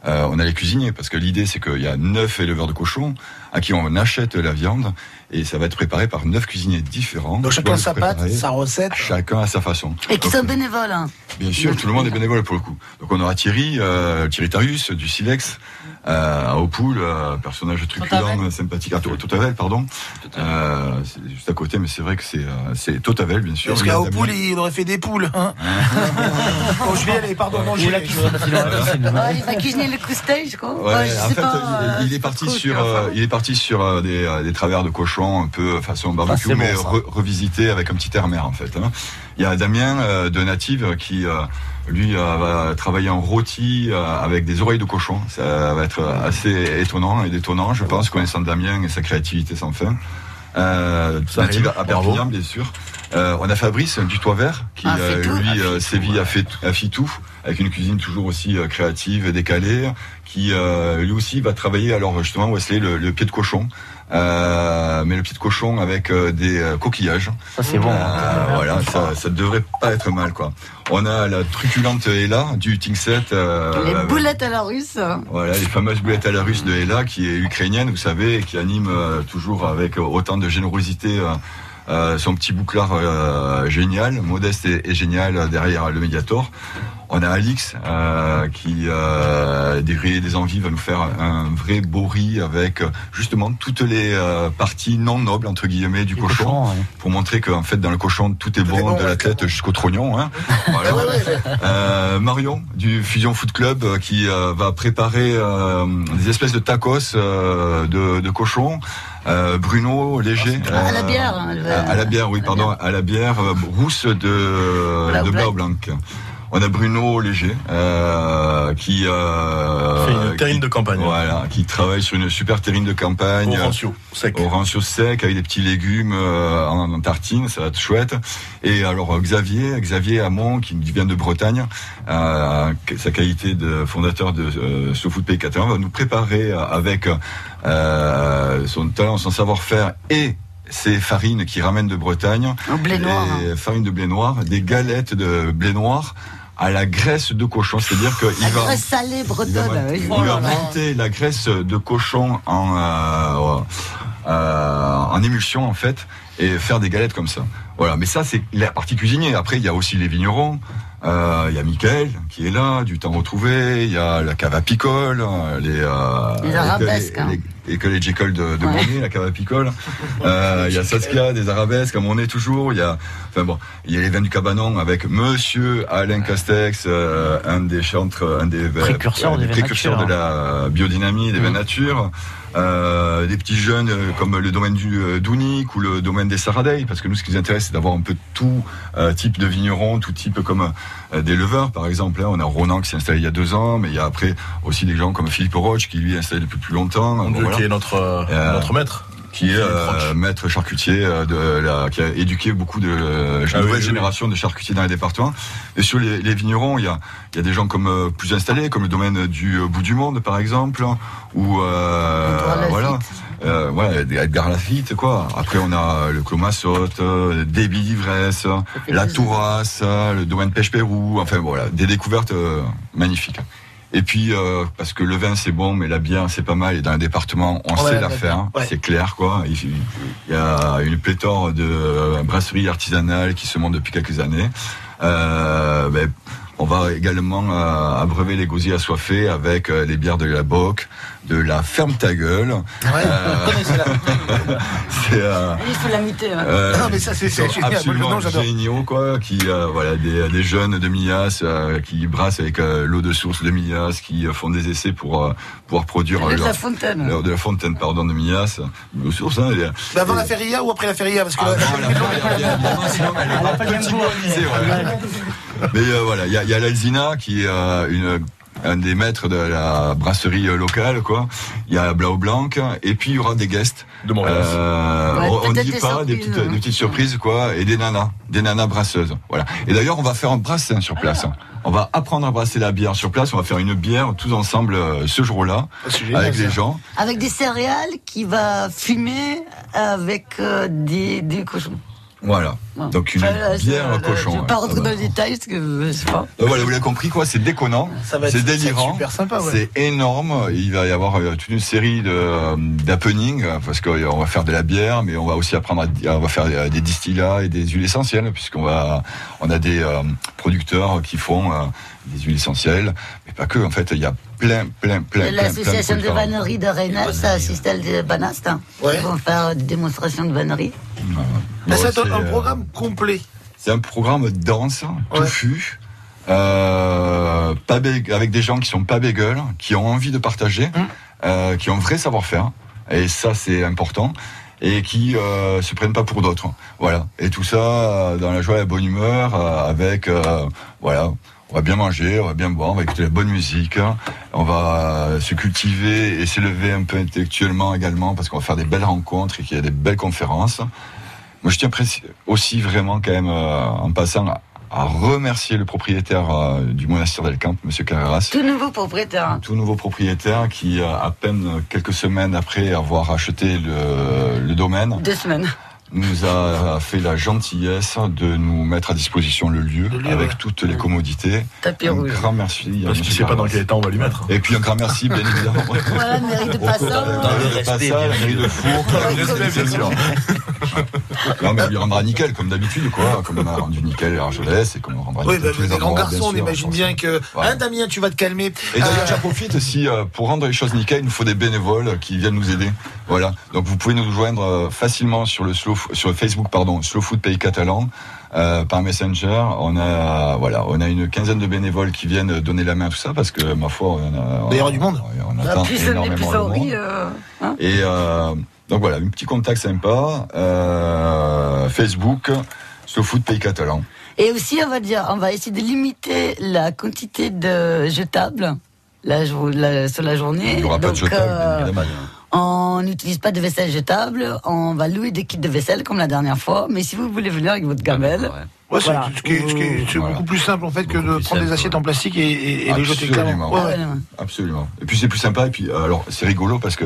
euh, on a les cuisiniers. Parce que l'idée, c'est qu'il y a neuf éleveurs de cochons à qui on achète la viande et ça va être préparé par neuf cuisiniers différents. Donc chacun sa pâte, sa recette. Chacun à sa façon. Et qui sont bénévoles. Hein. Bien sûr, tout le monde est bénévole pour le coup. Donc on aura Thierry, euh, Thierry Tarius du Silex, à Opoul, euh, personnage truculent, sympathique, à To- Totavel, pardon. Euh, c'est juste à côté, mais c'est vrai que c'est euh, c'est Totavel, bien sûr. Parce qu'à. Opoul, il aurait fait des poules. Hein. [laughs] bon, je vais aller, pardon, non, la vais. piscine. Ouais, il va cuisiner le coustage, je crois. Ouais, Ouais, je en sais fait, pas, il, euh, il est parti sur, euh, il est parti sur euh, des, euh, des travers de cochon un peu façon barbecue, mais revisité avec un petit air mer en fait. hein. Il y a Damien euh, de Native qui euh, lui euh, va travailler en rôti euh, avec des oreilles de cochon. Ça va être assez étonnant et détonnant, je pense, connaissant Damien et sa créativité sans fin. Euh, Ça Native arrive, à bravo. Perpignan, bien sûr. Euh, on a Fabrice du Toit Vert qui Ah, euh, lui euh, sévit à, Fait- à Fitou avec une cuisine toujours aussi euh, créative et décalée qui euh, lui aussi va travailler alors justement Wesley le, le pied de cochon mais le pied de cochon avec euh, des euh, coquillages Ça, c'est bon. Euh, voilà ça, ça devrait pas être mal quoi on a la truculente Ella du Tingset euh, Les boulettes à la russe. voilà, les fameuses boulettes à la russe de Ella, qui est ukrainienne, vous savez, et qui anime euh, toujours avec autant de générosité euh, euh, son petit bouclard euh, génial, modeste et, et génial euh, derrière le Mediator. On a Alix euh, qui, euh, des envies, va nous faire un vrai beau riz avec euh, justement toutes les euh, parties non nobles, entre guillemets, du cochon, cochon, ouais. pour montrer qu'en fait, dans le cochon, tout est bon, de la tête jusqu'au trognon. Hein. [laughs] Voilà. Euh, Marion du Fusion Food Club euh, qui euh, va préparer euh, des espèces de tacos euh, de, de cochon. Euh, Bruno Léger. À la bière, hein, le- à, à la bière, oui, pardon, à la bière euh, rousse de, Blau de Blanc. On a Bruno Léger euh, qui euh, Fait une terrine qui- de campagne. Voilà, qui travaille sur une super terrine de campagne. Orancio, sec. Orancio sec avec des petits légumes euh, en, en tartine, ça va être chouette. Et alors Xavier, Xavier Hamon qui vient de Bretagne, euh, sa qualité de fondateur de euh, So Food Pays Catalan va nous préparer avec euh, son talent, son savoir-faire et ses farines qui ramènent de Bretagne, Au blé noir. des farines de blé noir, des galettes de blé noir à la graisse de cochon, c'est-à-dire qu'il va graisse salée il va, bretonne. oui. il va monter la graisse de cochon en, euh, euh, en émulsion en fait et faire des galettes comme ça. Voilà, mais ça c'est la partie cuisinier. Après il y a aussi les vignerons. Euh, Il y a Mickaël qui est là, du temps retrouvé. Il y a la cave à picole, euh, les, euh, Les arabesques, hein. les, les écoles de, de Monet, la cave à picole. [laughs] Euh, Il y a Saskia, des arabesques, comme on est toujours. Il y a, enfin bon, il y a les vins du cabanon avec Monsieur Alain Castex, euh, un des chantres, un des Précurseurs euh, des précurseurs de la biodynamie, des vins nature. Euh, des petits jeunes euh, comme le domaine du euh, Dounic ou le domaine des Saradeilles, parce que nous, ce qui nous intéresse, c'est d'avoir un peu tout euh, type de vignerons, tout type comme des leveurs, par exemple. Là, on a Ronan qui s'est installé il y a deux ans, mais il y a après aussi des gens comme Philippe Roche qui lui est installé depuis plus longtemps. Voilà. qui est notre, notre maître. Qui est euh, maître charcutier euh, de la, qui a éduqué beaucoup de euh, Ah nouvelles oui, oui, générations de charcutiers dans les départements. Et sur les, les vignerons, il y a, il y a des gens comme euh, plus installés, comme le domaine du euh, bout du monde, par exemple, ou euh, voilà. Euh, ouais, Edgar Lafitte, quoi. Après, on a le Clos Massotte, euh, Débit d'Ivresse, la. Tourasse, le domaine Pêche-Pérou. Enfin, voilà, des découvertes euh, magnifiques. Et puis, euh, parce que le vin c'est bon, mais la bière c'est pas mal. Et dans le département, on Ouais, sait la faire. ouais. C'est clair, quoi. Il, il y a une pléthore de euh, brasseries artisanales qui se montent depuis quelques années. Euh, ben, on va également euh, abreuver les gosiers assoiffés avec euh, les bières de la Boc, de la Ferme ta gueule. Euh, [laughs] c'est euh, Il faut la muter. hein. euh, Non, mais ça, c'est- génial. Absolument non, géniaux, quoi. Qui, euh, voilà, des, des jeunes de Mias euh, qui brassent avec euh, l'eau de source de Mias, qui euh, font des essais pour euh, pouvoir produire Le de leur- la fontaine. leur- de la fontaine, pardon, de Mias. L'eau de source, hein, et- avant et- la feria ou après la feria Parce que ah, la- non, la feria, sinon, elle est pas ouais. Mais euh, voilà, il y a, l'Alzina qui est euh, une un des maîtres de la brasserie euh, locale, quoi. Il y a Blau Blanc, et puis il y aura des guests. De Montréal. Euh, Ouais, on- peut-être dit des pas des petites, hein. des petites surprises, quoi, et des nanas, des nanas brasseuses. Voilà. Et d'ailleurs, on va faire un brassin sur place. On va apprendre à brasser la bière sur place. On va faire une bière tous ensemble euh, ce jour-là génial, avec les gens. Avec des céréales qui va fumer avec euh, des, des cochons. Voilà. Donc une Enfin, là, bière au cochon. Je vais ouais. pas rentrer dans les détails parce que je sais pas. Donc voilà, vous l'avez compris quoi, c'est déconnant, Ça va être- c'est délirant, super sympa, ouais. c'est énorme. Il va y avoir euh, toute une série euh, d'happenings euh, parce qu'on va faire de la bière, mais on va aussi apprendre à on va faire euh, des distillats et des huiles essentielles puisqu'on va on a des euh, producteurs qui font euh, des huiles essentielles, mais pas que. En fait, il y a plein, plein, plein, L'association de producteurs. vannerie de Rennes, ça assiste à de Banast. hein. Ils vont faire des démonstrations de vannerie. Là, Bon, c'est un, c'est, un euh, programme complet. C'est un programme dense, touffu, euh, pas avec des gens qui sont pas bégueules, qui ont envie de partager, euh, qui ont un vrai savoir-faire, et ça c'est important, et qui euh, se prennent pas pour d'autres. Voilà. Et tout ça euh, dans la joie et la bonne humeur, euh, avec euh, voilà. On va bien manger, on va bien boire, on va écouter la bonne musique, on va euh, se cultiver et s'élever un peu intellectuellement également parce qu'on va faire des belles rencontres et qu'il y a des belles conférences. Moi, je tiens aussi vraiment quand même, euh, en passant, à, remercier le propriétaire euh, du monastère d'Elcamp, Monsieur Carreras, Tout nouveau propriétaire. hein. tout nouveau propriétaire qui, à peine quelques semaines après avoir acheté le, le domaine, Deux semaines. Nous a fait la gentillesse de nous mettre à disposition le lieu, avec toutes les commodités. Tapis un rouge. grand merci. Parce qu'il monsieur sait pas dans quel état on va lui mettre. Et puis un grand merci, bien évidemment. [laughs] Voilà, mairie de bien mairie de four. Dans le respect, bien sûr. [laughs] Non, mais on lui rendra nickel, comme d'habitude, quoi. Comme on a rendu nickel à Argelès et comme on rendra Oui, nickel bah, tous les grands garçons, on imagine bien que. Hein, Damien, tu vas te calmer. Et d'ailleurs, Euh, j'en profite si euh, pour rendre les choses nickel, il nous faut des bénévoles qui viennent nous aider. Voilà. Donc vous pouvez nous joindre euh, facilement sur le slow, sur Facebook, pardon, Slow Food Pays Catalan. euh, par Messenger, on a voilà, on a une quinzaine de bénévoles qui viennent donner la main à tout ça parce que ma foi, on a, Il y aura du monde. on La attend énormément le monde. plus euh, hein. Et euh, donc voilà, un petit contact sympa. Euh, Facebook, Slow Food Pays Catalan. Et aussi, on va dire, on va essayer de limiter la quantité de jetables la, jour- la- sur la journée. Il n'y aura pas de Donc, jetable, euh, évidemment. On n'utilise pas de vaisselle jetable. On va louer des kits de vaisselle comme la dernière fois. Mais si vous voulez venir avec votre gamelle, Ouais, c'est Voilà. ce qui est, ce qui est- c'est beaucoup plus simple en fait que de prendre des assiettes en plastique et, et- et les jeter Absolument. clairement. Ouais, ouais. Absolument. Et puis c'est plus sympa. Et puis euh, alors c'est rigolo parce que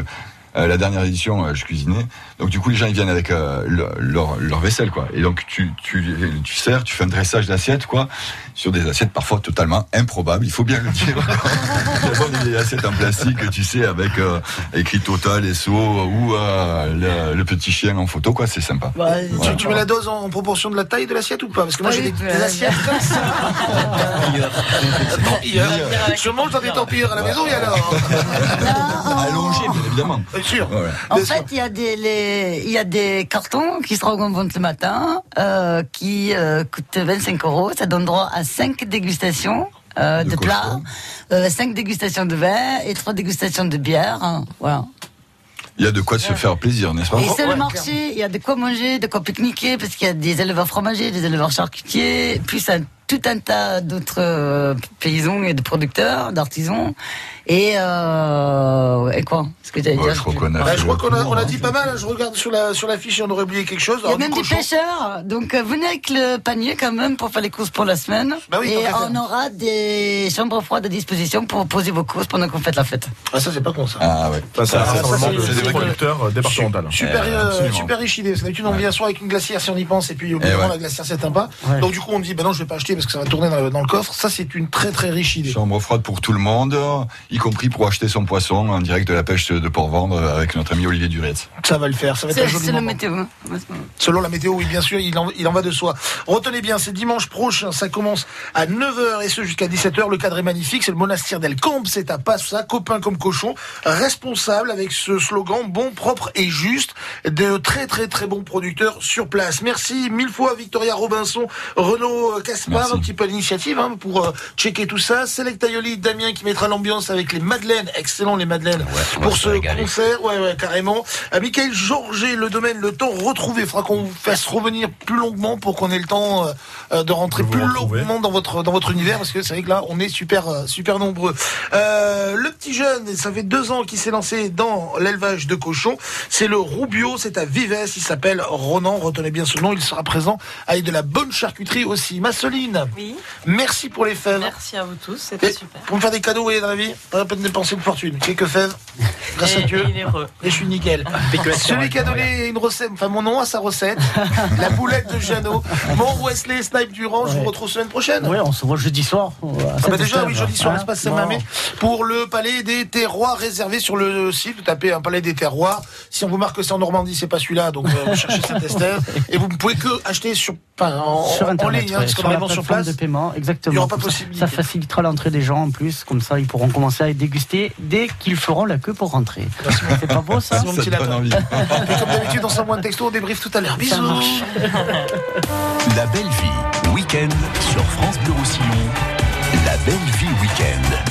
euh, la dernière édition, euh, je cuisinais. Donc du coup les gens ils viennent avec euh, le- leur, leur vaisselle quoi. Et donc tu tu tu sers, tu fais un dressage d'assiettes quoi sur des assiettes parfois totalement improbables. Il faut bien le dire. [laughs] D'abord des assiettes en plastique, tu sais, avec euh, écrit Total, SO ou euh, le, le petit chien en photo quoi. C'est sympa. Bah, Tu, tu mets la dose en, en proportion de la taille de l'assiette ou pas? Parce que moi j'ai des, assiettes comme ça. Tempilleur. Je mange dans des tempilleurs à la maison et alors? Allongé bien évidemment. Bien sûr. Voilà. En fait, il y a des les- il y a des cartons qui seront en vente ce matin, euh, qui euh, coûtent 25 euros. Ça donne droit à 5 dégustations. euh, de, plats, 5 dégustations de vin et 3 dégustations de bière. hein, voilà. Il y a de quoi se faire plaisir, n'est-ce pas Et c'est le marché, il y a de quoi manger, de quoi pique-niquer, parce qu'il y a des éleveurs fromagers, des éleveurs charcutiers, plus un, tout un tas d'autres euh, paysans et de producteurs, d'artisans. Et, euh, et quoi Ce que j'allais dire je crois qu'on a Bah, fait je crois le qu'on a, tour, on a hein, dit c'est pas mal. hein. Je regarde sur la sur la fiche et on aurait oublié quelque chose. Il y a même des pêcheurs, donc euh, venez avec le panier quand même pour faire les courses pour la semaine. Bah oui, et on aura des chambres froides à disposition pour poser vos courses pendant qu'on fait la fête. Ah ça c'est pas con ça. Ah ouais. Ça, ça, Ah, c'est c'est- c'est- des producteurs euh, départementales. Super, Eh, euh, super riche idée. Que d'habitude, on vient soit avec une glacière si on y pense, et puis au bout Eh d'un moment, ouais. la glacière c'est sympa. Ouais. Donc du coup, on dit, ben non, je vais pas acheter parce que ça va tourner dans le, coffre. Ça, c'est une très très riche idée. Chambre froide pour tout le monde, compris pour acheter son poisson en direct de la pêche de Port-Vendre avec notre ami Olivier Duretz. Ça va le faire. Ça va être un C'est joli moment. météo. hein. Selon la météo, oui, bien sûr, il en, il en va de soi. Retenez bien, c'est dimanche prochain, ça commence à 9h et ce jusqu'à 17h. Le cadre est magnifique, c'est le monastère d'El Camp, c'est à Passa, copain comme cochon, responsable avec ce slogan bon, propre et juste, de très très très bons producteurs sur place. Merci mille fois Victoria Robinson, Renaud Caspar, Merci. un petit peu à l'initiative hein, pour euh, checker tout ça. Select Aioli, Damien qui mettra l'ambiance avec les Madeleines, excellent les Madeleines, pour ce régaler. concert, ouais ouais carrément. À Michael Georget, le domaine, le temps retrouvé, faudra qu'on vous fasse revenir plus longuement pour qu'on ait le temps euh, euh, de rentrer plus retrouver. longuement dans votre dans votre univers parce que c'est vrai que là on est super euh, super nombreux. Euh, le petit jeune, ça fait deux ans qu'il s'est lancé dans l'élevage de cochons. C'est le Roubio, c'est à Vives, il s'appelle Ronan. Retenez bien ce nom, il sera présent avec de la bonne charcuterie aussi. Masseline. Oui. Merci pour les fèves. Merci à vous tous, c'était super. Pour me faire des cadeaux, vous voyez, dans la vie, pas la peine de dépenser une fortune. Quelques fèves, grâce à Et- Dieu. Et je suis nickel. Spéculation, Celui qui a donné une recette, enfin mon nom à sa recette, la boulette de Jeannot. Mon Wesley Snipe Durand, je vous retrouve semaine prochaine. Ouais, on se voit jeudi soir. Ah bah déjà, oui, jeudi soir, l'espace Hein, Saint-Mamé, pour le Palais des Terroirs réservé sur le site. Vous tapez un Palais des Terroirs. Si on vous marque que c'est en Normandie, c'est pas celui-là, donc euh, vous cherchez Saint-Estève. Et vous ne pouvez que acheter sur, enfin, en, sur en Internet, ligne, hein, ouais, parce qu'on sur place. de paiement, exactement. Il y aura pas possibilité. Ça facilitera l'entrée des gens en plus, comme ça ils pourront commencer à déguster dès qu'ils feront la queue pour rentrer. C'est pas beau ça C'est mon petit lapin. Et comme d'habitude, on s'envoie un texto, on débrief tout à l'heure. Bisous. La belle vie, week-end sur France Bleu Roussillon. La belle vie week-end.